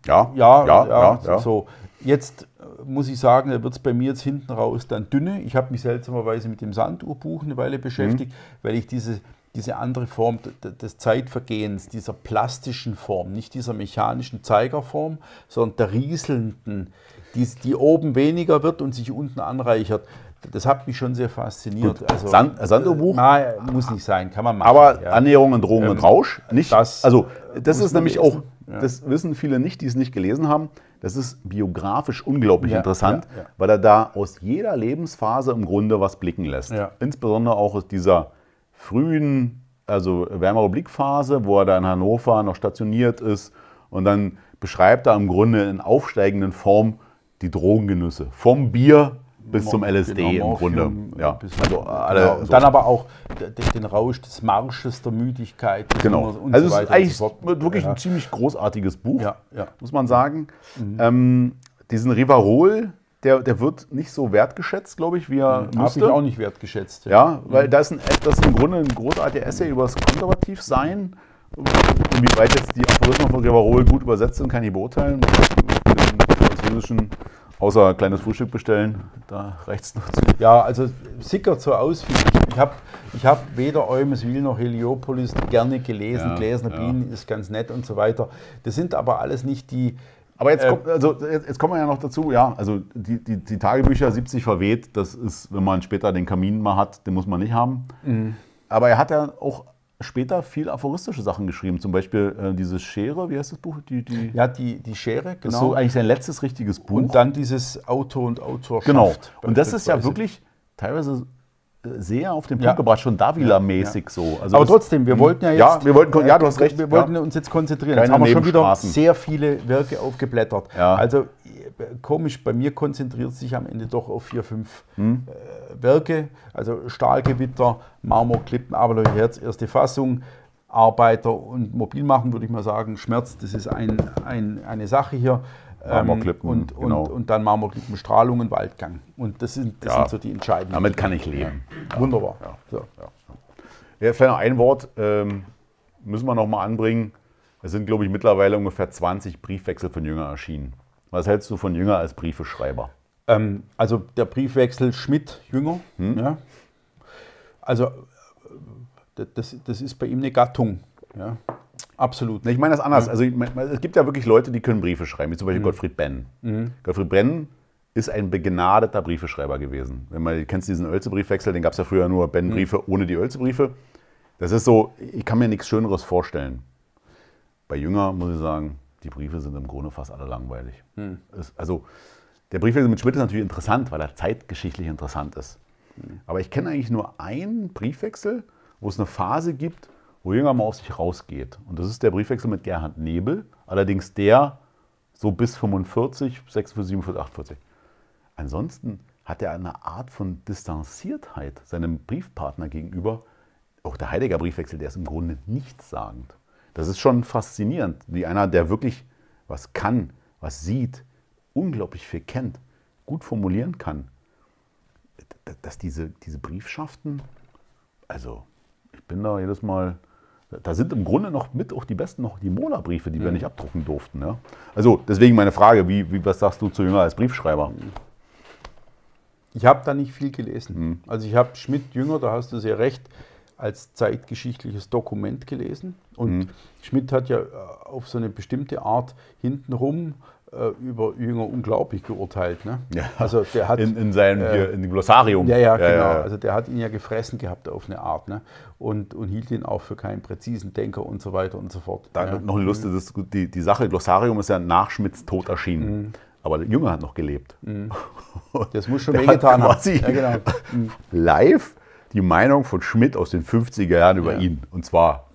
Ja, Ja, ja, ja, ja. so. Jetzt äh, muss ich sagen, da wird es bei mir jetzt hinten raus dann dünne. Ich habe mich seltsamerweise mit dem Sanduhrbuch eine Weile beschäftigt, Mhm. weil ich diese, diese andere Form des Zeitvergehens, dieser plastischen Form, nicht dieser mechanischen Zeigerform, sondern der rieselnden, die, die oben weniger wird und sich unten anreichert. Das hat mich schon sehr fasziniert. Also, Sand- Sanduhrbuch? Nein, muss nicht sein, kann man machen. Aber ja. Annäherung an Drogen und Rausch nicht. das also das muss ist nämlich lesen. auch, das wissen viele nicht, die es nicht gelesen haben. Das ist biografisch unglaublich Ja, interessant, ja, ja. weil er da aus jeder Lebensphase im Grunde was blicken lässt. Ja. Insbesondere auch aus dieser frühen, also Weimarer Republik-Phase, wo er da in Hannover noch stationiert ist und dann beschreibt er im Grunde in aufsteigenden Form die Drogengenüsse. Vom Bier bis zum LSD Genau, im Grunde. Morphium, Ja, also genau. So. Dann aber auch den Rausch des Marsches, der Müdigkeit. Genau. Und also so es ist eigentlich so wirklich ja. ein ziemlich großartiges Buch, Ja, ja. muss man sagen. Ähm, diesen Rivarol, der, der wird nicht so wertgeschätzt, glaube ich, wie er ich müsste. auch nicht wertgeschätzt. Ja, weil das ist, ein, das ist im Grunde ein großartiger Essay über das Konservativsein. Inwieweit jetzt die Aphorismen von Rivarol gut übersetzt sind, kann ich beurteilen. Im Französischen, außer kleines Frühstück bestellen, da reicht es noch zu. Ja, also sickert so aus. wie- Ich habe ich hab weder Eumeswil noch Heliopolis gerne gelesen. Ja, Gläserne ja. Bienen ist ganz nett und so weiter. Das sind aber alles nicht die. Aber jetzt, Äh, kommt, also jetzt, jetzt kommen wir ja noch dazu, ja, also die, die, die Tagebücher 70 verweht, das ist, wenn man später den Kamin mal hat, den muss man nicht haben. Mhm. Aber er hat ja auch später viel aphoristische Sachen geschrieben, zum Beispiel äh, diese Schere, wie heißt das Buch? Die, die, Ja, die, die Schere, das ist genau. so eigentlich sein letztes richtiges Buch. und dann dieses Autor und Autorschaft. genau. Und das ist ja wirklich teilweise sehr auf den Punkt Ja. gebracht, schon Davila-mäßig so. Also Aber trotzdem, wir wollten ja jetzt. Ja, wir wollten, ja, du hast recht. Wir wollten ja. uns jetzt konzentrieren. Keine jetzt haben wir schon wieder sehr viele Werke aufgeblättert. Ja. Also komisch, bei mir konzentriert sich am Ende doch auf vier, fünf Hm. äh, Werke. Also Stahlgewitter, Marmorklippen, Aberloch Herz, erste Fassung. Arbeiter und Mobilmachen, würde ich mal sagen. Schmerz, das ist ein, ein, eine Sache hier. Ähm, Marmorklippen, und, genau. und, und dann Marmorklippen, Strahlungen, Waldgang. Und das sind, das Ja. sind so die entscheidenden. Damit kann ich leben. Wunderbar. So. Ja, vielleicht noch ein Wort ähm, müssen wir noch mal anbringen. Es sind, glaube ich, mittlerweile ungefähr 20 Briefwechsel von Jünger erschienen. Was hältst du von Jünger als Briefeschreiber? Ähm, also der Briefwechsel Schmidt-Jünger. Hm? Ja. Also äh, das, das ist bei ihm eine Gattung. Ja. Absolut. Ich meine das anders. Also ich meine, es gibt ja wirklich Leute, die können Briefe schreiben, wie zum Mhm. Beispiel Gottfried Benn. Gottfried Benn ist ein begnadeter Briefeschreiber gewesen. Wenn man du kennst diesen Oelze-Briefwechsel, den gab es ja früher nur Ben-Briefe Mhm. ohne die Oelze-Briefe. Das ist so, ich kann mir nichts Schöneres vorstellen. Bei Jünger muss ich sagen, die Briefe sind im Grunde fast alle langweilig. Hm. Es, also der Briefwechsel mit Schmidt ist natürlich interessant, weil er zeitgeschichtlich interessant ist. Hm. Aber ich kenne eigentlich nur einen Briefwechsel, wo es eine Phase gibt, wo Jünger mal aus sich rausgeht. Und das ist der Briefwechsel mit Gerhard Nebel, allerdings der so bis 45, 46, 47, 48. Ansonsten hat er eine Art von Distanziertheit seinem Briefpartner gegenüber. Auch der Heidegger Briefwechsel, der ist im Grunde nichtssagend. Das ist schon faszinierend, wie einer, der wirklich was kann, was sieht, unglaublich viel kennt, gut formulieren kann, dass diese, diese Briefschaften, also ich bin da jedes Mal, da sind im Grunde noch mit auch die besten noch die Mola-Briefe, die wir nicht abdrucken durften. Ja? Also deswegen meine Frage, wie, wie, was sagst du zu Jünger als Briefschreiber? Ich habe da nicht viel gelesen. Hm. Also ich habe Schmidt-Jünger, da hast du sehr recht, als zeitgeschichtliches Dokument gelesen. Und Hm. Schmidt hat ja äh, auf so eine bestimmte Art hintenrum über Jünger unglaublich geurteilt. Ne? Ja. Also der hat In, in seinem äh, hier, in dem Glossarium. Ja, ja, genau. ja. Also der hat ihn ja gefressen gehabt auf eine Art ne? und, und hielt ihn auch für keinen präzisen Denker und so weiter und so fort. Da ja. noch eine Lust, das die, die Sache, Glossarium ist ja nach Schmidts Tod erschienen. Mhm. Aber der Jünger hat noch gelebt. Das muss schon wehgetan haben. Ja, genau. live die Meinung von Schmidt aus den 50er Jahren über Ja. ihn. Und zwar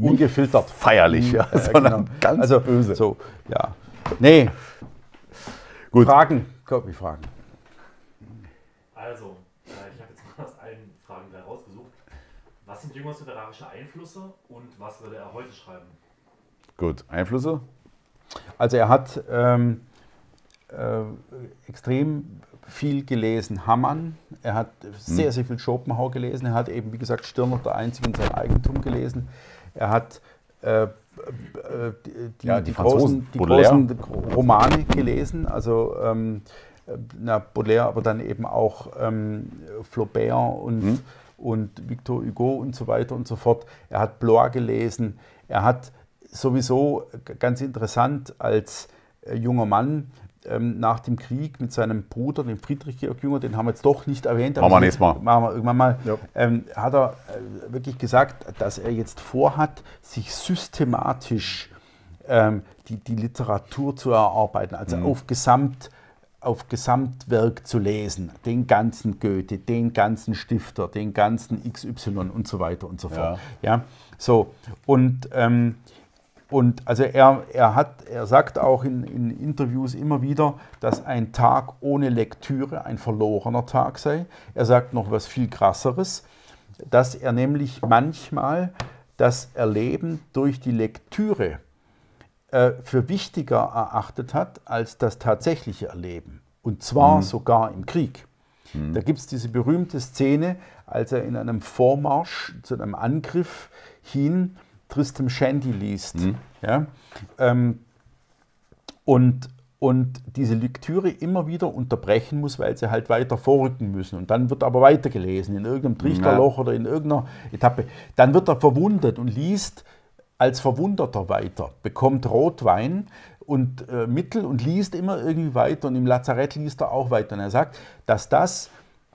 Ungefiltert. feierlich, ja, Ja, sondern genau. ganz also, böse. So, ja. Nee, Gut. Fragen. Komm, ich fragen. Also, äh, ich habe jetzt mal aus allen Fragen drei rausgesucht. Was sind Jüngers literarische Einflüsse und was würde er heute schreiben? Gut, Einflüsse? Also er hat ähm, äh, extrem viel gelesen Hammann, er hat sehr, hm. sehr viel Schopenhauer gelesen, er hat eben, wie gesagt, Stirner der Einzige in seinem Eigentum gelesen, er hat äh die, ja, die, die, großen, die großen, Romane gelesen, also ähm, na, Baudelaire, aber dann eben auch ähm, Flaubert und, hm. und Victor Hugo und so weiter und so fort. Er hat Blois gelesen, er hat sowieso ganz interessant als äh, junger Mann ähm, nach dem Krieg mit seinem Bruder, dem Friedrich Georg Jünger, den haben wir jetzt doch nicht erwähnt. Machen wir nächstes Mal. Machen wir irgendwann mal. Ja. Ähm, hat er äh, wirklich gesagt, dass er jetzt vorhat, sich systematisch ähm, die, die Literatur zu erarbeiten, also mhm. auf Gesamt auf Gesamtwerk zu lesen, den ganzen Goethe, den ganzen Stifter, den ganzen XY und so weiter und so fort. Ja, ja? so und ähm, und also er, er, hat, er sagt auch in, in, Interviews immer wieder, dass ein Tag ohne Lektüre ein verlorener Tag sei. Er sagt noch was viel krasseres, dass er nämlich manchmal das Erleben durch die Lektüre äh, für wichtiger erachtet hat als das tatsächliche Erleben. Und zwar mhm. sogar im Krieg. Mhm. Da gibt es diese berühmte Szene, als er in einem Vormarsch zu einem Angriff hin Tristram Shandy liest. Mhm. Ja? Ähm, und, und diese Lektüre immer wieder unterbrechen muss, weil sie halt weiter vorrücken müssen. Und dann wird aber weitergelesen in irgendeinem Trichterloch ja. oder in irgendeiner Etappe. Dann wird er verwundet und liest als Verwundeter weiter, bekommt Rotwein und äh, Mittel und liest immer irgendwie weiter. Und im Lazarett liest er auch weiter. Und er sagt, dass das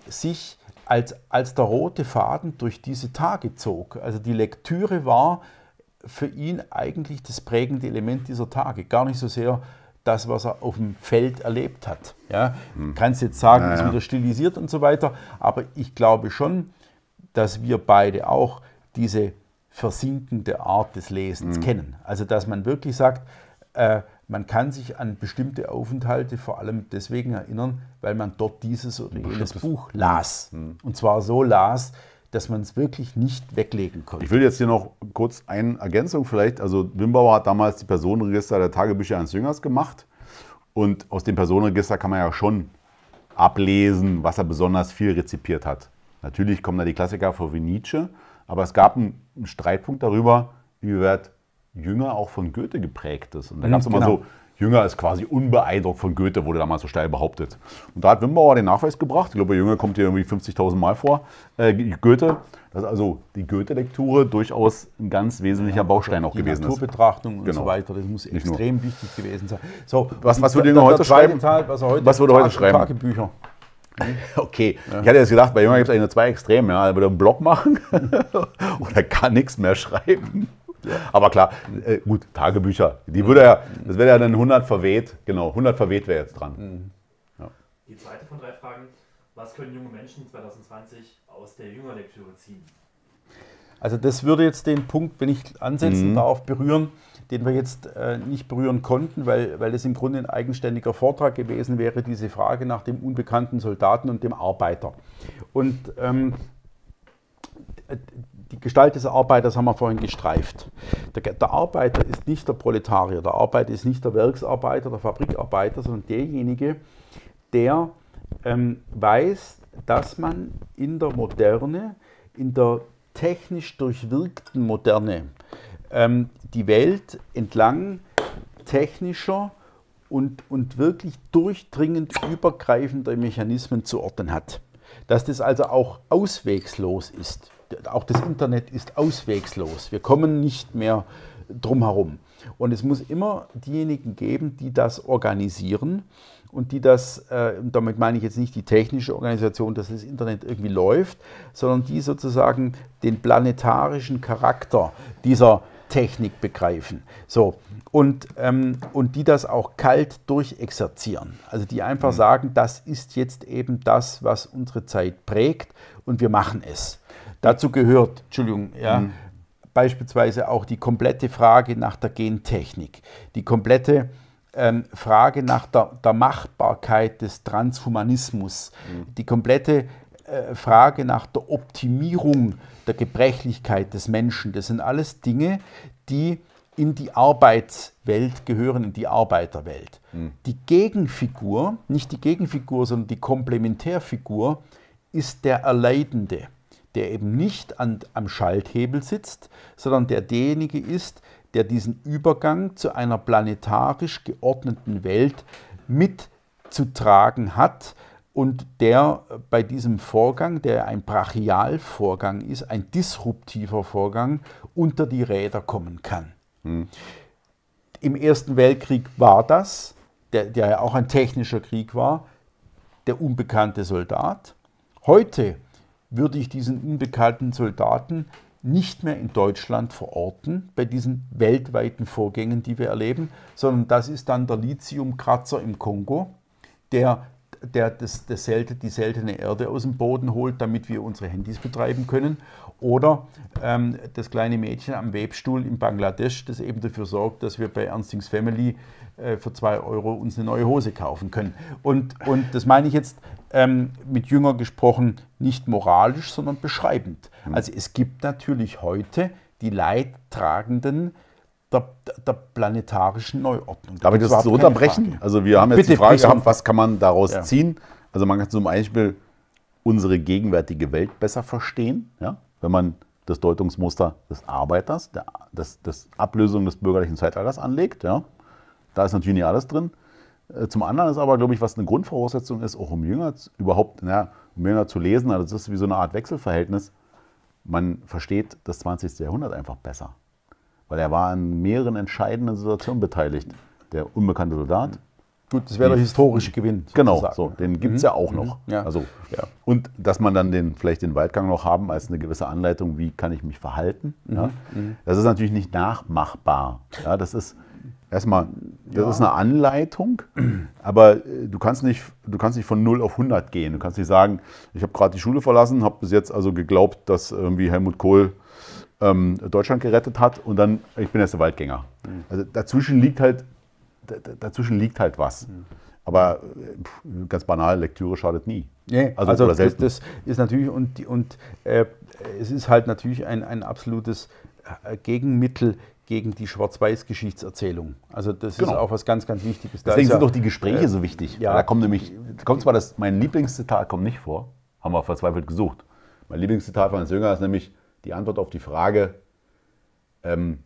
sich als, als der rote Faden durch diese Tage zog. Also die Lektüre war für ihn eigentlich das prägende Element dieser Tage. Gar nicht so sehr das, was er auf dem Feld erlebt hat. Ja, hm. Kannst jetzt sagen, ja, ist wieder stilisiert und so weiter, aber ich glaube schon, dass wir beide auch diese versinkende Art des Lesens hm. kennen. Also dass man wirklich sagt, äh, man kann sich an bestimmte Aufenthalte vor allem deswegen erinnern, weil man dort dieses oder jenes Buch las. Hm. Und zwar so las, dass man es wirklich nicht weglegen konnte. Ich will jetzt hier noch kurz eine Ergänzung vielleicht. Also Wimbauer hat damals die Personenregister der Tagebücher eines Jüngers gemacht. Und aus dem Personenregister kann man ja schon ablesen, was er besonders viel rezipiert hat. Natürlich kommen da die Klassiker vor wie Nietzsche, aber es gab einen, Streitpunkt darüber, wie weit Jünger auch von Goethe geprägt ist. Und da gab es mhm, immer genau. so Jünger ist quasi unbeeindruckt von Goethe, wurde damals so steil behauptet. Und da hat Wimbauer den Nachweis gebracht. Ich glaube, Jünger kommt hier irgendwie 50.000 Mal vor. Äh, Goethe, dass also die Goethe-Lektüre durchaus ein ganz wesentlicher ja, Baustein auch gewesen ist. Naturbetrachtung und genau. so weiter, das muss Nicht extrem nur. wichtig gewesen sein. So, was, was würde Jünger heute schreiben? Teil, was, er heute was würde heute schreiben? Tagebücher. Okay, ja. ich hatte jetzt gedacht, bei Jünger gibt es eigentlich nur zwei Extreme. Ja. Er würde einen Blog machen oder kann nichts mehr schreiben. Aber klar, äh, gut, Tagebücher. Die würde ja, das wäre ja dann 100 verweht. Genau, 100 verweht wäre jetzt dran. Mhm. Ja. Die zweite von drei Fragen. Was können junge Menschen 2020 aus der Jüngerlektüre ziehen? Also das würde jetzt den Punkt, wenn ich ansetzen mhm. darf, berühren, den wir jetzt äh, nicht berühren konnten, weil, weil es im Grunde ein eigenständiger Vortrag gewesen wäre, diese Frage nach dem unbekannten Soldaten und dem Arbeiter. Und ähm, die Gestalt des Arbeiters haben wir vorhin gestreift. Der, der, Arbeiter ist nicht der Proletarier, der Arbeiter ist nicht der Werksarbeiter, der Fabrikarbeiter, sondern derjenige, der ähm, weiß, dass man in der Moderne, in der technisch durchwirkten Moderne, ähm, die Welt entlang technischer und, und wirklich durchdringend übergreifender Mechanismen zu ordnen hat. Dass das also auch auswegslos ist auch das Internet ist auswegslos. Wir kommen nicht mehr drum herum. Und es muss immer diejenigen geben, die das organisieren und die das, äh, damit meine ich jetzt nicht die technische Organisation, dass das Internet irgendwie läuft, sondern die sozusagen den planetarischen Charakter dieser Technik begreifen. So, und, ähm, und die das auch kalt durchexerzieren. Also die einfach mhm. sagen, das ist jetzt eben das, was unsere Zeit prägt und wir machen es. Dazu gehört, Entschuldigung, ja, mhm. beispielsweise auch die komplette Frage nach der Gentechnik, die komplette ähm, Frage nach der, der, Machbarkeit des Transhumanismus, mhm. die komplette äh, Frage nach der Optimierung der Gebrechlichkeit des Menschen. Das sind alles Dinge, die in die Arbeitswelt gehören, in die Arbeiterwelt. Die Gegenfigur, nicht die Gegenfigur, sondern die Komplementärfigur ist der Erleidende, der eben nicht an, am Schalthebel sitzt, sondern der derjenige ist, der diesen Übergang zu einer planetarisch geordneten Welt mitzutragen hat und der bei diesem Vorgang, der ein Brachialvorgang ist, ein disruptiver Vorgang, unter die Räder kommen kann. Hm. Im Ersten Weltkrieg war das, der, der ja auch ein technischer Krieg war, der unbekannte Soldat. Heute würde ich diesen unbekannten Soldaten nicht mehr in Deutschland verorten bei diesen weltweiten Vorgängen, die wir erleben, sondern das ist dann der Lithiumkratzer im Kongo, der, der das, das Selte, die seltene Erde aus dem Boden holt, damit wir unsere Handys betreiben können. Oder ähm, das kleine Mädchen am Webstuhl in Bangladesch, das eben dafür sorgt, dass wir bei Ernstings Family äh, für zwei Euro uns eine neue Hose kaufen können. Und, und das meine ich jetzt ähm, mit Jünger gesprochen nicht moralisch, sondern beschreibend. Mhm. Also es gibt natürlich heute die Leidtragenden der, der planetarischen Neuordnung. Darf ich das so unterbrechen? Also wir haben jetzt Bitte, die Frage gehabt, was kann man daraus ja. ziehen? Also man kann zum Beispiel unsere gegenwärtige Welt besser verstehen, ja? wenn man das Deutungsmuster des Arbeiters, der, das, das Ablösung des bürgerlichen Zeitalters anlegt. Ja? Da ist natürlich nicht alles drin. Äh, zum anderen ist aber, glaube ich, was eine Grundvoraussetzung ist, auch um Jünger überhaupt, na, um Jünger zu lesen, also das ist wie so eine Art Wechselverhältnis. Man versteht das 20. Jahrhundert einfach besser. Weil er war an mehreren entscheidenden Situationen beteiligt. Der unbekannte Soldat. Gut, das wäre der historische Gewinn. Genau, sozusagen. Genau, so, den gibt es mhm. ja auch noch. Mhm. Ja. Also, ja. Und dass man dann den, vielleicht den Waldgang noch haben als eine gewisse Anleitung, wie kann ich mich verhalten. Mhm. Ja. Mhm. Das ist natürlich nicht nachmachbar. Ja, das ist, erstmal, das ja. ist eine Anleitung, aber äh, du kannst, nicht, du kannst nicht von 0 auf 100 gehen. Du kannst nicht sagen, ich habe gerade die Schule verlassen, habe bis jetzt also geglaubt, dass irgendwie Helmut Kohl ähm, Deutschland gerettet hat und dann, ich bin jetzt der Waldgänger. Mhm. Also dazwischen liegt halt, dazwischen liegt halt was. Mhm. Aber äh, ganz banal, Lektüre schadet nie. Nee, also, also das, das, ist natürlich, und, und äh, es ist halt natürlich ein, ein absolutes äh, Gegenmittel gegen die Schwarz-Weiß-Geschichtserzählung. Also das genau. ist auch was ganz, ganz Wichtiges. Deswegen sind doch die Gespräche äh, so wichtig. Ja. Da kommt nämlich, kommt zwar das, mein Lieblingszitat kommt nicht vor, haben wir verzweifelt gesucht. Mein Lieblingszitat von Hans Jünger ist nämlich die Antwort auf die Frage, ähm,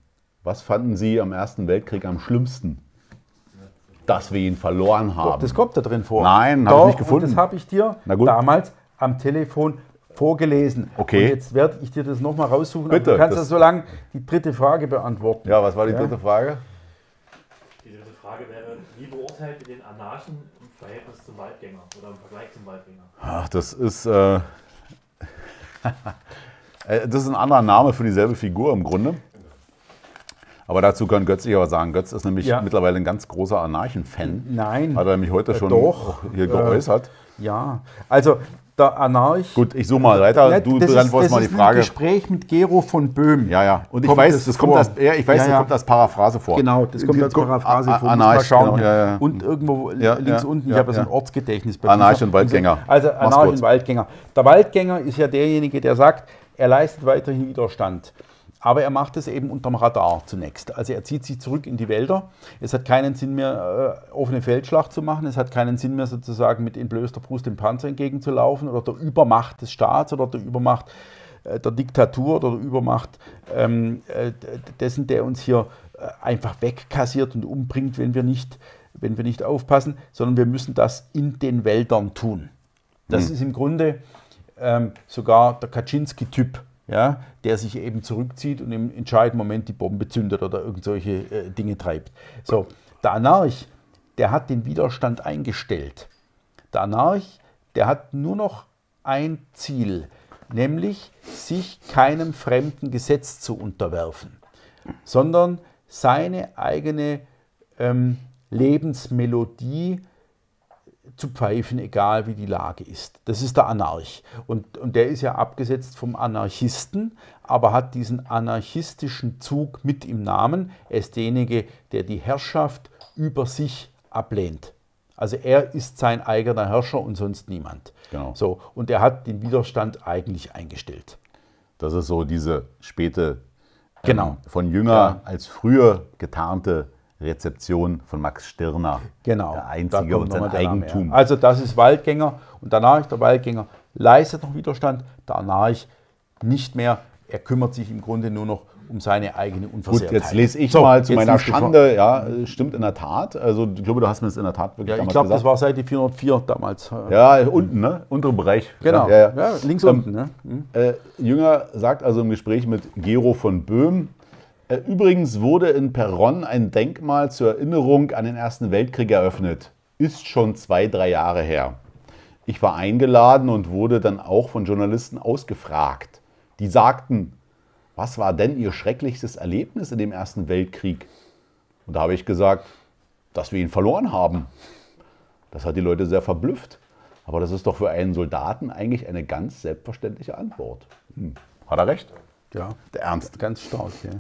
was fanden Sie am Ersten Weltkrieg am schlimmsten? Dass wir ihn verloren haben. Doch, das kommt da drin vor. Nein, habe ich nicht gefunden. das habe ich dir damals am Telefon vorgelesen. Okay. Und jetzt werde ich dir das nochmal raussuchen. Bitte. Du kannst das so lange die dritte Frage beantworten. Ja, was war die ja? dritte Frage? Die dritte Frage wäre, wie beurteilt ihr den Anarchen im Verhältnis zum Waldgänger oder im Vergleich zum Waldgänger? Ach, das ist... Äh, äh das ist ein anderer Name für dieselbe Figur im Grunde. Aber dazu kann Götz sich aber sagen. Götz ist nämlich ja. mittlerweile ein ganz großer Anarchen-Fan. Nein. Hat er nämlich heute schon doch, hier geäußert. Äh, ja, also der Anarch. Gut, ich suche mal weiter. Du beantwortest mal die Frage. Das ist ein Gespräch mit Gero von Böhm. Ja, ja. Und ich weiß, das, das kommt als, ja, ich weiß, ja, ja. das kommt als Paraphrase vor. Genau, das kommt als Paraphrase vor. Anarch, genau, ja, Und irgendwo links unten, ich habe so ein Ortsgedächtnis. Bei Anarch und Waldgänger. Also Anarch und Waldgänger. Der Waldgänger ist ja derjenige, der sagt, er leistet weiterhin Widerstand. Aber er macht es eben unterm Radar zunächst. Also er zieht sich zurück in die Wälder. Es hat keinen Sinn mehr, äh, offene Feldschlacht zu machen. Es hat keinen Sinn mehr, sozusagen mit entblößter Brust dem Panzer entgegenzulaufen oder der Übermacht des Staats oder der Übermacht äh, der Diktatur oder der Übermacht ähm, äh, dessen, der uns hier äh, einfach wegkassiert und umbringt, wenn wir nicht, wenn wir nicht aufpassen, sondern wir müssen das in den Wäldern tun. Das mhm. ist im Grunde ähm, sogar der Kaczynski-Typ ja, der sich eben zurückzieht und im entscheidenden Moment die Bombe zündet oder irgendwelche äh, Dinge treibt. So, der Anarch, der hat den Widerstand eingestellt. Der Anarch, der hat nur noch ein Ziel, nämlich sich keinem fremden Gesetz zu unterwerfen, sondern seine eigene ähm, Lebensmelodie zu pfeifen, egal wie die Lage ist. Das ist der Anarch. Und, und der ist ja abgesetzt vom Anarchisten, aber hat diesen anarchistischen Zug mit im Namen. Er ist derjenige, der die Herrschaft über sich ablehnt. Also er ist sein eigener Herrscher und sonst niemand. Genau. So, und er hat den Widerstand eigentlich eingestellt. Das ist so diese späte Genau. ähm, von Jünger Ja. als früher getarnte Rezeption von Max Stirner. Genau. Der da Einzige kommt und sein Name Eigentum. Also das ist Waldgänger und der Anarch, der Waldgänger, leistet noch Widerstand, der Anarch nicht mehr. Er kümmert sich im Grunde nur noch um seine eigene Gut, Unversehrtheit. jetzt lese ich So, mal zu meiner. Schande. Ja, äh, stimmt in der Tat. Also ich glaube, du hast mir das in der Tat wirklich Ja, ich damals glaube, gesagt. das war Seite 404 damals. ja, unten, ne? Untere Bereich. Genau, Ja, ja. Links Ähm, unten. Ne? Hm. Äh, Jünger sagt also im Gespräch mit Gero von Böhm, äh, übrigens wurde in Perron ein Denkmal zur Erinnerung an den Ersten Weltkrieg eröffnet. Ist schon zwei, drei Jahre her. Ich war eingeladen und wurde dann auch von Journalisten ausgefragt. Die sagten, was war denn Ihr schrecklichstes Erlebnis in dem Ersten Weltkrieg? Und da habe ich gesagt, dass wir ihn verloren haben. Das hat die Leute sehr verblüfft. Aber das ist doch für einen Soldaten eigentlich eine ganz selbstverständliche Antwort. Hm. Hat er recht? Ja, Der Ernst. ganz stark. Ja.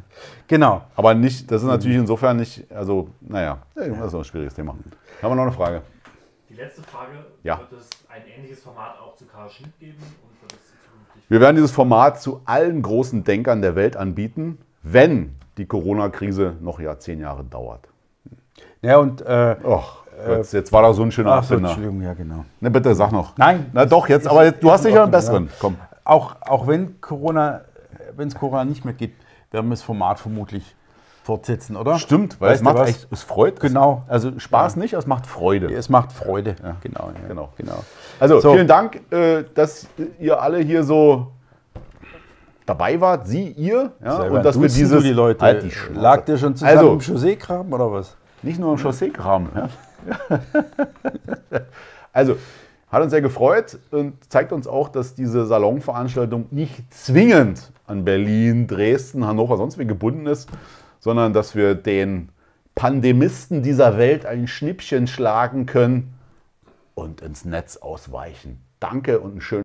Genau. Aber nicht, das ist natürlich insofern nicht, also, naja, das ist ein schwieriges Thema. Haben wir noch eine Frage? Die letzte Frage, Ja. wird es ein ähnliches Format auch zu Karl Schmidt geben und wird es zukünftig Wir werden dieses Format zu allen großen Denkern der Welt anbieten, wenn die Corona-Krise noch ja zehn Jahre dauert. Ja, und äh, Och, jetzt, jetzt war da so ein schöner ach so, Abbinder. Entschuldigung, ja genau. Ne, bitte, sag noch. Nein. Na doch, jetzt, aber jetzt, du hast sicher einen besseren. Komm. Auch, auch wenn Corona, wenn es Corona nicht mehr gibt, werden wir das Format vermutlich fortsetzen, oder? Stimmt, weil Weißt es macht was? echt, es freut. Genau. Also Spaß nicht, es macht Freude. Es macht Freude. Genau, ja, genau. genau. Also So. vielen Dank, äh, dass ihr alle hier so dabei wart. Sie, ihr. Ja, Selber und dass wir dieses. die Leute. Halt die Schnauze. Lag dir schon zusammen Also- im Chausseekram oder was? Nicht nur im Chausseekram. Ja. also, hat uns sehr gefreut und zeigt uns auch, dass diese Salonveranstaltung nicht zwingend an Berlin, Dresden, Hannover, sonst wie gebunden ist, sondern dass wir den Pandemisten dieser Welt ein Schnippchen schlagen können und ins Netz ausweichen. Danke und einen schönen